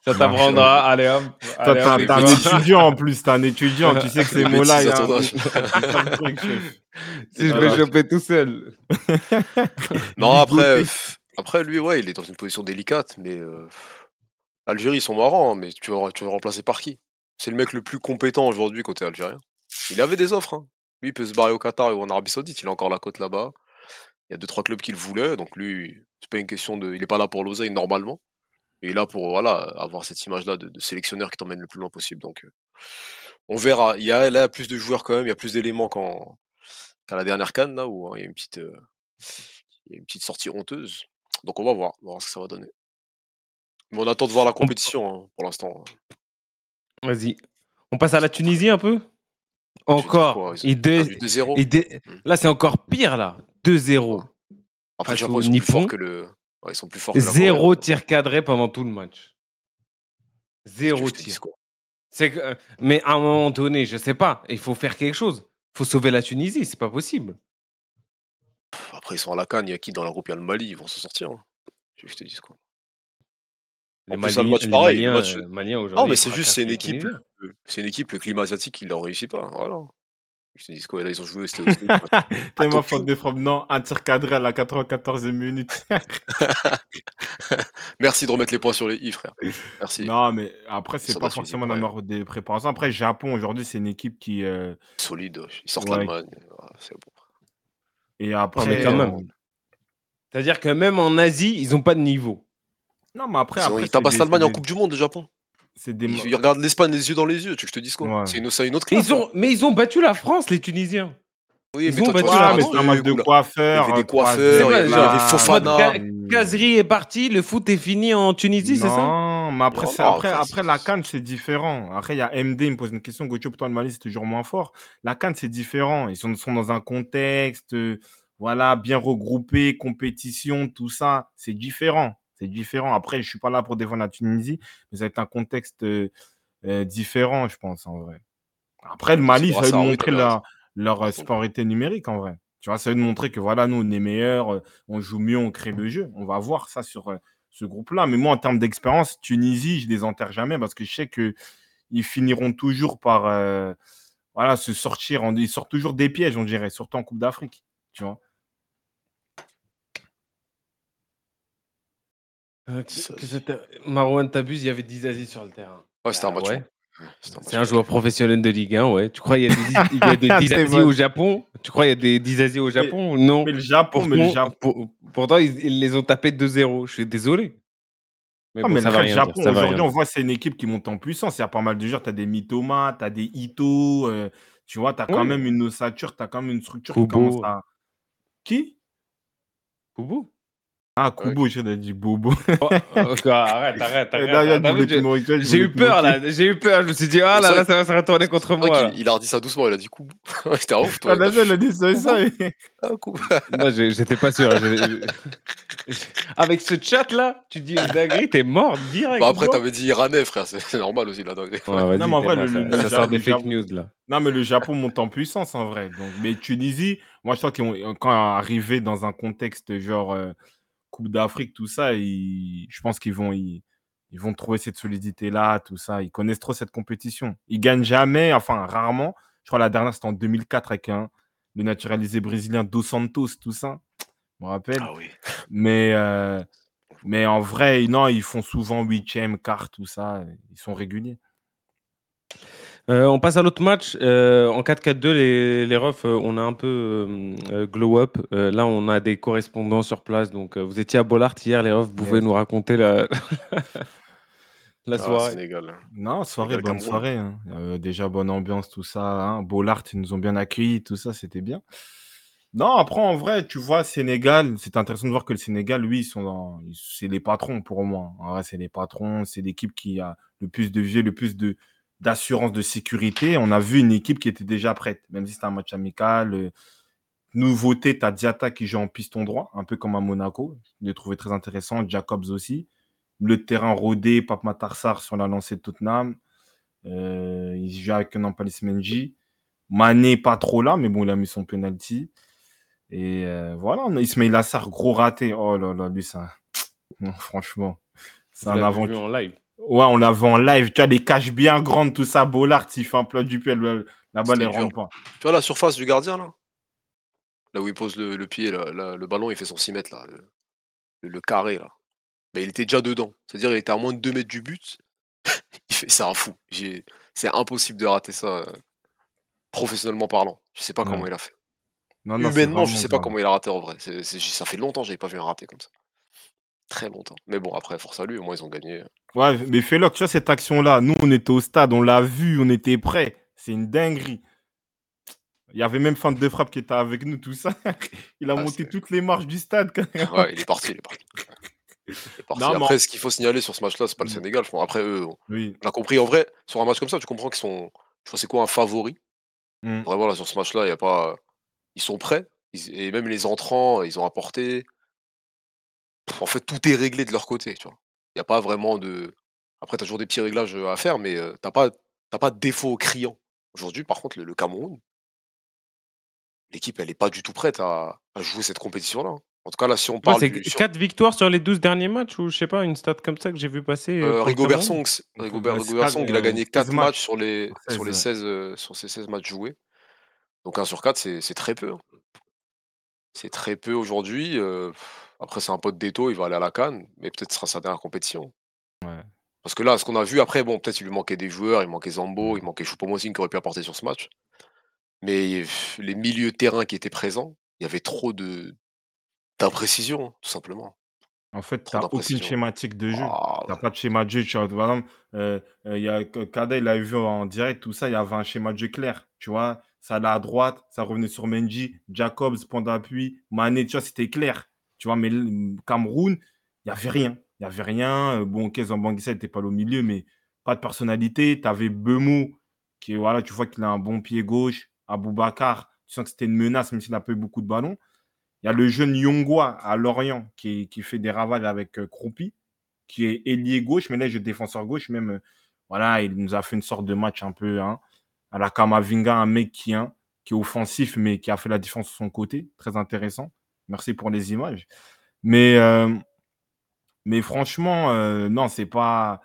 Ça t'apprendra. Allez hop. Allez, T'as hop, t'as un X4. étudiant en plus, t'as un étudiant. Tu sais que ces Les mots-là, il y a un- truc. Si je vais choper tout seul. Non, après, pff, après, lui, ouais, il est dans une position délicate, mais Algérie, ils sont marrants, hein, mais tu vas, le remplacer par qui? C'est le mec le plus compétent aujourd'hui côté algérien. Il avait des offres. hein. Lui, il peut se barrer au Qatar ou en Arabie Saoudite, il a encore la cote là-bas. Il y a deux, trois clubs qui le voulaient, donc lui, c'est pas une question de. Il n'est pas là pour l'oseille normalement. Il est là pour voilà, avoir cette image-là de, sélectionneur qui t'emmène le plus loin possible. Donc, on verra. Il y a là plus de joueurs quand même, il y a plus d'éléments qu'à la dernière canne, là, où hein, il y a une petite. il y a une petite sortie honteuse. Donc on va voir, on va voir ce que ça va donner. Mais on attend de voir la compétition hein, pour l'instant. Vas-y. On passe à la Tunisie un peu? Quoi, Encore. ils ont Il dé- perdu 2-0. il dé- Mm. Là, c'est encore pire là. 2-0. Après, face Japon, au ils sont plus que le. ouais, ils sont plus forts que la Zéro Corée. tir cadré pendant tout le match. Zéro tir. quoi C'est que- euh, mais à un moment donné, je sais pas, il faut faire quelque chose. Il faut sauver la Tunisie, c'est pas possible. Après, ils sont à la canne. Il y a qui dans la groupe? Il y a le Mali, ils vont s'en sortir. hein. Je te dise quoi Les, En plus, Mali- match les pareil, Maliens, match- euh, Maliens Non, aujourd'hui, mais ils c'est juste, c'est une équipe. Euh, C'est une équipe, le climat asiatique, qui leur réussit pas. Voilà. Je te dis quoi Là, ils ont joué. Tellement faute de frappe. Non, un tir cadré à la 94e minute. Merci de remettre les points sur les i, frère. Merci. non, mais après, c'est pas forcément dans des préparations. Après, Japon, aujourd'hui, c'est une équipe qui. euh, Solide. Ils sortent Ouais. l'Allemagne. c'est bon. Et après. mais quand euh, même. C'est-à-dire que même en Asie, ils ont pas de niveau. Non, mais après. Ils, ont- après ils tabassent des- l'Allemagne en Coupe du Monde, le Japon. C'est des. Ils, ils regardent l'Espagne les yeux dans les yeux. Tu veux que je te dise quoi? Ouais. C'est une, c'est une autre Mais classe. ils ont, mais ils ont battu la France, les Tunisiens. Oui, ils mais toi, la fais mais c'est un match de coiffeurs. il y avait des coiffeurs, il y avait- Fofana. Kazri est parti, le foot est fini en Tunisie, c'est ça? Non, mais après, non, après, après, la Cannes, c'est différent. Après, il y a MD, il me pose une question. Gauthier, pourtant, le Mali, c'est toujours moins fort. La Cannes, c'est différent. Ils sont, sont dans un contexte, euh, voilà, bien regroupé, compétition, tout ça. C'est différent. C'est différent. Après, je suis pas là pour défendre la Tunisie, mais ça va être un contexte euh, euh, différent, je pense, en vrai. Après, le Mali, ça pour oui, montrer t'as leur, euh, supériorité numérique en vrai. Tu vois, ça veut montrer que voilà, nous, on est meilleurs, on joue mieux, on crée le jeu. On va voir ça sur euh, ce groupe-là. Mais moi, en termes d'expérience, Tunisie, je les enterre jamais parce que je sais qu'ils finiront toujours par euh, voilà, se sortir. en- Ils sortent toujours des pièges, on dirait, surtout en Coupe d'Afrique. Tu vois. Euh, Marouane t'abuses, il y avait 10 Aziz sur le terrain. Ouais, c'était un Ah match. ouais. C'est un joueur professionnel de Ligue 1, ouais. Tu crois qu'il y a des, il y a des 10 C'est Aziz vrai. au Japon? Tu crois qu'il y a des 10 Aziz au Japon Non? Mais le Japon, mais le Pourtant, Japon. pour- pourtant, ils, ils les ont tapés 2-0. Je suis désolé. Mais Ah, bon, mais ça le va rien Japon, aujourd'hui, on voit c'est une équipe qui monte en puissance. Il y a pas mal de joueurs. Tu as des Mitoma, tu as des Ito. euh, tu vois, tu as quand même une ossature, tu as quand même une structure qui Kubo. commence à. Qui? Koubou Ah, Kubo, j'ai dit Bobo. Oh, arrête, arrête, arrête. j'ai- eu peur là, j'ai eu peur. Je me suis dit, ah là là, ça va se retourner contre moi. il a redit ça doucement, il a dit coup. C'était ouf, Ah, toi. d'accord, il a dit ça, ça. et- Ah. Moi, j'étais pas sûr. Avec ce chat là, tu dis une dinguerie, t'es mort direct. Bah, après, t'avais dit iranais, frère, c'est normal aussi là. dinguerie. Ouais, Non, mais en vrai, le- ça, le- ça le sort des Japon- fake news là. Non, mais le Japon monte en puissance en vrai. Donc, mais Tunisie, moi je crois qu'ils ont- quand arrivé dans un contexte genre euh, Coupe d'Afrique, tout ça, ils- je pense qu'ils vont, ils, ils vont trouver cette solidité-là, tout ça. Ils connaissent trop cette compétition. Ils gagnent jamais, enfin rarement. Je crois la dernière c'était en 2004 avec un, le naturalisé brésilien Dos Santos, tout ça. Je me rappelle. Ah oui. Mais, euh, mais en vrai, non, ils font souvent huitième, quart, tout ça. Ils sont réguliers. Euh, on passe à l'autre match. Euh, en 4-4-2, les, les refs, euh, on a un peu glow up. Euh, là, on a des correspondants sur place. Donc, euh, vous étiez à Bollard hier, les refs. Vous pouvez nous raconter la, la Ah, soirée. Sénégal. Non, soirée, Sénégal, bonne soirée. hein. Euh, déjà, bonne ambiance, tout ça. Hein. Bollard, ils nous ont bien accueillis, tout ça, c'était bien. Non, après, en vrai, tu vois, Sénégal, c'est intéressant de voir que le Sénégal, lui, ils sont dans... ils- c'est les patrons pour moi. En vrai, c'est les patrons, c'est l'équipe qui a le plus de vie, le plus de d'assurance de sécurité. On a vu une équipe qui était déjà prête, même si c'était un match amical. euh, Nouveauté, tu as Diata qui joue en piston droit, un peu comme à Monaco. Je l'ai trouvé très intéressant. Jacobs aussi. Le terrain rodé, Pape Matarsar sur la lancée de Tottenham. Euh, il joue avec Nampalis Menji. Mané, pas trop là, mais bon, il a mis son penalty. Et euh, voilà, Ismail Assar, gros raté. Oh là là, lui, ça. Non, franchement, c'est un avant. en live. Ouais, on l'a vu en live. Tu as des caches bien grandes, tout ça. Bollard, il fait un plat du pied. La balle, dur. rentre pas. Tu vois la surface du gardien là Là où il pose le, le pied, là, là, le ballon il fait son 6 mètres là, le, carré là. Mais il était déjà dedans. C'est-à-dire il était à moins de 2 mètres du but. il fait c'est un fou. C'est impossible de rater ça euh, professionnellement parlant. Je sais pas comment il a fait. Non, non, Humainement, je sais pas grave. comment il a raté en vrai. Ça fait longtemps que j'avais pas vu un raté comme ça. Très longtemps. Mais bon, après, force à lui, au moins ils ont gagné. Ouais, mais fais-le, tu vois, cette action-là, nous, on était au stade, on l'a vu, on était prêts. C'est une dinguerie. Il y avait même fin de frappe qui était avec nous, tout ça. Il a Ah, monté toutes les marches du stade. quand même. Ouais, il est parti, il est parti. Il est parti. Non, mais Après, ce qu'il faut signaler sur ce match-là, c'est pas le Mm. Sénégal. je pense. Après, eux, on Oui. on a compris. En vrai, sur un match comme ça, tu comprends qu'ils sont. Je crois c'est quoi un favori? Mm. Vraiment, là, sur ce match-là, il y a pas. Ils sont prêts. Ils- Et même les entrants, ils ont apporté. Pff, En fait, tout est réglé de leur côté, tu vois? Il n'y a pas vraiment de. Après, tu as toujours des petits réglages à faire, mais euh, t'as pas, t'as pas de défaut criant. Aujourd'hui, par contre, le, le Cameroun, l'équipe, elle n'est pas du tout prête à, à jouer cette compétition-là. hein. En tout cas, là, si on parle c'est du. sur- 4 victoires sur les 12 derniers matchs ou je sais pas, une stat comme ça que j'ai vu passer. euh, Euh, pour le Rigobert Cameroun? Song, Il faut Rigobert, faire Rigobert quatre, Song, il a gagné 16 4 matchs. matchs sur les, Sur sur, les 16, 16, euh, sur ces 16 matchs joués. Donc 1 sur 4, c'est c'est très peu. hein. C'est très peu aujourd'hui. euh, pff, après, c'est un pote d'Eto, il va aller à la Cannes, mais peut-être ce sera sa dernière compétition. Ouais. Parce que là, ce qu'on a vu après, bon, peut-être il lui manquait des joueurs, il manquait Zambo, il manquait Choupo-Moting qui aurait pu apporter sur ce match. Mais les milieux de terrain qui étaient présents, il y avait trop de d'imprécision, tout simplement. En fait, tu n'as aucune schématique de jeu. Ah, Tu n'as pas de schéma de jeu. Tu vois, par exemple, euh, euh, il y a Kada, il a vu en direct, tout ça, il y avait un schéma de jeu clair. Tu vois, ça allait à droite, ça revenait sur Menji, Jacobs, point d'appui, Mané, tu vois, c'était clair. Tu vois, mais Cameroun, il n'y avait rien. Il n'y avait rien. Euh, Bon, ok, Zambanguissa n'était pas au milieu, mais pas de personnalité. Tu avais Bemou, qui, voilà, tu vois qu'il a un bon pied gauche. Aboubacar, tu sens que c'était une menace, même s'il n'a pas eu beaucoup de ballons. Il y a le jeune Yongwa à Lorient qui, fait des ravages avec euh, Croupi, qui est ailier gauche, mais là, je défenseur gauche. Même, euh, voilà, il nous a fait une sorte de match un peu, hein, À la Kamavinga, un mec qui, hein, qui est offensif, mais qui a fait la différence de son côté. Très intéressant. Merci pour les images. Mais, euh, mais franchement, euh, non, c'est pas.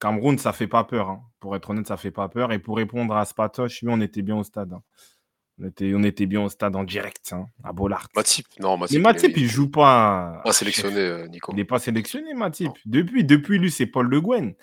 Cameroun, ça fait pas peur. hein. Pour être honnête, ça fait pas peur. Et pour répondre à Spatoche, oui, on était bien au stade. hein. On, était, on était bien au stade en direct, hein, à Bollard. Matip, non, Matip. Mais il Matip, est- il joue pas. pas sélectionné, euh, Nico. Il n'est pas sélectionné, Matip. Depuis, depuis lui, c'est Paul Le Guen.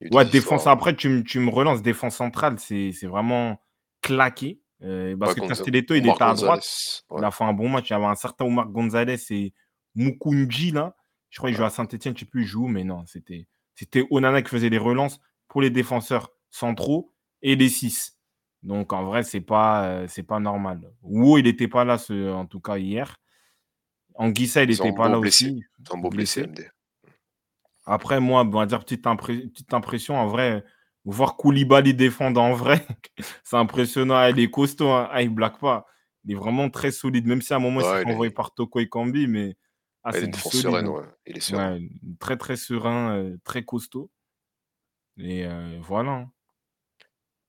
Il Ouais, défense après, tu, me- tu me relances défense centrale, c'est c'est vraiment claqué. Euh, parce Ouais, que Castelletto, il était à droite. Ouais. Il a fait un bon match. Il y avait un certain Omar Gonzalez et Mukunji, là. Je crois qu'il joue à Saint-Etienne, je ne sais plus il joue, mais non, c'était c'était Onana qui faisait les relances pour les défenseurs centraux et les 6. Donc en vrai, c'est pas, euh, c'est pas normal. Wo, il n'était pas là, ce- en tout cas hier. Anguissa, il n'était pas là blessé. aussi. Zambo blessé, blessé. MD. Après, moi, on va dire petite, impré- petite impression, en vrai, voir Koulibaly défendre en vrai, c'est impressionnant. Ah, Il est costaud, hein. Ah, il blague pas. Il est vraiment très solide, même si à un moment, il s'est est- envoyer par Toko et Kambi, mais ah, c'est sereine, hein. ouais. Il est serein. Ouais, très, très serein, euh, très costaud. Et euh, voilà. hein.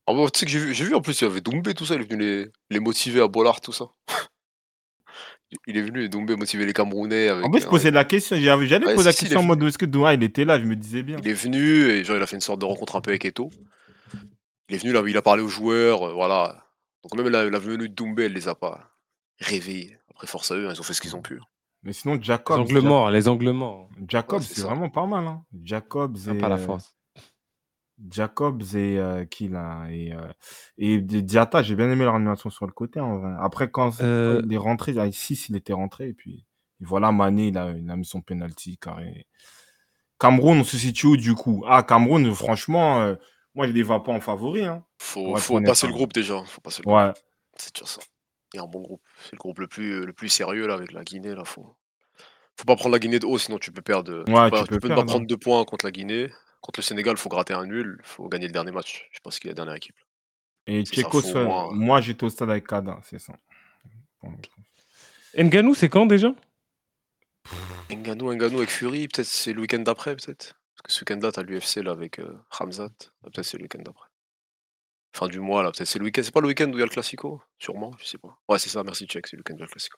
Ah bah, tu sais que j'ai vu, vu en plus, il y avait Doumbé, tout ça, il est venu les, les motiver à Bollard, tout ça. Il est venu, Doumbé, motiver les Camerounais. Avec, En plus, je posais la question, j'avais- Ouais, poser la si, si, question en mode est-ce que Doua, il était là, je me disais bien. Il est venu et genre, il a fait une sorte de rencontre un peu avec Eto. Il est venu là, il a parlé aux joueurs, euh, voilà. Donc même la, la venue de Doumbé, elle les a pas réveillés. Après, force à eux, hein, ils ont fait ce qu'ils ont pu. Mais sinon, Les Jacobs, angles morts, les angles morts. Jacobs, Ouais, c'est vraiment pas mal. Hein. Jacobs et, pas la euh, force. Jacobs et euh, qui là et, euh, et Di- Diatta, j'ai bien aimé leur animation sur le côté. en vrai. Après, quand, quand Euh, il est rentré, à 6, il était rentré. Et puis et voilà, Mané, il a, il a mis son penalty carré. Cameroun, on se situe où du coup? Ah, Cameroun, franchement, euh, moi, je ne les vois pas en favori. Hein. Faut, Pour être faut honnête, passer hein. le groupe déjà. Faut passer le groupe. Ouais. C'est déjà ça. Il y a un bon groupe. C'est le groupe le plus, le plus sérieux là avec la Guinée. Là, faut... faut pas prendre la Guinée de haut, sinon tu peux perdre. tu Ouais, peux, pas, tu peux peux perdre, pas hein. prendre deux points contre la Guinée. Contre le Sénégal, faut gratter un nul. faut gagner le dernier match. Je ce qu'il y a la dernière équipe. Et moins- moi, j'étais au stade avec Kada, c'est ça. Nganou, c'est quand déjà? Ngannou, Ngannou avec Fury, peut-être c'est le week-end d'après, peut-être. Parce que ce week-end-là, t'as l'UFC là avec euh, Hamzat. Ah, Peut-être c'est le week-end d'après. Fin du mois là, peut-être c'est le week-end. C'est pas le week-end où il y a le Classico? Sûrement, je sais pas. Ouais, c'est ça, merci Check, c'est le week-end où il y a le Classico.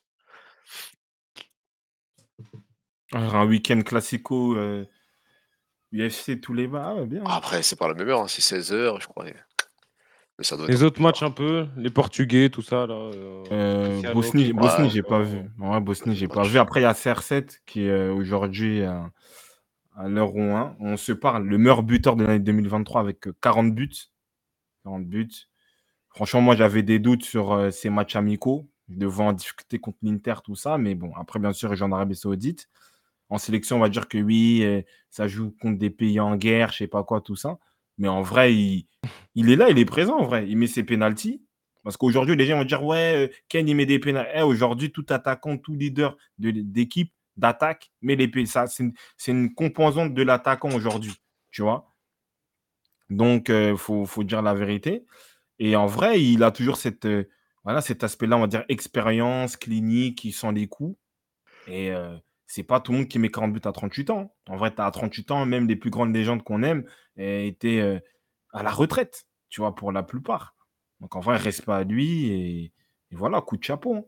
Alors, Un week-end classico euh, UFC tous les bas, ah, ouais, bien. Après, c'est pas la même heure, hein, c'est 16h, je crois. et- Mais ça doit être Les autres matchs un peu, les Portugais, tout ça là. euh, Euh, Bosnie, Bosnie Ouais, j'ai pas vu. Ouais, Bosnie, j'ai pas vu. Après, il y a CR7 qui est euh, aujourd'hui à l'heure où un. On se parle, le meilleur buteur de l'année 2023 avec euh, 40 buts. 40 buts. Franchement, moi, j'avais des doutes sur euh, ces matchs amicaux. Je devais en discuter contre l'Inter, tout ça. Mais bon, après, bien sûr, il joue en Arabie Saoudite. En sélection, on va dire que oui, euh, ça joue contre des pays en guerre, je sais pas quoi, tout ça. Mais en vrai, il, est là, il est présent, en vrai. Il met ses pénalties. Parce qu'aujourd'hui, les gens vont dire, ouais, euh, Ken, il met des pénalties. aujourd'hui, tout attaquant, tout leader de- d'équipe, d'attaque, met les pénalties. C'est une, composante de l'attaquant aujourd'hui, tu vois. Donc, il faut, faut dire la vérité. Et en vrai, il a toujours euh, cet aspect-là, on va dire, expérience, clinique, il sent les coups. Et euh, c'est pas tout le monde qui met 40 buts à 38 ans. En vrai, tu as 38 ans, même les plus grandes légendes qu'on aime étaient euh, à la retraite, tu vois, pour la plupart. Donc en vrai, respect à lui et, et voilà, coup de chapeau. hein.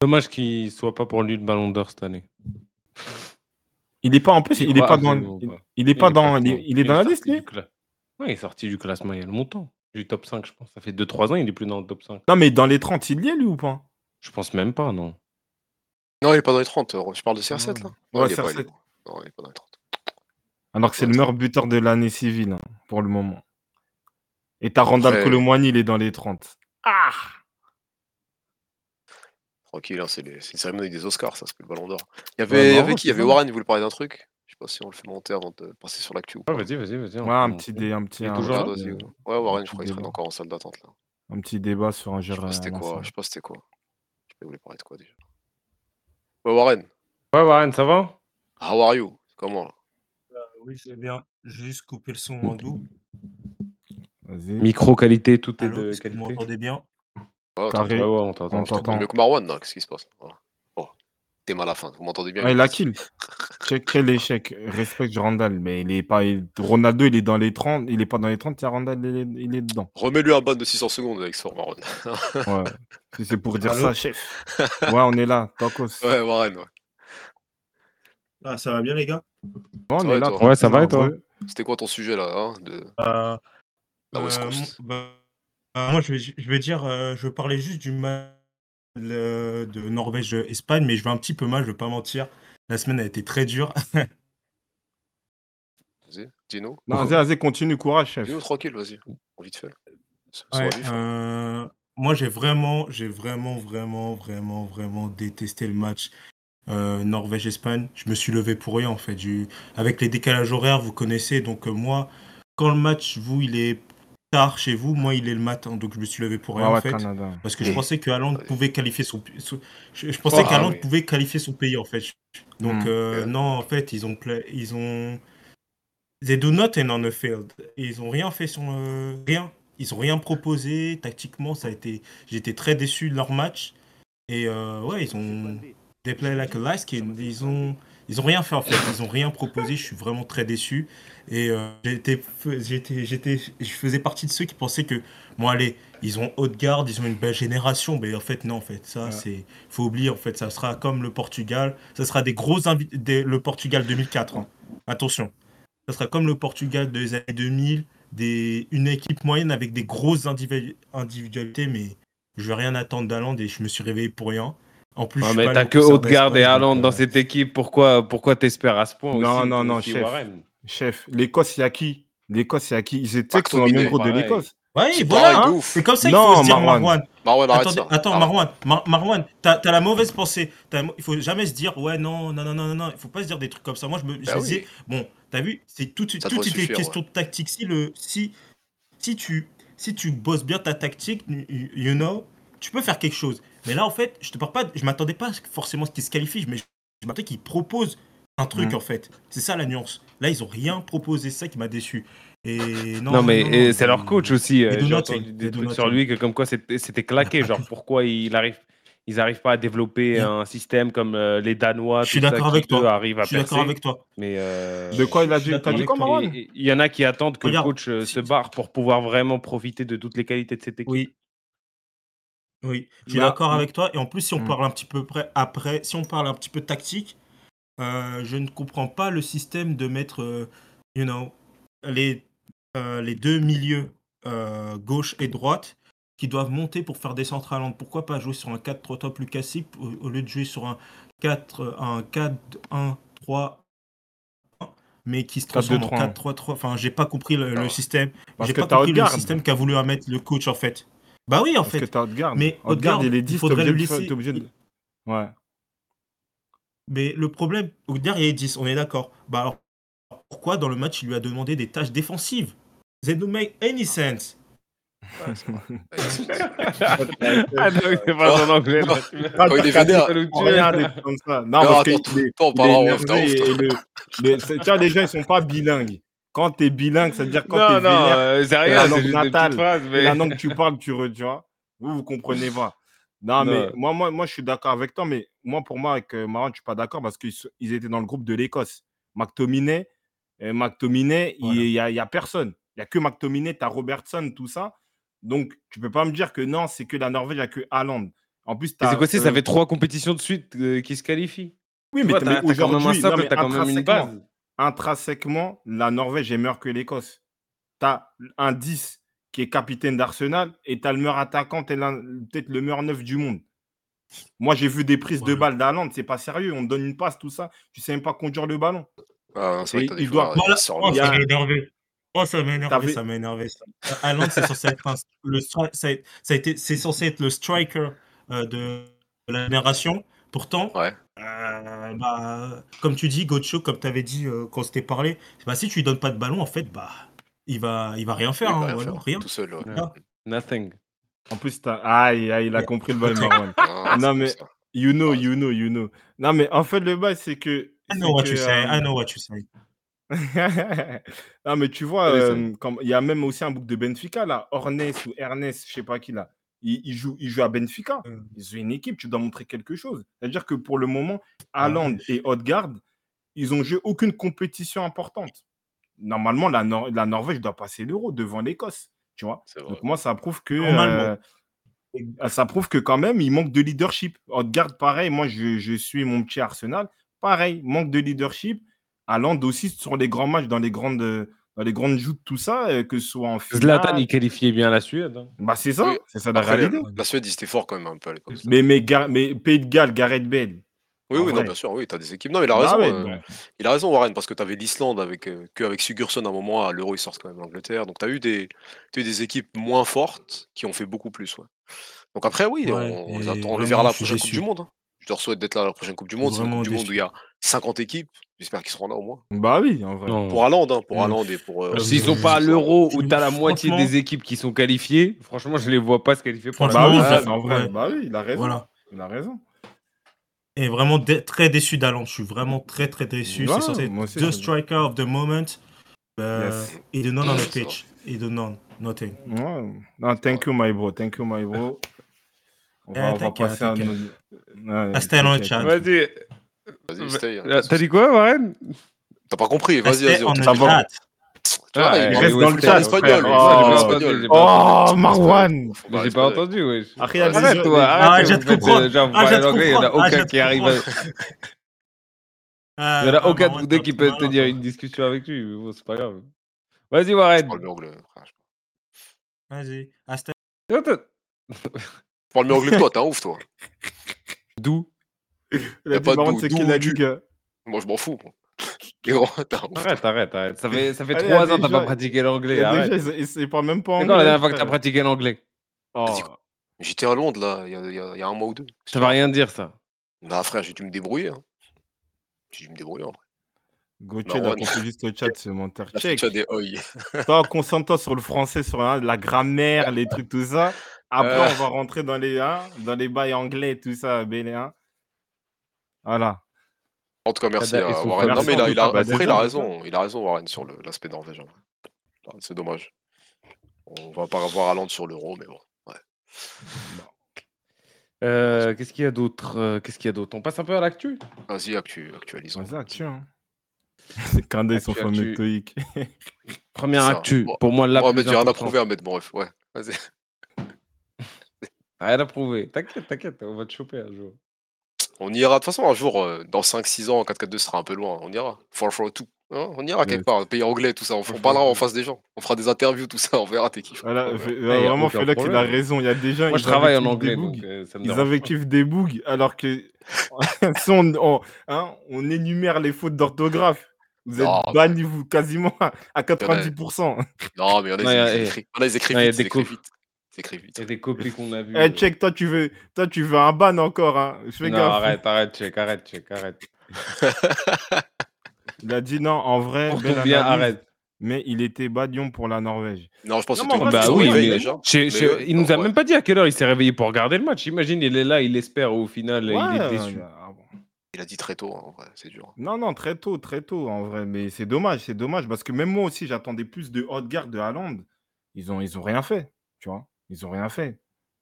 Dommage qu'il soit pas pour lui le Ballon d'Or cette année. Il est pas en plus, il est crois pas dans, il, pas. est pas dans, il est, il est dans la liste, sorti lui. Ouais, il est sorti du classement il y a longtemps. Du top 5, je pense. Ça fait 2-3 ans, il est plus dans le top 5. Non, mais dans les 30, il y est, lui ou pas? Je pense même pas, non. Non, il est pas dans les 30. euh, Je parle de CR7 là Non, Ouais, il est pas, il est CR7. pas. Non, il est pas dans les 30. Alors que c'est le meilleur buteur de l'année civile, hein, pour le moment. Et t'as Randall Après- il est dans les 30. Ah Tranquille, hein, c'est les- une cérémonie des Oscars, ça, c'est le ballon d'or. Il y avait, y qui? Il y avait. Warren, il voulait parler d'un truc? Je sais pas si on le fait monter avant de passer sur l'actu. Ouais, vas-y, vas-y, vas-y. Ouais, un petit, dé, un petit, un, toujours là? Euh, ouais. Ouais, Warren, je crois qu'il débat. encore en salle d'attente là. un petit débat sur un Je sais pas c'était quoi, je sais pas c'était quoi. Je sais pas, il voulait parler de quoi déjà. Ouais, Warren, Ouais, Warren, ça va? How are you? Comment là? Euh, oui, c'est bien. J'ai juste coupé le son en doux. Vas-y. Micro qualité, tout est Allô, de est-ce que vous qualité. m'entendez bien? Ouais, ouais, on t'entend. Je mieux que Marwan, là, qu'est-ce qui se passe? Voilà. Oh. thème à la fin. Vous m'entendez bien Ouais, il a kill. Quel, quel échec. Respecte Randall, mais il est pas. il- Ronaldo, il est dans les 30. Il est pas dans les 30, tiens, Randall, il est, il est dedans. Remets-lui un ban de 600 secondes avec son Marron. Ouais. C'est pour dire Allô ça, chef. Ouais, on est là. Tacos. ouais, Warren, ouais. Ah, ça va bien, les gars? Ouais, on Ça est va et là. toi? Ouais, ça va et toi? Nombreux. C'était quoi ton sujet là hein, de... Euh, La West euh, Coast bah, euh, Moi, je vais, je vais dire, euh, je veux parler juste du match de Norvège-Espagne, mais je vais un petit peu mal, je vais pas mentir. La semaine a été très dure. Vas-y, dis-nous. Non, vas-y, vas-y, continue, courage, chef. Dis-nous tranquille, vas-y. Vite fait. Ouais, euh, moi, j'ai vraiment, j'ai vraiment, vraiment, vraiment, vraiment détesté le match euh, Norvège-Espagne. Je me suis levé pour rien, en fait. Avec les décalages horaires, vous connaissez. Donc, euh, moi, quand le match, vous, il est tard chez vous, moi, il est le matin. Donc, je me suis levé pour rien, en ouais, fait. Canada. Parce que je pensais que Haaland pouvait qualifier son. Je, je pensais Oh, ah oui. pouvait qualifier son pays, en fait. Donc, Hmm. euh, non, en fait, ils ont. pla- Ils ont... They do nothing on the field. Ils ont rien fait sur. euh, rien. Ils ont rien proposé. Tactiquement, ça a été. J'étais très déçu de leur match. Et euh, ouais, ils ont. They play like a light skin. Ils ont. Ils ont rien fait en fait, ils ont rien proposé, je suis vraiment très déçu. Et euh, j'étais, j'étais, j'étais, je faisais partie de ceux qui pensaient que, bon allez, ils ont haute garde, ils ont une belle génération, mais en fait non, en fait, ça Ouais. c'est, faut oublier en fait, ça sera comme le Portugal, ça sera des gros invi- des- le Portugal 2004, hein. attention, ça sera comme le Portugal des années 2000, des, une équipe moyenne avec des grosses individu- individualités, mais je vais rien attendre d'Aland et je me suis réveillé pour rien. En plus, je Ouais, mais t'as que Haute-Garde et Haaland dans euh, cette équipe. Pourquoi, pourquoi t'espères à ce point Non, aussi, non, non, chef. Warren? Chef, l'Écosse, il y a qui? L'Écosse, il y a qui? Ils étaient dans le même groupe de l'Écosse. C'est voilà, hein. c'est comme ça qu'il Non, faut se dire, Marwan. Marwan. Marwan, Attendez, ça. attends. Marwan, Mar- Marwan, t'as t'as la mauvaise pensée. T'as- Il faut jamais se dire, ouais, non, non, non, non, non, non, il faut pas se dire des trucs comme ça. Moi, je me je Bah oui. disais, bon, t'as vu, c'est tout, tout suffire, question de tactique. Si, le, si, si, tu, si tu bosses bien ta tactique, you know, tu peux faire quelque chose. Mais là, en fait, je te parle pas, je m'attendais pas forcément à ce qu'ils se qualifient, mais je, je m'attendais qu'ils proposent un truc, Mhm. en fait. C'est ça la nuance. Là, ils ont rien proposé, c'est ça qui m'a déçu. Et non, Non, mais non, et non, c'est leur coach aussi. euh, do J'ai nothing, entendu des trucs sur lui que comme quoi c'était claqué. Genre pourquoi il arrive, ils n'arrivent pas à développer un système comme euh, les Danois. Je suis d'accord avec toi. eux, arrivent à Je suis d'accord avec toi. Mais euh, De quoi il a dit il y en a qui attendent que Regarde, le coach euh, si- se barre pour pouvoir vraiment profiter de toutes les qualités de cette équipe. Oui. Oui, je suis d'accord avec toi. Et en plus, si on Mm. parle un petit peu près après, si on parle un petit peu tactique, euh, je ne comprends pas le système de mettre, euh, you know, les, euh, les deux milieux, euh, gauche et droite, qui doivent monter pour faire des Londres. Pourquoi pas jouer sur un 4-3-3 plus classique au, au lieu de jouer sur un 4, un 4-1-3, mais qui se transforme en 4-2-3. 4-3-3. Enfin, j'ai pas compris le, le système. J'ai que pas compris le système qu'a voulu mettre le coach en fait. Bah oui, en Parce que fait. t'as Haute-Garde. Mais Odegaard, il est il 10, t'es faudrait obligé, le laisser- t'es obligé de... Ouais. Mais le problème, Odegaard, il est 10, on est d'accord. Bah alors, pourquoi dans le match, il lui a demandé des tâches défensives That don't make any sense. Vrai. Ah non, c'est pas en anglais. Quand il est vénère. D'être comme ça. Non, Non, parce que attends, il est- attends, on il est parlera en off, Tu vois, les gens, ils sont pas bilingues. Quand t'es bilingue, ça veut dire quand t'es Non, non, vénère, euh, c'est la rien, langue des petites natale. phrases. c'est Mais... la langue que tu parles, tu, re, tu vois. Vous, vous comprenez pas. Non, Non. mais moi, moi, moi, je suis d'accord avec toi, mais moi, pour moi, avec euh, Marwan, je suis pas d'accord parce qu'ils ils étaient dans le groupe de l'Écosse. McTominay, euh, McTominay, il Voilà. y, a, il y a personne. Il y a que McTominay, tu as Robertson, tout ça. Donc, tu peux pas me dire que non, c'est que la Norvège, il n'y a que Haaland. En plus, c'est quoi, si ça euh, fait trois compétitions de suite euh, qui se qualifient Oui, Tu mais, mais t'as quand même un aujourd'hui, t'as quand même une intrinsèquement, base. intrinsèquement, la Norvège est meilleure que l'Écosse. Tu as un 10 qui est capitaine d'Arsenal et tu as le meilleur attaquant, peut-être le meilleur neuf du monde. Moi, j'ai vu des prises de balles d'Haaland, c'est pas sérieux. On te donne une passe, tout ça. Tu sais même pas conduire le ballon. Ah, c'est il doit- il Voilà. Oh, ça m'a énervé. Oh, ça m'a énervé, ça m'a énervé. ça. Haaland, c'est censé être un- le stri- ça a- ça a été, c'est censé être le striker euh, de la génération. Pourtant, Ouais. euh, bah, comme tu dis, Gocho, comme tu avais dit euh, quand on s'était parlé, bah, si tu lui donnes pas de ballon, en fait, bah, il va, il va rien faire. Il va hein, rien voilà, faire, rien. Tout seul. ouais. Nothing. En plus, t'as... Aïe, aïe, il a compris le bail, Marwan. Ah, Non, mais-. You know, Ouais. you know, you know. Non, mais en fait, le bail, c'est que. I know what que, you say, euh, I know what you say. non, mais tu vois, euh, comme- il y a même aussi un bouc de Benfica, là. Ornes ou Ernest, je sais pas qui, là. il, il joue, il joue à Benfica. Euh, Ils ont une équipe, tu dois montrer quelque chose. C'est-à-dire que pour le moment, Ah Haaland et Odegaard, ils ont joué aucune compétition importante. Normalement, la, Nor- la Norvège doit passer l'euro devant l'Écosse. Tu vois. Donc moi, ça prouve que euh, ça prouve que quand même, il manque de leadership. Odegaard, pareil, moi, je, je suis mon petit Arsenal. Pareil, manque de leadership. Haaland aussi sur les grands matchs, dans les grandes, dans les grandes joutes, tout ça, euh, que ce soit en finale. Zlatan, il qualifiait bien la Suède. hein. Bah, c'est ça, Oui. c'est ça la Après, réalité. la Suède, ils étaient forts quand même un peu à l'époque. Mais, mais, Gar- mais Pays de Galles, Gareth Bale. Oui, en oui, non, vrai. bien sûr, oui, t'as des équipes. Non, mais il a Ah raison. ouais, euh, donc, Il a raison, Warren, parce que tu avais l'Islande avec, euh, que avec Sigurdsson à un moment, à l'Euro, ils sortent quand même l'Angleterre. Donc tu as eu des, t'as eu des équipes moins fortes qui ont fait beaucoup plus. Ouais. Donc après, oui, Ouais, on, on les et attend, on les verra à la je suis prochaine Coupe du déçu. Monde. hein. Je leur souhaite d'être là à la prochaine Coupe du Monde. C'est une Vraiment Coupe du Monde où il y a 50 équipes. J'espère qu'ils seront là au moins. Bah oui, en vrai. Non. Pour Haaland, hein, pour Euh, Haaland et pour. euh, S'ils sont euh, pas à l'euro où je- tu as la moitié franchement- des équipes qui sont qualifiées, franchement, je les vois pas se qualifier pour la Bah oui, ça, c'est en vrai. ouais. Bah oui, il a raison. Voilà. Il a raison. Et vraiment dé- très déçu d'Alan. Je suis vraiment très très déçu. Ouais, c'est censé être the striker of the moment. Uh, Yes. He did not on the pitch. He did not. Nothing. Ouais. Non, thank you, my bro. Thank you, my bro. On va, Eh, on va passer à nos... On t'inquiète. chat. Vas-y. Vas-y, stay, hein, Euh, de T'as dit quoi, Warren? T'as pas compris, vas-y, vas-y. the Tu vois, Ah, il reste dans le chat, espagnol. Oh. espagnol. pas Oh, entendu. Marwan parler J'ai pas entendu, wesh. Après, il y a des Arrête, toi, arrête. Ah, je te faites, comprends. genre, vous Ah, je anglais, il y en a comprends. Ah, je aucun qui arrive comprends. Il y en a aucun de vous deux qui peut tenir une discussion avec lui, mais bon, c'est pas grave. Vas-y, Je Warren. Vas-y. Je parle mieux anglais que toi, t'es un ouf, toi. D'où? Il Y a a dit, pas de Marwan, doute. c'est D'où qui la tu- ligue Moi, je m'en fous. moi. Gros. Arrête, arrête, arrête. Ça fait, ça fait Allez, trois ans que t'as pas pratiqué l'anglais, arrête. ils- ils- parlent même pas anglais. quand la dernière fois que t'as pratiqué l'anglais? Oh. J'étais à Londres, là, il y a, y y un mois ou deux. Ça va rien dire, ça. Bah, frère, j'ai dû me débrouiller. Hein. J'ai dû me débrouiller, en vrai. Gauthier, Marwan. là, pour juste au chat, c'est mon terre. La Check. Toi, concentre-toi sur le français, sur hein, la grammaire, les trucs, tout ça. Après, Euh. on va rentrer dans les, hein, dans les bails anglais, tout ça, bénéen. Voilà. En tout cas, merci Kada et à son Warren. Non, mais il a, il a- Ah, bah, après, il a raison. Il a raison, Warren, sur l'aspect norvégien. Ah, C'est dommage. On va pas avoir Haaland sur l'euro, mais bon. Euh, Qu'est-ce qu'il y a d'autre euh, Qu'est-ce qu'il y a d'autre? On passe un peu à l'actu? Vas-y, actu, actualisons. Vas-y, actu. Hein. C'est son Actu, fameux. Première Ça, actu. bon. Pour moi, la Ouais, plus mais j'ai rien à prouver à mettre, bref. Ouais, vas-y. Rien à prouver. T'inquiète, t'inquiète, on va te choper un jour. On ira, de toute façon, un jour, euh, dans 5-6 ans, 4-4-2 sera un peu loin. On ira. 4-4-2. Hein on ira quelque part, pays anglais, tout ça. On, on parlera en face des gens. On fera des interviews, tout ça. On verra t'es qui. Voilà, Ouais. fait- y a vraiment, Fela qu'il a raison. Il y a des gens. Moi, ils je travaille en anglais, donc euh, ça me Ils dérange pas. invectivent des bougs alors que si on, on- hein, on énumère les fautes d'orthographe. Vous êtes Non, bannis vous, quasiment à, à 90%. Non, mais il y en a, eh, il y en a, non, y a vite. A des copies qu'on a vues. Eh, check, toi tu veux, toi tu veux un ban encore. Hein. Fais Non, gaffe. arrête, arrête, check, arrête, check, arrête. Il a dit non, en vrai, belle bien, arrête. mais il était badion pour la Norvège. Non, je pense Non, que Bah c'est oui, mais Mais, euh, il nous a ouais. même pas dit à quelle heure il s'est réveillé pour regarder le match. Imagine, il est là, il espère, au final, il est déçu. euh, ah bon. Il a dit très tôt, hein, en vrai, c'est dur. Non, non, très tôt, très tôt en vrai. Mais c'est dommage, c'est dommage parce que même moi aussi, j'attendais plus de Odegaard de Haaland. Ils ont, ils ont rien fait, tu vois. Ils ont rien fait.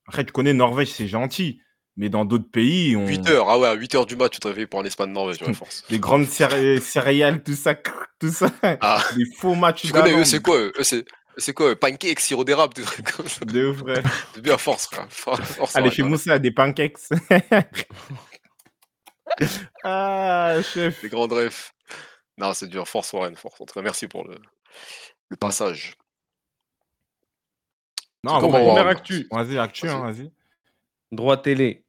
Après, tu connais Norvège, c'est gentil. Mais dans d'autres pays, on... 8 heures, ah ouais, à 8 heures du mat, tu te réveilles pour un Espagne-Norvège, ouais, force. les grandes céré- céréales, tout ça, tout ça. Ah, Les faux matchs tu connais, eux, c'est quoi eux c'est c'est quoi Pancakes, sirop d'érable, des trucs comme ça? De vrai. C'est bien force, frère. Force, Allez, chez ouais. Moussa, des pancakes. ah, chef. Des grands refs. Non, c'est dur. Force, Warren, force. En tout cas, merci pour le, le passage. Non, comment ouais, on Première va- actu. Vas-y, actu, hein, Vas-y. vas-y. Droit télé.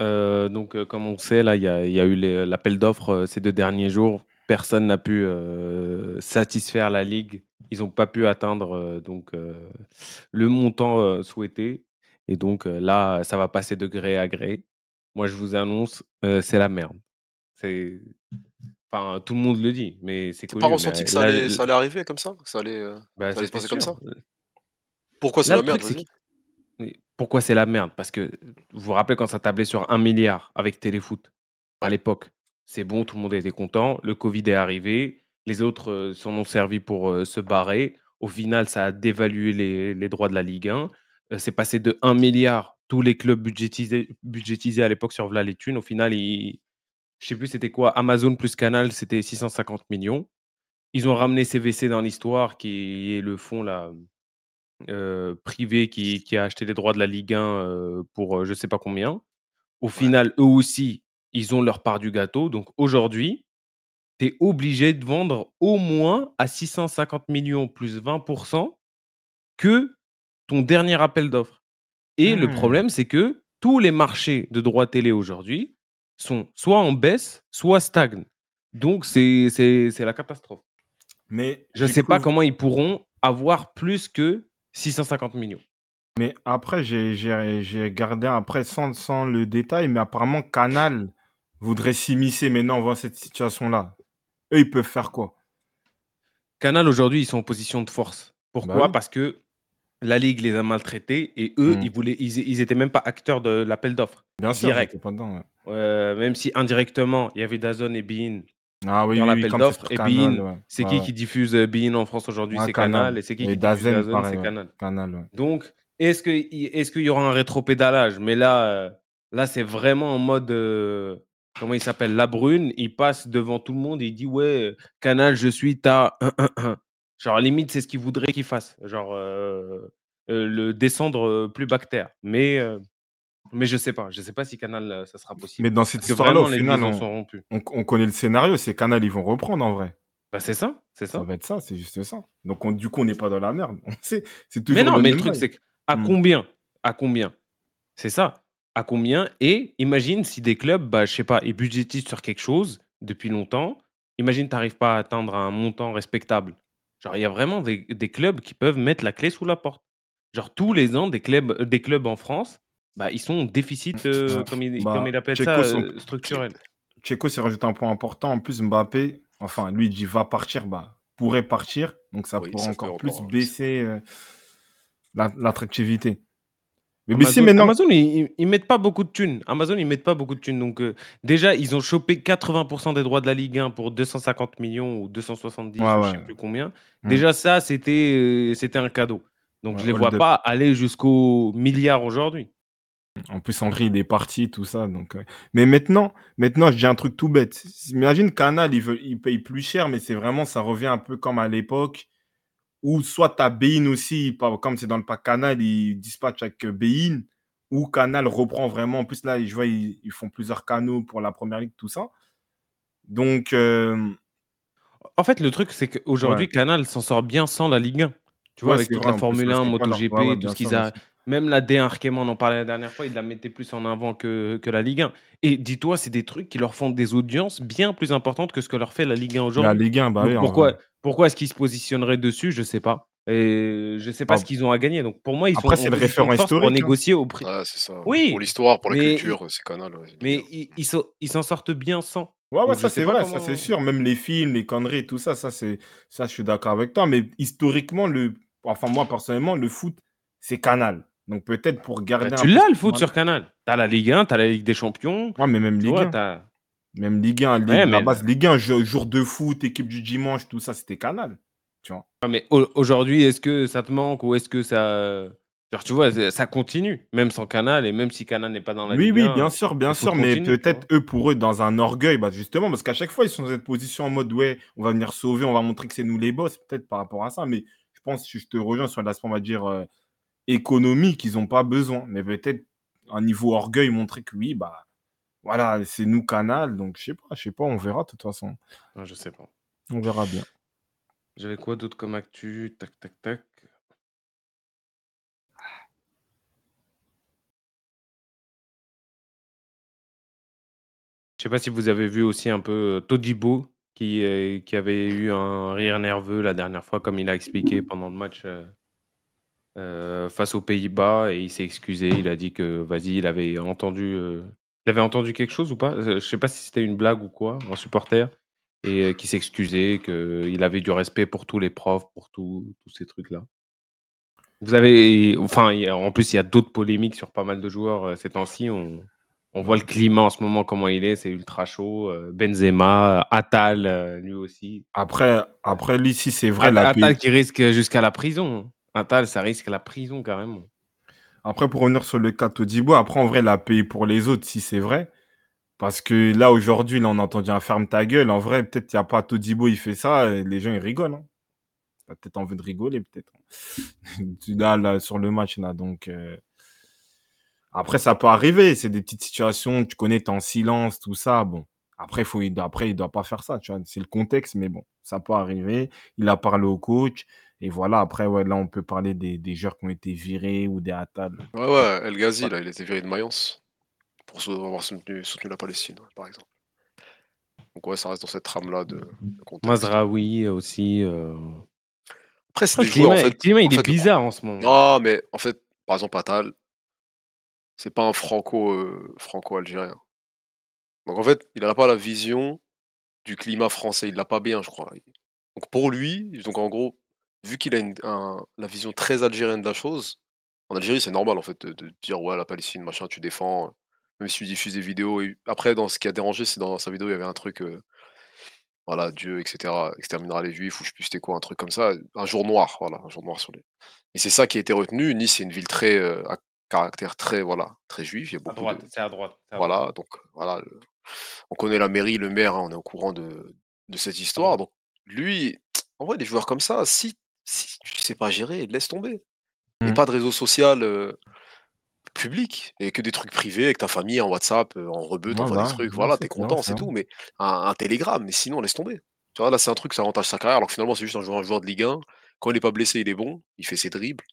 Euh, donc, euh, comme on sait, là, il y, a il y a eu les- l'appel d'offres euh, ces deux derniers jours. Personne n'a pu euh, satisfaire la ligue. Ils n'ont pas pu atteindre euh, donc euh, le montant euh, souhaité. Et donc euh, là, ça va passer de gré à gré. Moi, je vous annonce, euh, c'est la merde. C'est, enfin, tout le monde le dit, mais c'est T'as connu. pas ressenti que ça là, allait, l- ça allait arriver comme ça? Ça allait, euh, bah, ça allait se passer comme ça? Pourquoi c'est la merde Pourquoi c'est la merde? Parce que vous vous rappelez quand ça tablait sur un milliard avec Téléfoot à l'époque. C'est bon, tout le monde était content. Le Covid est arrivé. Les autres euh, s'en ont servi pour euh, se barrer. Au final, ça a dévalué les, les droits de la Ligue 1. euh, c'est passé de 1 milliard, tous les clubs budgétisés, budgétisés à l'époque sur Vla les thunes. Au final, ils, je sais plus c'était quoi, Amazon plus Canal, c'était 650 millions. Ils ont ramené CVC dans l'histoire, qui est le fonds là, euh, privé qui, qui a acheté les droits de la Ligue 1 euh, pour euh, je sais pas combien. Au final, eux aussi, ils ont leur part du gâteau. Donc aujourd'hui, tu es obligé de vendre au moins à 650 millions plus 20% que ton dernier appel d'offres. Et le Hmm. problème, c'est que tous les marchés de droits télé aujourd'hui sont soit en baisse, soit stagnent. Donc, c'est c'est- c'est la catastrophe. Mais Je ne j'ai sais pas comment ils pourront avoir plus que 650 millions. Mais après, j'ai- j'ai j'ai gardé après sans, sans le détail, mais apparemment Canal voudrait s'immiscer maintenant dans cette situation-là. Eux, ils peuvent faire quoi? Canal, aujourd'hui, ils sont en position de force. Pourquoi? Bah oui. Parce que la Ligue les a maltraités et eux, Hmm. ils voulaient, ils, ils étaient même pas acteurs de l'appel d'offres. Bien sûr, Direct. j'étais pas dedans. ouais. Euh, même si indirectement, il y avait Dazon et Bein Ah oui, dans oui, oui, l'appel c'est d'offres. Et Bein, ouais. c'est qui ouais. qui diffuse euh, Bein en France aujourd'hui? C'est Canal. Canal. Et c'est qui Et qui diffuse Dazen, Dazon pareil, C'est. Canal. Canal. Donc, est-ce que- est-ce qu'il y aura un rétropédalage? Mais là, euh, là c'est vraiment en mode. euh, comment il s'appelle? La Brune. Il passe devant tout le monde et il dit Ouais, Canal, je suis ta. Genre, limite, c'est ce qu'il voudrait qu'il fasse. Genre, euh, euh, le descendre plus bactère. Mais, mais je sais pas. Je sais pas si Canal, euh, ça sera possible. Mais dans cette histoire-là, au final, on, on- on connaît le scénario. C'est Canal, ils vont reprendre en vrai. Bah, c'est ça. C'est Ça ça. va être ça, c'est juste ça. Donc, on- du coup, on n'est pas dans la merde. On sait, c'est toujours Mais non, le mais le truc, c'est à Hmm. combien À combien C'est ça. À combien Et imagine si des clubs, bah, je sais pas, ils budgétisent sur quelque chose depuis longtemps. Imagine, tu n'arrives pas à atteindre un montant respectable. Genre, il y a vraiment des, des clubs qui peuvent mettre la clé sous la porte. Genre, tous les ans, des clubs, des clubs en France, bah, ils sont en déficit, euh, comme, il, Bah, comme il appelle ça, son- euh, structurel. Checo s'est rajouté un point important. En plus, Mbappé, enfin, lui, il dit va partir, bah, pourrait partir. Donc, ça Oui, pourrait ça encore plus encore, euh, baisser euh, la- l'attractivité. Mais, mais si Amazon, maintenant. Amazon, ils, ils- mettent pas beaucoup de thunes. Amazon, ils mettent pas beaucoup de thunes. Donc, euh, déjà, ils ont chopé 80% des droits de la Ligue 1 pour 250 millions ou 270, Ouais, ou je sais ouais. plus combien. Mm. Déjà, ça, c'était euh, c'était un cadeau. Donc, Ouais, je les hold vois pas aller jusqu'au milliard aujourd'hui. En plus, Henri, il est parti, tout ça. Donc, Mais maintenant, maintenant, je dis un truc tout bête. Imagine Canal, il, veut, il paye plus cher, mais c'est vraiment, ça revient un peu comme à l'époque où soit tu as Bein aussi, comme c'est dans le pack Canal, ils dispatchent avec euh, Bein, ou Canal reprend vraiment. En plus, là, je vois, ils, ils font plusieurs canaux pour la première ligue, tout ça. Donc, euh, En fait, le truc, c'est qu'aujourd'hui, Canal s'en sort bien sans la Ligue 1. Tu vois, Ouais, avec toute vrai, la Formule ouais, 1, c'est pas leur- MotoGP, ouais, tout ce qu'ils a. Même la D1 Arkema, on en parlait la dernière fois, ils la mettaient plus en avant que, que la Ligue 1. Et dis-toi, c'est des trucs qui leur font des audiences bien plus importantes que ce que leur fait la Ligue 1 la aujourd'hui. Ligue 1, bah oui, en pourquoi, pourquoi est-ce qu'ils se positionneraient dessus Je sais pas. Et je sais pas Ah. ce qu'ils ont à gagner. Donc pour moi, ils Après, sont c'est le référent pour hein. négocier au prix. Ouais, c'est ça. Oui, Pour l'histoire, pour la mais- culture, c'est Canal. ouais, Mais ils ils s'en ils s'en sortent bien sans. Ouais, ouais, Donc, ça c'est vrai, comment- ça c'est sûr. Même les films, les conneries, tout ça, ça c'est ça, je suis d'accord avec toi. Mais historiquement, le, enfin moi personnellement, le foot, c'est Canal. Donc peut-être pour garder. Bah, tu l'as le foot sur Canal. T'as la Ligue 1, t'as la Ligue des Champions. Ouais, mais même Tu Ligue vois, 1, t'as- même Ligue 1, Ligue, Ouais, la base Ligue 1, jour, jour de foot, équipe du dimanche, tout ça, c'était Canal. Tu vois. Ouais, mais au- aujourd'hui, est-ce que ça te manque ou est-ce que ça. Genre, tu vois, ça continue, même sans Canal et même si Canal n'est pas dans la Oui, Ligue oui, 1, bien sûr, bien sûr, mais tu peut-être eux, pour eux, dans un orgueil, bah, justement, parce qu'à chaque fois, ils sont dans cette position en mode, ouais, on va venir sauver, on va montrer que c'est nous les boss, peut-être par rapport à ça, mais je pense que je te rejoins sur l'aspect, on va dire, euh, économique, ils n'ont pas besoin, mais peut-être un niveau orgueil, montrer que oui, bah, voilà, c'est nous Canal, donc je sais pas, je sais pas, on verra de toute façon, Ouais, je sais pas. on verra bien. J'avais quoi d'autre comme actu? Tac, tac, tac. Je sais pas si vous avez vu aussi un peu euh, Todibo qui, euh, qui avait eu un rire nerveux la dernière fois, comme il a expliqué pendant le match euh, euh, face aux Pays-Bas, et il s'est excusé. Il a dit que vas-y, il avait entendu, euh, il avait entendu quelque chose ou pas? Euh, Je sais pas si c'était une blague ou quoi, un supporter, et euh, qui s'excusait, qu'il avait du respect pour tous les profs, pour tous ces trucs-là. Vous avez, enfin, il y a- en plus, il y a d'autres polémiques sur pas mal de joueurs ces temps-ci. On, on voit le climat en ce moment, comment il est, c'est ultra chaud. Benzema, Atal, euh, lui aussi. Après, après lui, si c'est vrai, la Atal P- qui risque jusqu'à la prison. Atal, ça risque la prison carrément. Après, pour revenir sur le cas Todibo, après, en vrai, il a payé pour les autres, si c'est vrai. Parce que là, aujourd'hui, là, on a entendu un ferme ta gueule. En vrai, peut-être qu'il n'y a pas Todibo, il fait ça, les gens, ils rigolent. Hein. Peut-être envie de rigoler, peut-être. là, là, sur le match, là. Donc, euh, après, ça peut arriver. C'est des petites situations, tu connais, t'es en silence, tout ça. Bon, après, il, après, il doit pas faire ça, tu vois. C'est le contexte, mais bon, ça peut arriver. Il a parlé au coach. Et voilà, après, ouais, là, on peut parler des, des joueurs qui ont été virés ou des attaques. Ouais, ouais, El Ghazi, là, il a été viré de Mayence pour sou- avoir soutenu, soutenu la Palestine, ouais, par exemple. Donc, ouais, ça reste dans cette trame-là de, de contexte. Mazraoui aussi. euh. Après, c'est Après, des le joueurs, en climat, fait. le climat, il en est fait, bizarre en ce moment. Non, mais en fait, par exemple, Atal, c'est pas un franco, euh, franco-algérien. Donc en fait, il n'a pas la vision du climat français. Il l'a pas bien, je crois. Donc pour lui, donc en gros, vu qu'il a une, un- la vision très algérienne de la chose, en Algérie, c'est normal en fait de, de dire ouais, la Palestine, machin, tu défends. euh, Même si tu diffuses des vidéos. Et après, dans ce qui a dérangé, c'est dans sa vidéo, il y avait un truc, euh, voilà, Dieu, etc., exterminera les Juifs, ou je sais plus c'était quoi, un truc comme ça, un jour noir, voilà, un jour noir sur les. Et c'est ça qui a été retenu. Nice, c'est une ville très euh, à caractère très, voilà, très juif. Il y a À beaucoup droite, de, c'est à droite. c'est à droite. voilà, donc voilà, le- on connaît la mairie, le maire, hein, on est au courant de, de cette histoire. Donc lui, en vrai, des joueurs comme ça, si, si tu sais pas gérer, laisse tomber. Et Mm. pas de réseau social euh, public, et que des trucs privés avec ta famille en WhatsApp, euh, en rebeu, Ouais, t'envoies bah, des trucs, ouais, voilà, c'est t'es clair, content, c'est c'est vrai. tout, mais un, un télégramme, mais sinon laisse tomber. Tu vois, là c'est un truc, ça avantage sa carrière, alors que finalement c'est juste un joueur, un joueur de Ligue 1. Quand il n'est pas blessé, il est bon, il fait ses dribbles.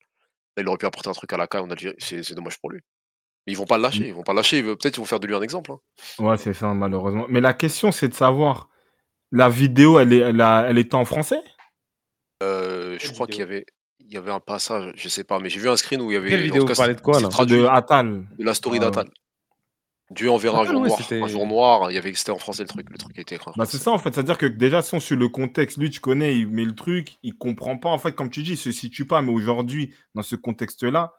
Là, il aurait pu apporter un truc à la CAN en Algérie, c'est c'est dommage pour lui. Mais ils vont pas le lâcher, ils vont pas le lâcher, ils veulent- peut-être ils vont faire de lui un exemple. hein. Ouais, c'est ça, malheureusement. Mais la question, c'est de savoir, la vidéo, elle, est, elle, a- elle était en français? Euh, je crois qu'il y avait, il y avait un passage, je sais pas, mais j'ai vu un screen où il y avait. Quelle en vidéo? vous cas, parlez de quoi là? traduit De Atal. de la story ouais. d'Atal. Dieu enverra un Atal, jour ouais, noir. Un c'était- jour noir, il y avait, c'était en français le truc, le truc en Bah, c'est ça, en fait. C'est-à-dire que déjà, si on suit le contexte, lui, tu connais, il met le truc, il comprend pas. En fait, comme tu dis, il se situe pas. Mais aujourd'hui, dans ce contexte-là,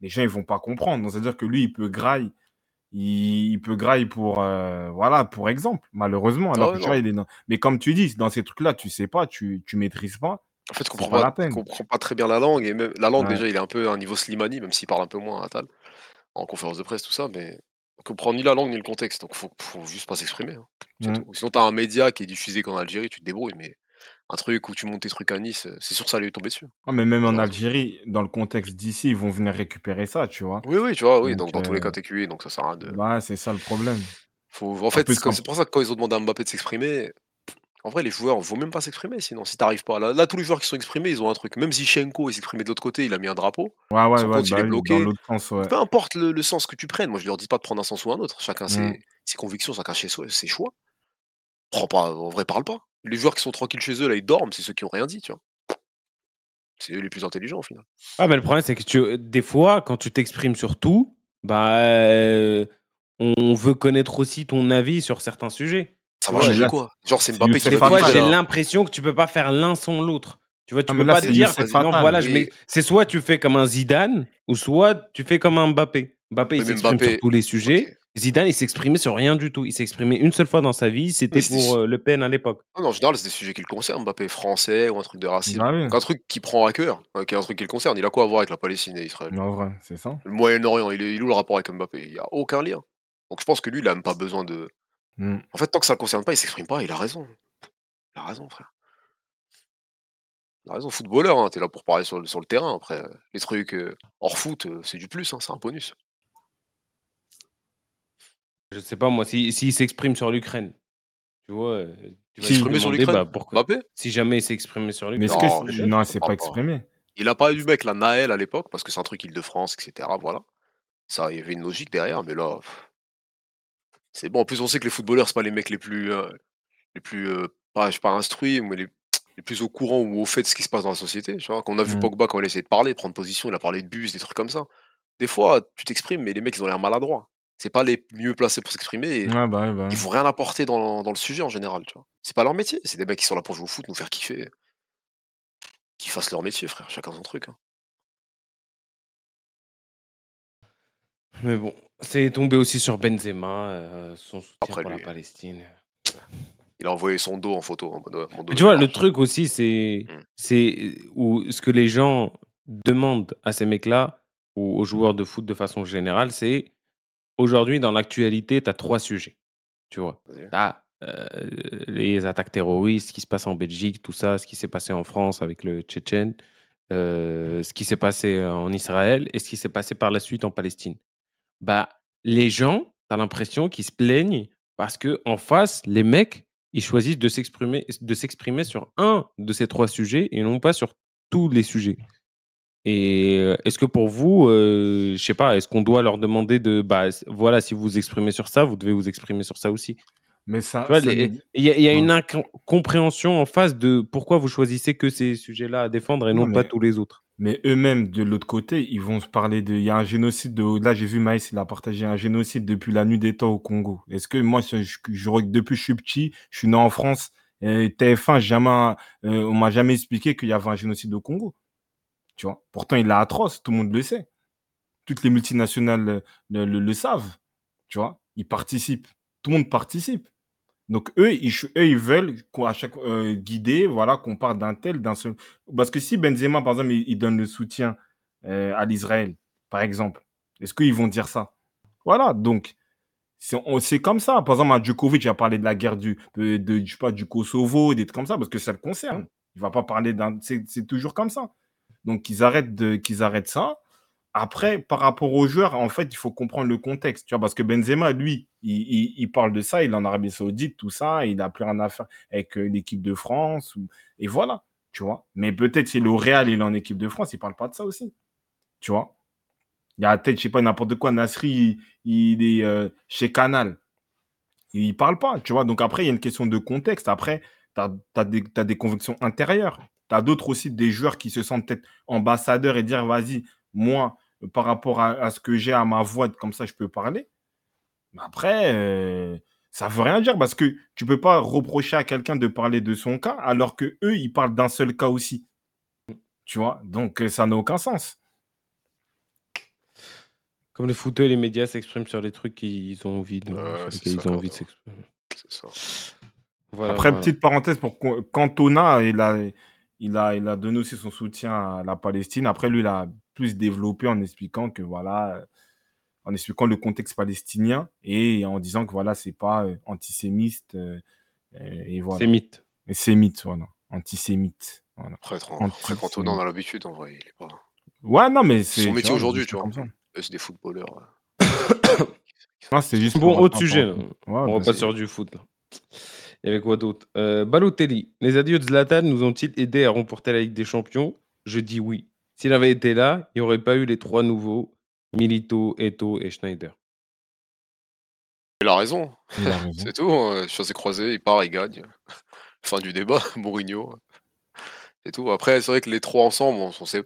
les gens, ils vont pas comprendre. Donc, c'est-à-dire que lui, il peut graille. Il, il peut graille pour, euh, voilà, pour exemple, malheureusement. Alors que tu vois, il est dans... Mais comme tu dis, dans ces trucs-là, tu sais pas, tu, tu maîtrises pas. En fait, comprends pas pas, pas très bien la langue. Et même la langue, Ouais. déjà, il est un peu à un niveau Slimani, même s'il parle un peu moins à Atal, en conférence de presse, tout ça. Mais on comprend ni la langue ni le contexte. Donc, faut, faut juste pas s'exprimer. hein. Mm. tout. Sinon, t'as un média qui est diffusé qu'en Algérie, tu te débrouilles. Mais un truc où tu montes tes trucs à Nice, euh, c'est sûr que ça allait tomber dessus. Ah, mais même en Algérie, dans le contexte d'ici, ils vont venir récupérer ça, tu vois. Oui, oui, tu vois, oui. Donc, Donc, dans tous les euh, cas, t'es cuit, donc ça sert à rien de. bah, c'est ça le problème. Faut... En fait, c'est comme- pour ça que quand ils ont demandé à Mbappé de s'exprimer, en vrai, les joueurs ne vont même pas s'exprimer sinon, si t'arrives pas. Là, là, tous les joueurs qui sont exprimés, ils ont un truc. Même Zichenko, il s'exprimait de l'autre côté, il a mis un drapeau. Ouais, ouais, Son ouais, il bah est oui, dans bloqué. sens, ouais. Peu importe le, le sens que tu prennes, moi je leur dis pas de prendre un sens ou un autre. Chacun Mm. ses, ses convictions, chacun ses, ses choix. Prends pas, en vrai, parle pas. Les joueurs qui sont tranquilles chez eux, là, ils dorment, c'est ceux qui ont rien dit, tu vois. C'est eux les plus intelligents au final. Ah, mais le problème, c'est que tu, des fois, quand tu t'exprimes sur tout, bah, euh, on veut connaître aussi ton avis sur certains sujets. Ça là, quoi? Genre, c'est Mbappé qui Fatal. j'ai l'impression que tu peux pas faire l'un sans l'autre. Tu vois, tu Ah, peux là, pas te dire, non, Fatal. voilà, je mets- Mais- c'est soit tu fais comme un Zidane, ou soit tu fais comme un Mbappé. Mbappé, il s'exprime sur tous les sujets. Zidane, il s'exprimait sur rien du tout. Il s'exprimait une seule fois dans sa vie, c'était pour euh, Le Pen à l'époque. Non, non, en général, c'est des sujets qui le concernent. Mbappé français ou un truc de racisme. Bah oui. Un truc qui prend à cœur, euh, qui est un truc qui le concerne. Il a quoi à voir avec la Palestine et Israël? En vrai, c'est ça. Le Moyen-Orient, il est, il est où le rapport avec Mbappé? Il n'y a aucun lien. Donc je pense que lui, il a même pas besoin de. Mm. En fait, tant que ça ne le concerne pas, il s'exprime pas, il a raison. Il a raison, frère. Il a raison, footballeur, hein, t'es là pour parler sur le, sur le terrain. Après, les trucs euh, hors foot, euh, c'est du plus, hein, c'est un bonus. Je sais pas, moi, s'il si, s'il s'exprime sur l'Ukraine, tu vois, euh, tu vas S'exprimer sur l'Ukraine? bah, pourquoi Mbappé? Si jamais il s'exprimait sur Mais l'Ukraine? Non, c'est pas pas. exprimé. Il a pas eu mec, la Naël à l'époque, parce que c'est un truc Île-de-France, etc. Voilà. Ça, il y avait une logique derrière, mais là. C'est bon. En plus, on sait que les footballeurs, c'est pas les mecs les plus. euh, les plus. euh, pas, je sais pas, instruits, mais les, les plus au courant ou au fait de ce qui se passe dans la société. Tu vois, quand on a vu Mm. Pogba, quand il a essayé de parler, prendre position, il a parlé de bus, des trucs comme ça. Des fois, tu t'exprimes, mais les mecs, ils ont l'air maladroits. C'est pas les mieux placés pour s'exprimer. Ouais, bah ouais, bah Ils ouais. vont rien apporter dans, dans le sujet en général, tu vois. C'est pas leur métier. C'est des mecs qui sont là pour jouer au foot, nous faire kiffer. Qu'ils fassent leur métier, frère. Chacun son truc. hein. Mais bon, c'est tombé aussi sur Benzema, euh, son soutien Après, pour la lui. Palestine. Il a envoyé son dos en photo. Mon dos est tu vois, le truc aussi, c'est Mm. c'est où ce que les gens demandent à ces mecs-là, aux, aux joueurs de foot de façon générale, c'est aujourd'hui, dans l'actualité, tu as trois sujets. Tu vois, tu as les attaques terroristes, ce qui se passe en Belgique, tout ça, ce qui s'est passé en France avec le Tchétchène, euh, ce qui s'est passé en Israël et ce qui s'est passé par la suite en Palestine. Bah, les gens, tu as l'impression qu'ils se plaignent parce que en face, les mecs, ils choisissent de s'exprimer, de s'exprimer sur un de ces trois sujets et non pas sur tous les sujets. Et euh, est-ce que pour vous, euh, je sais pas, est-ce qu'on doit leur demander de, bah, voilà, si vous vous exprimez sur ça, vous devez vous exprimer sur ça aussi. Mais ça, il y a, y une incompréhension en face de pourquoi vous choisissez que ces sujets-là à défendre et non, Non, pas tous les autres. Mais eux-mêmes, de l'autre côté, ils vont se parler de. Il y a un génocide de. Là, j'ai vu Maïs, il a partagé un génocide depuis la nuit des temps au Congo. Est-ce que moi, je- depuis que je suis petit, je suis né en France, et TF1, jamais, euh, on m'a jamais expliqué qu'il y avait un génocide au Congo. Tu vois? Pourtant, il est atroce, tout le monde le sait. Toutes les multinationales euh, le, le- le savent. Tu vois? Ils participent. Tout le monde participe. Donc eux, ils, ch- eux, ils veulent qu'on à chaque euh, guider, voilà, qu'on parle d'un tel, d'un seul. Parce que si Benzema, par exemple, il, il donne le soutien euh, à l'Israël, par exemple, est-ce qu'ils vont dire ça? Voilà, donc c'est comme ça. Par exemple, à Djokovic, il a parlé de la guerre du, de, de- je sais pas, du Kosovo, des trucs comme ça, parce que ça le concerne. Il va pas parler d'un. C'est toujours comme ça. Donc qu'ils arrêtent, arrêtent ça. Après, par rapport aux joueurs, en fait, il faut comprendre le contexte. Tu vois, parce que Benzema, lui, il, parle de ça, il est en Arabie Saoudite, tout ça, il n'a plus rien à faire avec euh, l'équipe de France. Et voilà, tu vois. Mais peut-être si le Real est en équipe de France, il ne parle pas de ça aussi. Tu vois. Il y a peut-être, je sais pas, n'importe quoi, Nasri, il, est euh, chez Canal. Il ne parle pas, tu vois. Donc après, il y a une question de contexte. Après, tu as, des convictions intérieures. Tu as d'autres aussi, des joueurs qui se sentent peut-être ambassadeurs et dire, vas-y, moi, par rapport à, à ce que j'ai à ma voix, comme ça, je peux parler. Mais après, euh, ça veut rien dire parce que tu peux pas reprocher à quelqu'un de parler de son cas alors que eux, ils parlent d'un seul cas aussi. Tu vois? Donc, euh, ça n'a aucun sens. Comme les footeux et les médias s'expriment sur les trucs qu'ils ont envie de, ça, ont envie s'exprimer. C'est ça. Voilà, Après, voilà. petite parenthèse pour Cantona, il a, il, a, il a donné aussi son soutien à la Palestine. Après, lui, il a plus développé en expliquant que voilà, euh, en expliquant le contexte palestinien et en disant que voilà, c'est pas euh, antisémite euh, euh, et voilà. C'est mythe. Et sémite, voilà. Antisémite. Voilà. Après, après Cantona, on a l'habitude en vrai. Il est pas... Ouais, non, mais c'est. son métier aujourd'hui, tu vois. Eux, c'est des footballeurs. ouais. Non, c'est juste Bon, pour autre sujet. Ouais, On bah, va pas c'est- sur du foot. Là. Il y avait quoi d'autre? Euh, Balotelli. Les adieux de Zlatan nous ont-ils aidés à remporter la Ligue des Champions? Je dis oui. S'il avait été là, il n'y aurait pas eu les trois nouveaux Milito, Eto et Schneider. Il a raison. C'est tout. Hein. Chassé croisé, il part, il gagne. Fin du débat, Mourinho. C'est tout. Après, c'est vrai que les trois ensemble, on, on sait,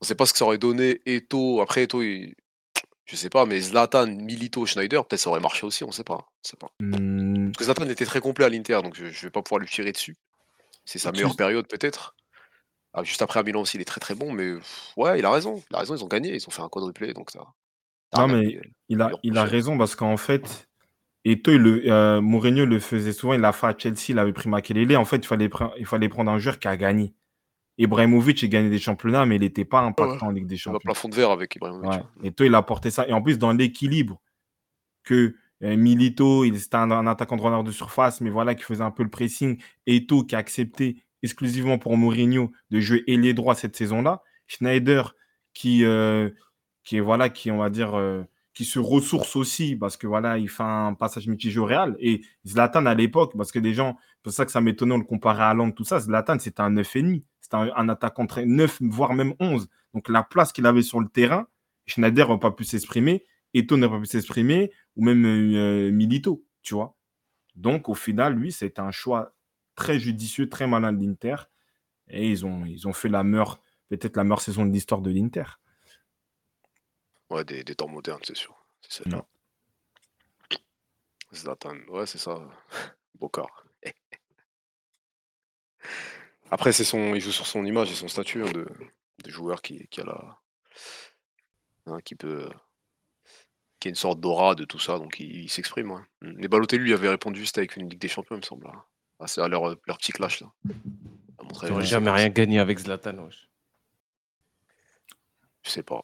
on sait pas ce que ça aurait donné. Eto, après Eto, il- je sais pas, mais Zlatan, Milito, Schneider, peut-être ça aurait marché aussi, on sait pas. On sait pas. Hmm, Parce que Zlatan était très complet à l'Inter, donc je, je vais pas pouvoir lui tirer dessus. C'est sa meilleure période peut-être. Ah, juste après à Milan aussi, il est très très bon, mais ouais, il a raison. Il a raison, ils ont gagné, ils ont fait un quadruplé, donc ça. Non, à mais il a, il raison parce qu'en fait, Eto, il le, euh, Mourinho le faisait souvent. Il l'a fait à Chelsea, il avait pris Makelele. En fait, il fallait, pre- il fallait prendre un joueur qui a gagné. Ibrahimovic, il gagnait des championnats, mais il n'était pas impactant en Ligue des a Champions. plafond de verre avec Ibrahimovic. Ouais. Et toi, il a porté ça. Et en plus, dans l'équilibre que Milito, il un, un attaquant de de surface, mais voilà, qui faisait un peu le pressing. Eto, qui a accepté exclusivement pour Mourinho de jouer ailier droit cette saison-là. Schneider, qui, euh, voilà, qui, on va dire, euh, qui se ressource aussi, parce que voilà, il fait un passage mitigé au Real. Et Zlatan, à l'époque, parce que les gens, c'est pour ça que ça m'étonnait, on le comparait à Hollande, tout ça, Zlatan, c'était un 9,5. C'était un, un attaquant très 9, voire même 11. Donc la place qu'il avait sur le terrain, Schneider n'a pas pu s'exprimer, Eto n'a pas pu s'exprimer, ou même euh, Milito, tu vois. Donc au final, lui, c'était un choix très judicieux, très malin de l'Inter. Et ils ont, ils ont fait la meilleure, peut-être la meilleure saison de l'histoire de l'Inter. Ouais, des, des temps modernes, c'est sûr. C'est celle-là. Zlatan, ouais, c'est ça. Bocard. Après, c'est son, il joue sur son image et son statut hein, de, de joueur qui, qui a la, hein, qui peut, qui a une sorte d'aura de tout ça, donc il, il s'exprime. Ouais. Mm. Les Balotelli lui avait répondu, c'était avec une Ligue des Champions, il me semble. là. Ah, c'est à leur, leur petit clash là. La jamais rien gagné avec Zlatan. wesh. Je sais pas.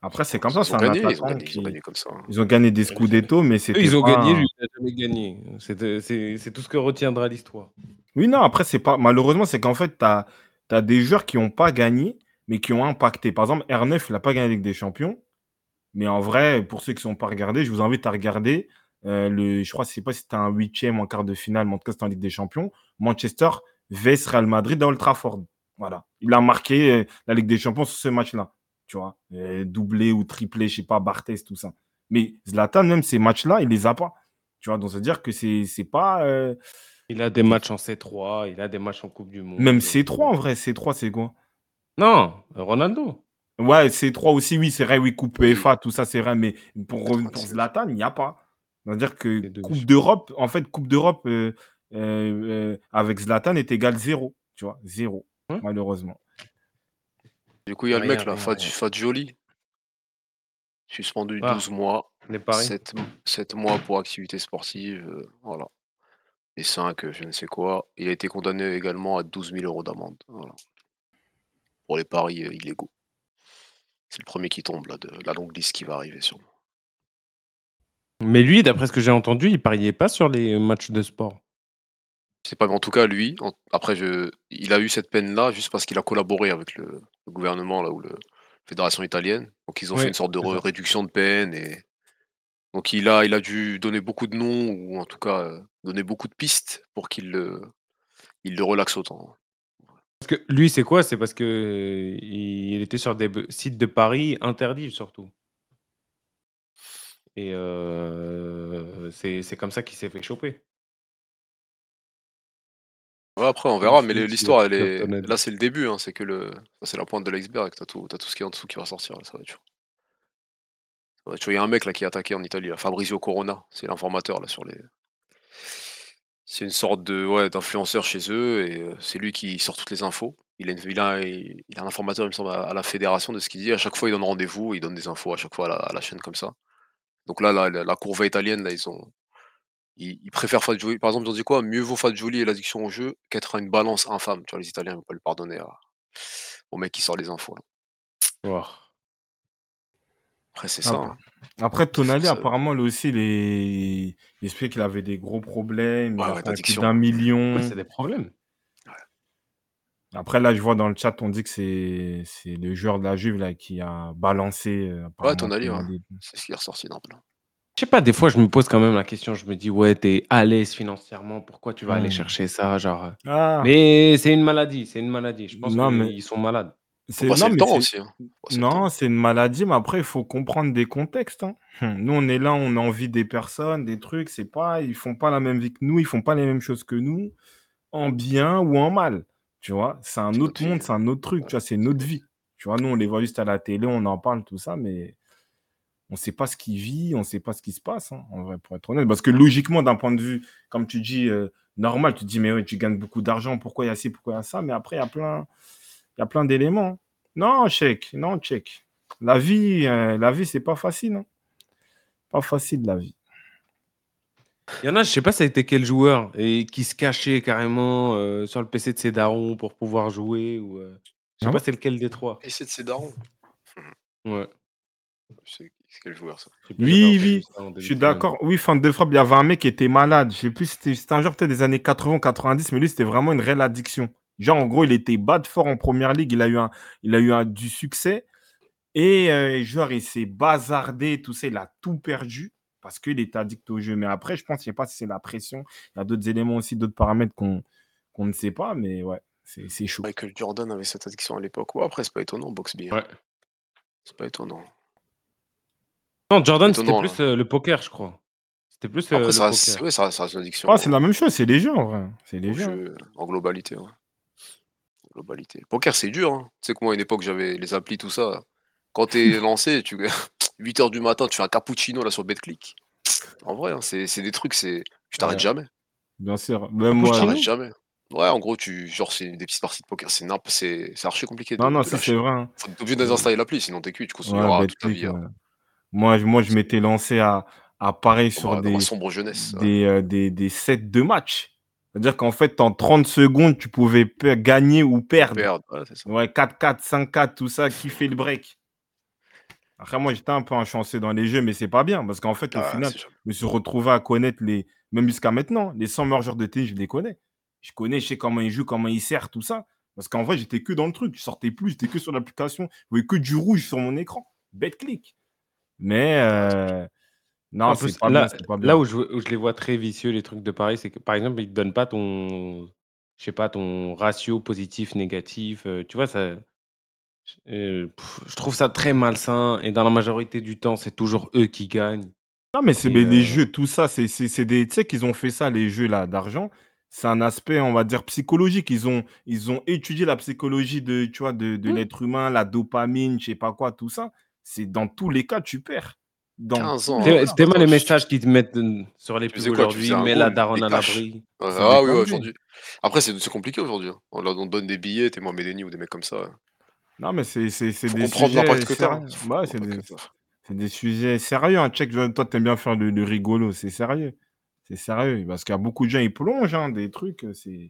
Après, c'est comme ça, Ils c'est ont un gagné, ils ont gagné, ils ont qui- gagné comme ça. hein. Ils ont gagné des Scudetto, mais Eux, c'était ils ont pas gagné, un- lui, il n'a jamais gagné. C'est- C'est c'est tout ce que retiendra l'histoire. Oui, non, après, c'est pas. Malheureusement, c'est qu'en fait, tu as, des joueurs qui n'ont pas gagné, mais qui ont impacté. Par exemple, R9, il n'a pas gagné avec des champions. Mais en vrai, pour ceux qui ne sont pas regardés, je vous invite à regarder. euh, le, je crois, je sais pas si c'était un huitième en quart de finale, mais en tout cas, c'était en Ligue des Champions. Manchester vs Real Madrid à Old Trafford. Voilà. Il a marqué euh, la Ligue des Champions sur ce match-là. Tu vois, Euh, doublé ou triplé, je sais pas, Barthez, tout ça. Mais Zlatan, même ces matchs-là, il les a pas. Tu vois, donc c'est-à-dire que c'est c'est pas. Il a des matchs en C3, il a des matchs en Coupe du Monde. Même euh, C3 en vrai, C3 c'est quoi? Non, Ronaldo. Ouais, C3 aussi, oui, c'est vrai, oui, Coupe. UEFA, tout ça, c'est vrai, mais pour, pour 96. Zlatan, il n'y a pas. C'est-à-dire que C'est Coupe d'Europe, en fait, Coupe d'Europe euh, euh, euh, avec Zlatan est égal zéro, tu vois, zéro, Hein? malheureusement. Du coup, il y a le mec là. Fadjoli, suspendu Ah. 12 mois, Les paris. 7, mois pour activité sportive, euh, voilà. Et 5, je ne sais quoi. Il a été condamné également à 12 000 euros d'amende. Voilà. Pour les paris euh, illégaux. C'est le premier qui tombe là, de la longue liste qui va arriver sûrement. Mais lui, d'après ce que j'ai entendu, il pariait pas sur les matchs de sport. Je sais pas, mais en tout cas, lui, en- après, je, il a eu cette peine-là juste parce qu'il a collaboré avec le, le gouvernement là, ou la fédération italienne. Donc, ils ont fait une sorte de c'est re- réduction de peine. Et... Donc, il a, il a dû donner beaucoup de noms, ou en tout cas, euh, donner beaucoup de pistes pour qu'il le, il le relaxe autant. Parce que lui, c'est quoi? C'est parce que euh, il était sur des b- sites de paris interdits surtout. Et euh, c'est c'est comme ça qu'il s'est fait choper. Ouais, après, on verra, mais Ensuite, le- il y a l'histoire, elle est. Là, c'est le début, hein, c'est que le. ça, C'est la pointe de l'iceberg, t'as tout, t'as tout ce qui est en dessous qui va sortir. là, ça va être chaud. Ça va être chaud. Il y a un mec là qui est attaqué en Italie, là, Fabrizio Corona, c'est l'informateur là sur les. C'est une sorte de ouais, d'influenceur chez eux et c'est lui qui sort toutes les infos. Il a, il a, il a un informateur, il me semble, à, la fédération de ce qu'il dit. À chaque fois, il donne rendez-vous, il donne des infos à chaque fois à la, chaîne comme ça. Donc là, la, la, la courbe italienne, là, ils ont. Ils, ils préfèrent. Par exemple, ils ont dit quoi? Mieux vaut Fagioli et l'addiction au jeu qu'être à une balance infâme. Tu vois, les Italiens vont pas le pardonner au mec qui sort les infos. Après, c'est ça. hein. Après, Tonali, ça- apparemment, lui aussi, il, est... il explique qu'il avait des gros problèmes, il a ouais, plus d'un million. Ouais, c'est des problèmes. Après, là, je vois dans le chat, on dit que c'est c'est le joueur de la Juve là, qui a balancé. euh, Tonali, ouais. Tonali. C'est ce qui est ressorti dans le Je sais pas, des fois, je me pose quand même la question. Je me dis, ouais, t'es à l'aise financièrement, pourquoi tu vas aller Hmm. chercher ça genre... euh, Ah, Mais c'est une maladie, c'est une maladie. Je pense qu'ils mais- sont malades. C'est non, le mais temps c'est- aussi. hein. Non, c'est une maladie, mais après, il faut comprendre des contextes. hein. Hum, Nous, on est là, on a envie des personnes, des trucs. C'est pas, ils font pas la même vie que nous, ils font pas les mêmes choses que nous, en bien ou en mal. Tu vois, c'est un autre monde, c'est un autre truc. Tu vois, c'est notre vie. Tu vois, nous, on les voit juste à la télé, on en parle, tout ça, mais on sait pas ce qu'ils vit, on sait pas ce qui se passe, hein, en vrai, pour être honnête. Parce que logiquement, d'un point de vue, comme tu dis, euh, normal, tu te dis, mais ouais, tu gagnes beaucoup d'argent, pourquoi il y a ci, pourquoi il y a ça, mais après, il y a plein, il y a plein d'éléments. Non, check, non, check. La vie, euh, la vie, c'est pas facile. hein. Pas facile, la vie. Il y en a, je sais pas, ça a été quel joueur et qui se cachait carrément euh, sur le PC de ses darons pour pouvoir jouer. Ou, euh, je sais Ah pas c'est lequel des trois. Et c'est de ses darons. Ouais. C'est c'est quel joueur ça? Oui, oui, Je suis 2019. d'accord. Oui, fin de frappe, il y avait un mec qui était malade. Je sais plus, c'était c'était un joueur peut-être des années 80, 90, mais lui, c'était vraiment une réelle addiction. Genre, en gros, il était bas de fort en première ligue. Il a eu, un, il a eu un, du succès. Et euh, genre, il s'est bazardé, tout ça. Il a tout perdu parce qu'il était addict au jeu. Mais après, je pense, je sais pas si c'est la pression. Il y a d'autres éléments aussi, d'autres paramètres qu'on qu'on ne sait pas. Mais ouais, c'est c'est chaud. Michael Jordan avait cette addiction à l'époque. Ouais, après, c'est pas étonnant, Boxby. hein. Ouais. C'est pas étonnant. Non, Jordan, c'était plus euh, le poker, je crois. C'était plus euh, Après, le ça, reste- poker. ouais, ça, ça reste une addiction. Ah, c'est la même chose. C'est les jeux, en vrai. C'est les jeux. hein. jeu, en globalité. ouais. Globalité. Poker, c'est dur. Hein. Tu sais que moi, à une époque, j'avais les applis, tout ça. Quand t'es lancé, tu 8 h du matin, tu fais un cappuccino là sur BetClick. En vrai, hein, c'est des trucs, c'est tu t'arrêtes Ouais. jamais. Bien sûr. Même moi. Cappuccino t'arrêtes jamais. Ouais, en gros, tu genre c'est des petites parties de poker, c'est c'est archi compliqué. De, Non, non, c'est vrai. hein. Faut obligé désinstaller l'appli, sinon t'es cuit, tu Ouais, continueras toute ta vie ouais. Moi, je- moi, je m'étais lancé à, à pareil sur des, sombre jeunesse. ouais. des, euh, des, des sets de match. C'est-à-dire qu'en fait, en 30 secondes, tu pouvais gagner ou perdre. Ouais, c'est ça. Ouais, 4-4, 5-4, tout ça, qui fait le break. Après, moi, j'étais un peu enchancé dans les jeux, mais c'est pas bien parce qu'en fait, au Ah, final, je me suis retrouvé à connaître les, même jusqu'à maintenant, les 100 meilleurs joueurs de tennis, je les connais. Je connais, je sais comment ils jouent, comment ils servent, tout ça. Parce qu'en vrai, j'étais que dans le truc. Je sortais plus, j'étais que sur l'application. Je voyais que du rouge sur mon écran. Bête clic. Mais euh, non, c'est pas là, bien, c'est pas bien. là où, je, où je les vois très vicieux, les trucs de Paris, c'est que par exemple, ils te donnent pas ton, je sais pas, ton ratio positif, négatif. euh, tu vois, ça, euh, pff, je trouve ça très malsain. Et dans la majorité du temps, c'est toujours eux qui gagnent. Non, mais c'est Et, mais les euh, jeux, tout ça, c'est c'est- c'est des. Tu sais qu'ils ont fait ça, les jeux là d'argent. C'est un aspect, on va dire, psychologique. Ils ont, ils ont étudié la psychologie de, tu vois, de, de Hmm. l'être humain, la dopamine, je sais pas quoi, tout ça. C'est dans tous les cas, tu perds. Dans 15 tous ans, les messages qu'ils te mettent euh, sur les pubs aujourd'hui, mets la daronne à l'abri. Ah oui, aujourd'hui. Après, c'est c'est compliqué aujourd'hui. hein. On leur donne des billets, t'es moi Médeni ou des mecs comme ça. Non, mais c'est c'est- c'est Faut des sujets c'est des sujets sérieux. Hein. Check, toi, t'aimes bien faire le, le rigolo. C'est sérieux. C'est sérieux. Parce qu'il y a beaucoup de gens, ils plongent hein, des trucs. C'est.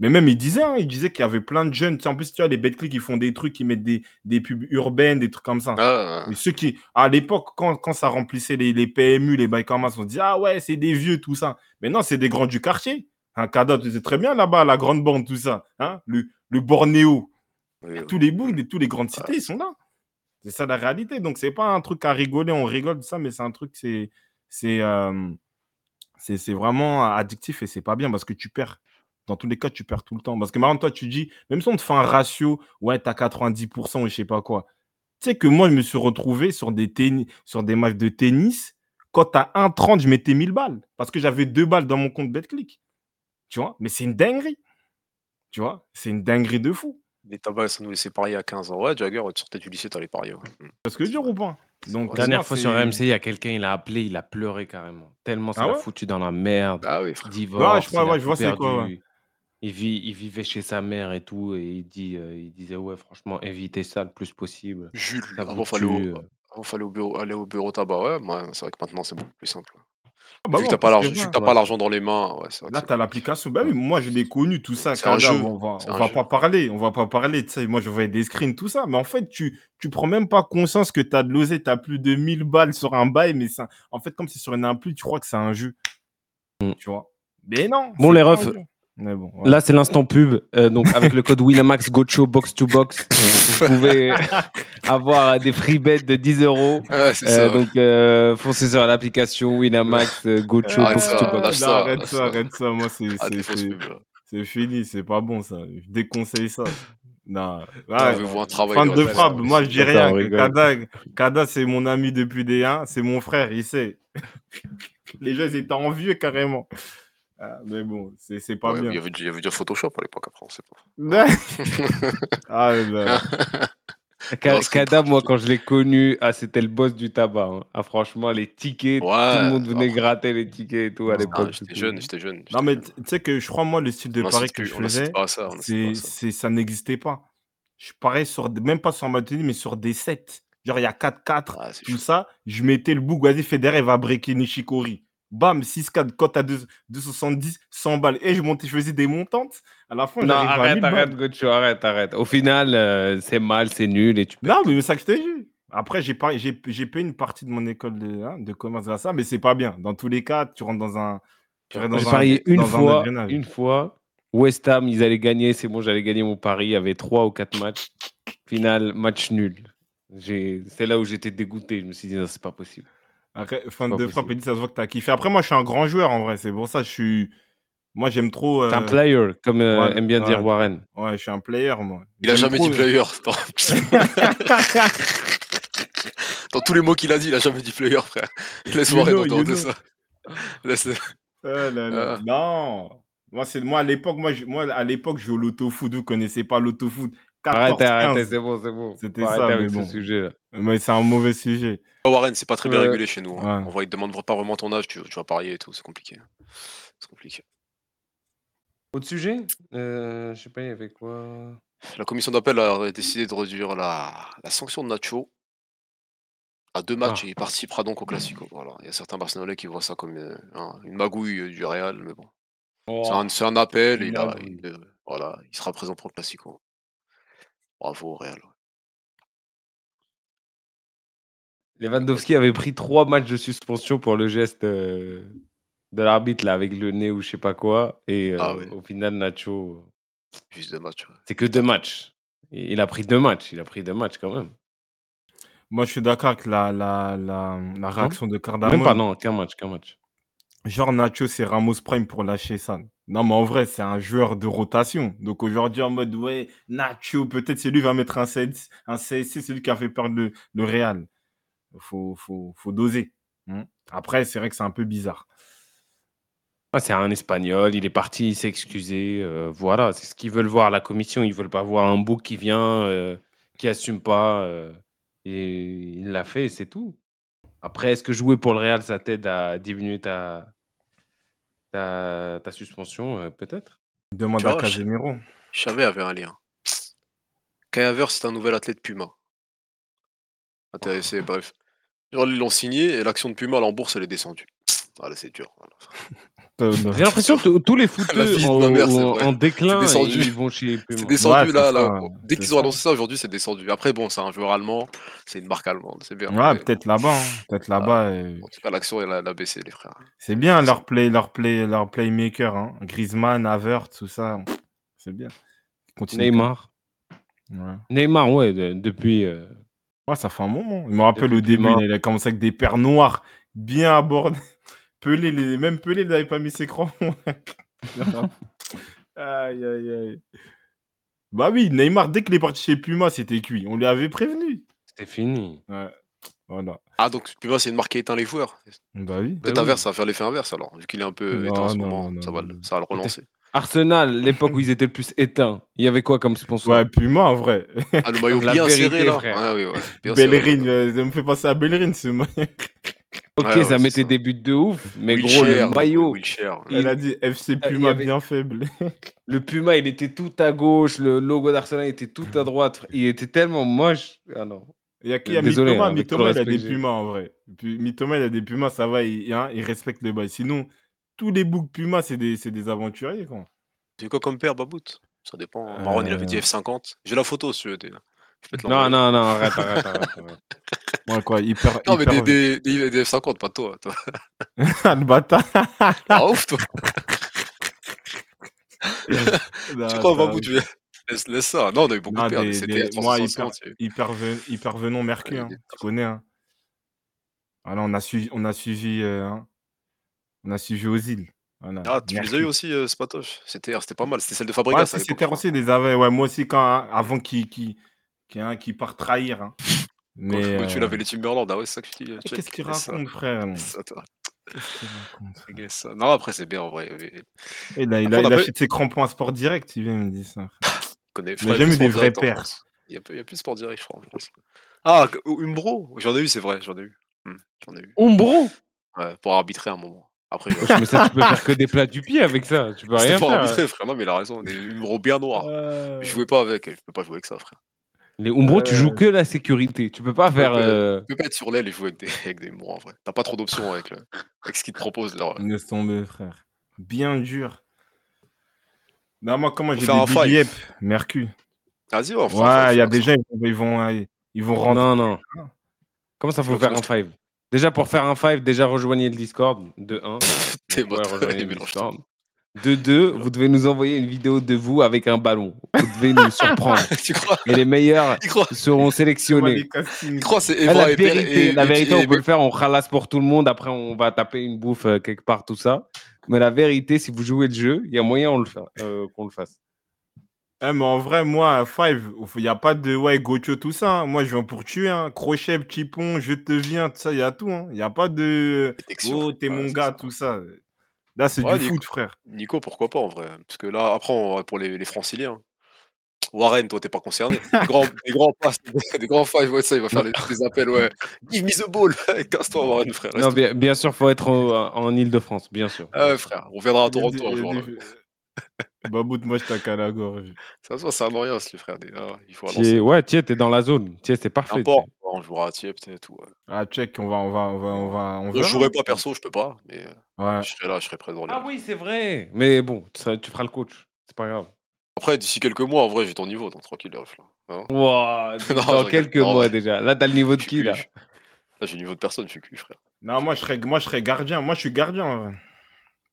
Mais même, il disait, hein, il disait qu'il y avait plein de jeunes. Tu sais, en plus, tu vois, les BetClick, ils font des trucs, ils mettent des, des pubs urbaines, des trucs comme ça. Ah, Et ceux qui, à l'époque, quand, quand ça remplissait les, les PMU, les bails comme ça, on se dit, ah ouais, c'est des vieux, tout ça. Mais non, c'est des grands du quartier. Un cadeau, tu sais très bien là-bas, la grande bande, tout ça. Hein le, le Bornéo. oui, oui. Tous les bouts, de tous les grandes cités, ils sont là. C'est ça la réalité. Donc, c'est pas un truc à rigoler, on rigole de ça, mais c'est un truc, c'est. C'est euh, vraiment addictif et c'est pas bien parce que tu perds. Dans tous les cas, tu perds tout le temps. Parce que maintenant, toi, tu dis, même si on te fait un ratio, ouais, t'as 90% ou je sais pas quoi. Tu sais que moi, je me suis retrouvé sur des, tennis, sur des matchs de tennis. Quand t'as 1,30, je mettais 1000 balles. Parce que j'avais deux balles dans mon compte BetClick. Tu vois? Mais c'est une dinguerie. Tu vois? C'est une dinguerie de fou. Les tabacs, ça nous laissait parier à 15 ans. Ouais, Jagger, tu sortais du lycée, t'allais parier. ouais. Mm. Parce que je dire ou pas? Donc, Ouais, Dernière fois sur RMC, il y a quelqu'un, il a appelé, il a pleuré carrément. Tellement ça Ah l'a ouais? foutu dans la merde. Ah oui, frère. Divorce, crois, il a ouais, je vois c'est quoi, perdu. Il, vit, il vivait chez sa mère et tout, et il, dit, euh, il disait ouais, franchement, évitez ça le plus possible. Jules, Ça avant, vous fallait au, tue. euh. avant, fallait au bureau, aller au bureau tabac. Ouais, moi, c'est vrai que maintenant, c'est beaucoup plus simple. Ah bah vu ouais, que t'as en pas plus, l'argent, vu que t'as Ouais. pas l'argent dans les mains, ouais, c'est vrai que Là, c'est- tu as l'application. Bah oui, moi, je l'ai connu, tout ça. C'est un jeu. On va, C'est on un va jeu. pas parler. On va pas parler. Tu sais, moi, je voyais des screens, tout ça. Mais en fait, tu, tu prends même pas conscience que tu as de l'osé. Tu as plus de 1000 balles sur un bail. Mais ça, en fait, comme c'est sur une impli, tu crois que c'est un jeu. Mm. Tu vois? Mais non. Bon, c'est les pas un refs, jeu. Mais bon, ouais. Là, c'est l'instant pub. Euh, donc, avec le code Winamax Gocho Box to Box, vous pouvez avoir des free bets de 10 euros. Ouais, Euh, donc, euh, foncez sur l'application Winamax euh, Gocho Arrête Box ça, to Box. ça, arrête ça, ça. arrête ça. Moi, c'est Ah, c'est- fini. C'est pas bon, ça. Je déconseille ça. Non. Ouais, un travail Fan de frappe, moi je dis rien. Kada, Kada c'est mon ami depuis des 1, c'est mon frère, il sait. Les gens ils étaient envieux carrément. Ah, mais bon, c'est c'est pas Ouais, bien. il, y avait, il y avait déjà Photoshop à l'époque, après, on sait pas. ah, c'est Kada, moi, quand je l'ai connu, ah, c'était le boss du tabac. hein. Ah, franchement, les tickets, tout le monde venait oh. gratter les tickets et tout à l'époque. Ah, du j'étais jeune, j'étais jeune. Non, mais tu sais que je crois, moi, le style de On pari n'incite que je faisais, pas ça. N'existait pas. Je parais sur, même pas sur ma tenue, mais sur des sets. Genre, il y a 4-4, Ah, c'est tout chaud. ça. Je mettais le bout, vas-y, Federer va breaker Nishikori. Bam, 6-4, cote à 2, 270, 100 balles. Et je montais, je faisais des montantes. À la fin, Non, j'arrivais à arrête, 1000 arrête, arrête, arrête. Au final, euh, c'est mal, c'est nul et tu. Non, mais ça que je t'ai dit. Après, j'ai, payé une partie de mon école de, hein, de commerce à ça, mais c'est pas bien. Dans tous les cas, tu rentres dans un. Tu rentres J'ai dans un, parié une dans un fois, une fois. West Ham, ils allaient gagner, c'est bon, j'allais gagner mon pari. Il y avait trois ou quatre matchs. Final, match nul. C'est là où j'étais dégoûté. Je me suis dit, non, c'est pas possible. Après, fin de frappe, possible. il dit, ça se voit que t'as kiffé. Après, moi, je suis un grand joueur en vrai. C'est pour ça que je suis. Moi, j'aime trop. C'est un euh, player, comme euh, ouais, aime bien dire ouais. Warren. Ouais, je suis un player, moi. Il a jamais trop- dit player. Dans... Dans tous les mots qu'il a dit, il a jamais dit player, frère. Laisse-moi You know, répondre you de know. ça. Laisse... Oh là là. Ah. Non. Moi, c'est moi à l'époque, moi, je- moi, à l'époque, je jouais au loto-foot. Vous connaissez pas l'auto-foot. 14, Arrêtez, arrêtez, 15. c'est bon, c'est bon. C'était ça, mais bon. ce sujet-là. Mais c'est un mauvais sujet. Warren, c'est pas très bien Ouais. régulé chez nous. hein. Ouais. On voit, il te demande pas vraiment ton âge, tu, tu vas parier et tout, c'est compliqué. C'est compliqué. Autre sujet? Euh, Je sais pas, il y avait quoi? La commission d'appel a décidé de réduire la, la sanction de Nacho à deux matchs Ah. et il participera donc au Classico. Voilà. Il y a certains Barcelonais qui voient ça comme euh, un- une magouille euh, du Real, mais bon. C'est un, c'est un appel et il, a- il, euh, voilà, il sera présent pour le Classico. Bravo au Real. Lewandowski avait pris trois matchs de suspension pour le geste euh, de l'arbitre là avec le nez ou je sais pas quoi. Et Ah euh, oui. au final, Nacho, Juste deux matchs. ouais. c'est que deux matchs. Et Il a pris deux matchs. Il a pris deux matchs quand même. Moi, je suis d'accord avec la, la, la, la réaction de Même Cardamone. pas, non, qu'un match, qu'un match. Genre, Nacho, c'est Ramos Prime pour lâcher ça. Non, mais en vrai, c'est un joueur de rotation. Donc aujourd'hui, en mode, ouais, Nacho, peut-être c'est lui qui va mettre un, CS, un CSC, c'est lui qui a fait perdre le, le Real. Faut, faut, faut doser. hein. Après, c'est vrai que c'est un peu bizarre. Ah, c'est un Espagnol, il est parti, il s'est excusé. euh, voilà, c'est ce qu'ils veulent voir, la commission. Ils veulent pas voir un bouc qui vient, euh, qui assume pas. euh, et il l'a fait, c'est tout. Après, est-ce que jouer pour le Real, ça t'aide à diminuer ta, ta, ta suspension Euh, Peut-être? Demande à vois, je- Casemiro. Y avait un lien. Havertz, c'est un nouvel athlète Puma. Intéressé, bref. Ils l'ont signé et l'action de Puma, là, en bourse, elle est descendue. Voilà, c'est dur. voilà. Euh, J'ai l'impression que tous les footeux en, mère, en- déclin, descendu. ils vont chez Puma. C'est descendu Ouais, là, là. ça, Bon, Dès qu'ils ont annoncé ça aujourd'hui, c'est descendu. Après, bon, c'est un joueur allemand, c'est une marque allemande, c'est bien. Ouais, Mais peut-être là-bas. hein. Peut-être là-bas. euh, En tout cas, l'action, elle, a- elle a baissé, les frères. C'est bien leur play, leur play, leur playmaker. Hein. Griezmann, Havertz, tout ça. C'est bien. Continue. Neymar. Ouais. Neymar, ouais, de- depuis. euh, Ouais, ça fait un moment. Je me rappelle au début, il a commencé avec des paires noires bien abordées. Pelé, les... même Pelé, il n'avait pas mis ses crampons. aïe, aïe, aïe. Bah oui, Neymar, dès qu'il est parti chez Puma, c'était cuit. On lui avait prévenu. C'était fini. Ouais. Voilà. Ah, donc Puma, c'est une marque qui éteint les joueurs. Bah oui. Peut-être inverse, ça va faire l'effet inverse alors. Vu qu'il est un peu Non, éteint en ce non, moment, non, ça, va, non. le- ça va le relancer. Arsenal, l'époque où ils étaient le plus éteints, il y avait quoi comme sponsor? Ouais, Puma, en vrai. Ah, le maillot bien vérité, serré, là. frère. Ah, oui, ouais. bien serré. Bellerin, euh, ça me fait penser à Bellerin, ce mec. Ok, Ouais, ouais, ça mettait ça. des buts de ouf, mais gros, le maillot. Il- Elle a dit FC Puma avait- bien faible. le Puma, il était tout à gauche, le logo d'Arsenal était tout à droite. Il était tellement moche. Ah non. Il y a qui? Il y a Désolé, Mitoma, hein, Mitoma, il a des. Pumas en vrai. Puis, Mitoma, il a des Pumas, ça va, il, hein, il respecte le bail. Sinon, tous les boucs Pumas, c'est des, c'est des aventuriers. Quoi. C'est quoi comme père, Babout? Ça dépend. Marron, il avait dit Euh. F50. J'ai la photo, si tu veux. t'es- Je peux te Non, non, non, arrête, arrête, arrête. arrête. Ouais, quoi, hyper. Non, mais hyper- des, des, des, des F50, pas toi. toi. Ah, le bâtard. Ah, ouf, toi. Non, Tu crois, Babout, tu laisse, laisse ça. Non, on a eu beaucoup Non, de pères. des- C'était des- moi, hyper, 350. il y a eu- hyper, Mercure, hein, tu connais. Hein. Voilà, on a suivi, on a suivi, euh, hein, on a suivi aux îles. Voilà, Ah, tu les as eu aussi, euh, Spatoche? C'était c'était pas mal. C'était celle de Fabregas. c'était crois. aussi des aveux. Ouais, moi aussi, quand, hein, avant qu'il qui, qui, hein, qu'il parte trahir. hein. Mais, quand tu euh, l'avais les Timberland. Ah ouais, c'est ça que tu dis. Qu'est-ce qu'il raconte, frère? Non, après, c'est bien en vrai. Et là, il, Après, a, il a achète ses crampons à Sport Direct, il vient me dire ça. j'ai plus eu des vrais. France. Il y a, a plus de sport direct, je crois. en France. Ah, Umbro? J'en ai eu, c'est vrai, j'en ai eu. Hmm, J'en ai eu. Umbro? Ouais, pour arbitrer un moment. Après, ouais. Mais ça, tu peux faire que des plats du pied avec ça. Tu peux rien pour faire. arbitrer, frère. Non, mais il a raison. Des Umbro bien noirs. Euh, Je jouais pas avec, je peux pas jouer avec ça, frère. Les Umbro, tu Euh, joues que la sécurité. Tu peux pas faire. peux- euh, Tu peux pas être sur l'aile et jouer avec des, avec des Umbro en vrai. T'as pas trop d'options avec, le- avec ce qu'ils te proposent. Laisse tomber, frère. Bien dur. Non, moi, comment j'ai faire un des five. Big Yep, Mercure. Vas-y, on Ouais, five, il y a des gens, ils vont, ils vont, euh, ils vont rentrer. Non, non. Comment ça faut faire je- five Déjà, pour faire un five, déjà rejoignez le Discord de 1. T'es bon, rejoignez le Discord. De 2, vous devez nous envoyer une vidéo de vous avec un ballon. Vous devez nous surprendre. tu crois? Et les meilleurs seront sélectionnés. C'est la vérité, et- la vérité, et- on peut le faire, on ralasse pour tout le monde. Après, on va taper une bouffe euh, quelque part, tout ça. Mais la vérité, si vous jouez le jeu, il y a moyen on le fait, euh, qu'on le fasse. Eh, mais en vrai, moi, Five, il n'y a pas de ouais, Gocho, tout ça. hein. Moi, je viens pour tuer. Hein. Crochet, petit pont, je te viens, tout ça, il y a tout. Il n'y a pas de Détection. oh, t'es Ouais, mon c'est gars, ça. tout ça. Là, c'est Ouais, du Nico. foot, frère. Nico, pourquoi pas en vrai Parce que là, après, on pour les, les franciliens. Warren, toi, t'es pas concerné. Des grands, des grands passes, des grands five, ouais, ça, il va faire les, les appels, ouais. Give me the ball Casse-toi, Warren, frère. Non, bien, bien sûr, faut être en, en Ile-de-France, bien sûr. Ah ouais, frère, on viendra à Il y a Toronto des- un il y a jour. là. des- Babout, moi, je t'accale à la gorge. Ça se voit, c'est un Orient, les frères. des- ah, il faut Thier- ouais, tiens, t'es dans la zone. Tiens, c'est parfait. On jouera à Thiers, peut-être. Tout, ouais. Ah, check, on va, on va, on va, on va. On Je verra. jouerai pas perso, je peux pas, mais euh, Ouais. je serai là, je serai présent. Ah oui, c'est vrai. Mais bon, tu feras le coach. C'est pas grave. Après, d'ici quelques mois, en vrai, j'ai ton niveau, donc tranquille, Ruff, là. Hein Wow, Non, dans quelques. Non, mois déjà. Là, t'as le niveau de qui, là? j'ai le niveau de personne, je suis cul, frère. Non, moi je, serais, moi, je serais gardien. Moi, je suis gardien.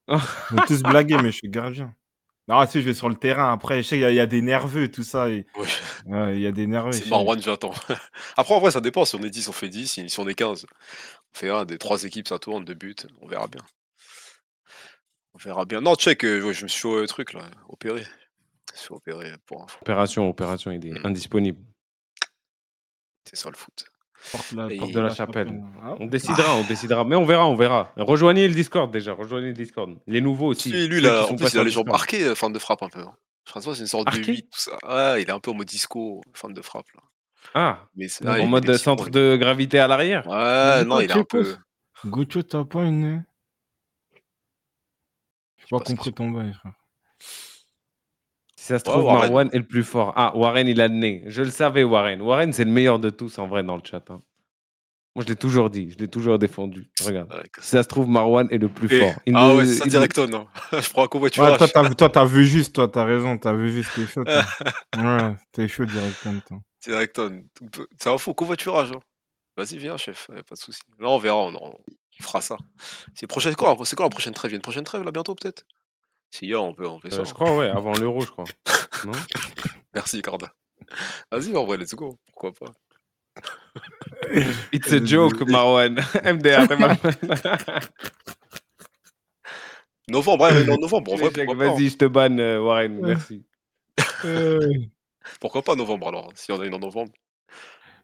vont tous blaguer, mais je suis gardien. Non, si, je vais sur le terrain. Après, je sais qu'il y, a- il y a des nerveux, tout ça. et- Ouais. ouais, il y a des nerveux. C'est. Marwan, j'attends. Après, en vrai, ça dépend. Si on est 10, on fait 10. Si on est 15, on fait un des trois équipes, ça tourne, deux buts. On verra bien. On verra bien. Non, check, euh, ouais, je me suis fait euh, truc là, opéré. Je me suis opérer pour info. Opération, opération, il est Mm. indisponible. C'est ça le foot. Porte la, Et- porte de la chapelle. Ah, On décidera, on décidera. Mais on verra, on verra. Rejoignez le Discord déjà, rejoignez le Discord. Les nouveaux aussi. Si, lui, là, en plus, il sur a le les jambes marquées, euh, fan de frappe un peu. hein. Je pense que c'est une sorte de Marqué 8, tout ça. Ouais, il est un peu en mode disco, fan de frappe. Là. Ah, Mais c'est- en mode centre de gravité à l'arrière. Ouais, non, il est un peu. t'as pas une. J'ai pas compris ton bail, frère. Si ça se trouve. Marwan est le plus fort. Ah, Warren, il a le nez. Je le savais, Warren. Warren, c'est le meilleur de tous en vrai dans le chat. hein. Moi, je l'ai toujours dit, je l'ai toujours défendu. Regarde. Ouais, Si ça se trouve, Marwan est le plus Et- fort. Il Ah ne- ouais, c'est ça il- directon. non. je prends un Ouais, covoiturage. toi, t'as toi, t'as vu juste, toi, t'as raison, t'as vu juste, t'es chaud. toi. ouais, t'es chaud. Directon. tout peu- C'est un faux covoiturage. hein. Vas-y, viens, chef. ouais, pas de souci. Là, on verra. On, fera ça. C'est prochaine quoi C'est quoi la prochaine trêve? Il y a une prochaine trêve là bientôt peut-être? Si, y a, on peut, on fait Euh, ça. je crois, ouais, avant l'euro, je crois. Non? Merci, Corda. Vas-y, en vrai, let's go. Pourquoi pas It's a joke, Marwan. MDR, t'es mal. Novembre, ouais, mais en novembre. En vrai, hein. Vas-y, je te banne, euh, Warren. Merci. Pourquoi pas novembre alors en a une en novembre.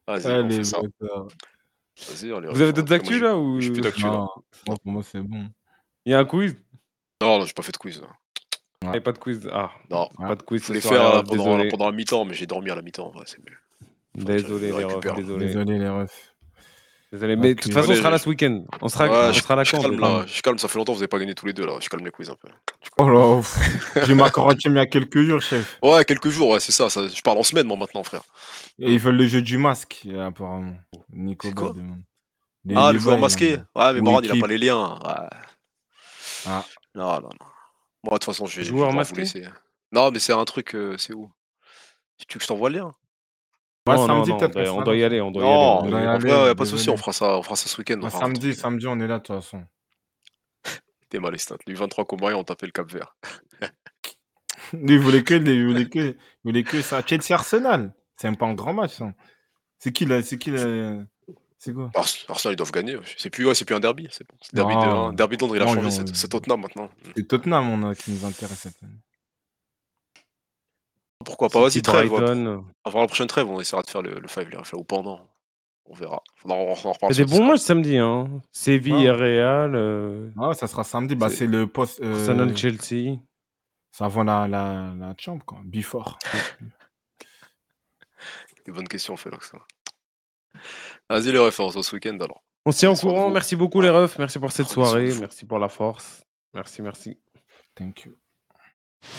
Vas-y, on fait ça. Vas-y, on les Vous avez d'autres actus là ou J'ai plus d'actu là. Non, moi, pour moi, c'est bon. Il y a un quiz? Non, non, j'ai pas fait de quiz. là. A pas de quiz. Ah, Non, pas de quiz je ce voulais soir. faire euh, pendant, désolé. pendant la mi-temps, mais j'ai dormi à la mi-temps. Ouais, c'est mieux. Désolé, je les refs, récupère. désolé. Désolé, les refs. Désolé, mais de toute façon, on sera là ce week-end. On sera, Ouais, on je, sera là je quand calme là. Je calme, ça fait longtemps que vous n'avez pas gagné tous les deux là. Je calme les quiz un peu. Oh là, pff, j'ai ma carottine il y a quelques jours, chef. Ouais, quelques jours, ouais, c'est ça, ça. Je parle en semaine, moi, maintenant, frère. Et ils veulent le jeu du masque, euh, apparemment. Nico C'est quoi Bad demande. Les- ah, les le joueur bails, masqué. là. Ouais, mais Ou Moran, il a pas les liens. Ouais. Ah. Non, non, non. Moi, de toute façon, je vais, je vais Joueur devoir vous masqué? laisser. Non, mais c'est un truc, euh, c'est où? Tu veux que je t'envoie le lien Ouais, non, non, samedi, non, on peut-être. doit, on doit y aller. On doit y Non, aller. on on doit y a pas de souci, désolé. on fera ça, on fera ça ce week-end. on Ouais, fera un samedi, samedi, on est là, de toute façon. T'es mal estat. Les 23 Comoriens ont tapé le Cap Vert. Lui, il voulait que, il voulait que, il voulait que ça. Chelsea Arsenal. C'est même pas un grand match, ça. C'est qui, là C'est qui, là C'est quoi? Ars- Arsenal, ils doivent gagner. C'est plus, ouais, c'est plus un derby. C'est bon. C'est derby de, un derby de Londres, il a Non, changé. C'est c'est Tottenham maintenant. C'est Tottenham, on a, qui nous intéresse cette année. Pourquoi pas Vas-y, trêve. ouais. Avant la prochaine trêve, on essaiera de faire le, le 5 les refs, là, ou pendant. On verra. On en, on en reparle Il y a des bons matchs samedi. Hein. Séville, Ah. Real, euh, Ah, ça sera samedi. Bah, C'est- c'est le poste. euh, Arsenal, Chelsea. ça avant la, la, la chambre, quoi. Before. Des bonnes questions, on Vas-y, les refs, on se voit ce week-end alors. On se tient au courant. Merci beaucoup, les refs. Merci pour cette soirée. Merci pour la force. Merci, merci. Thank you.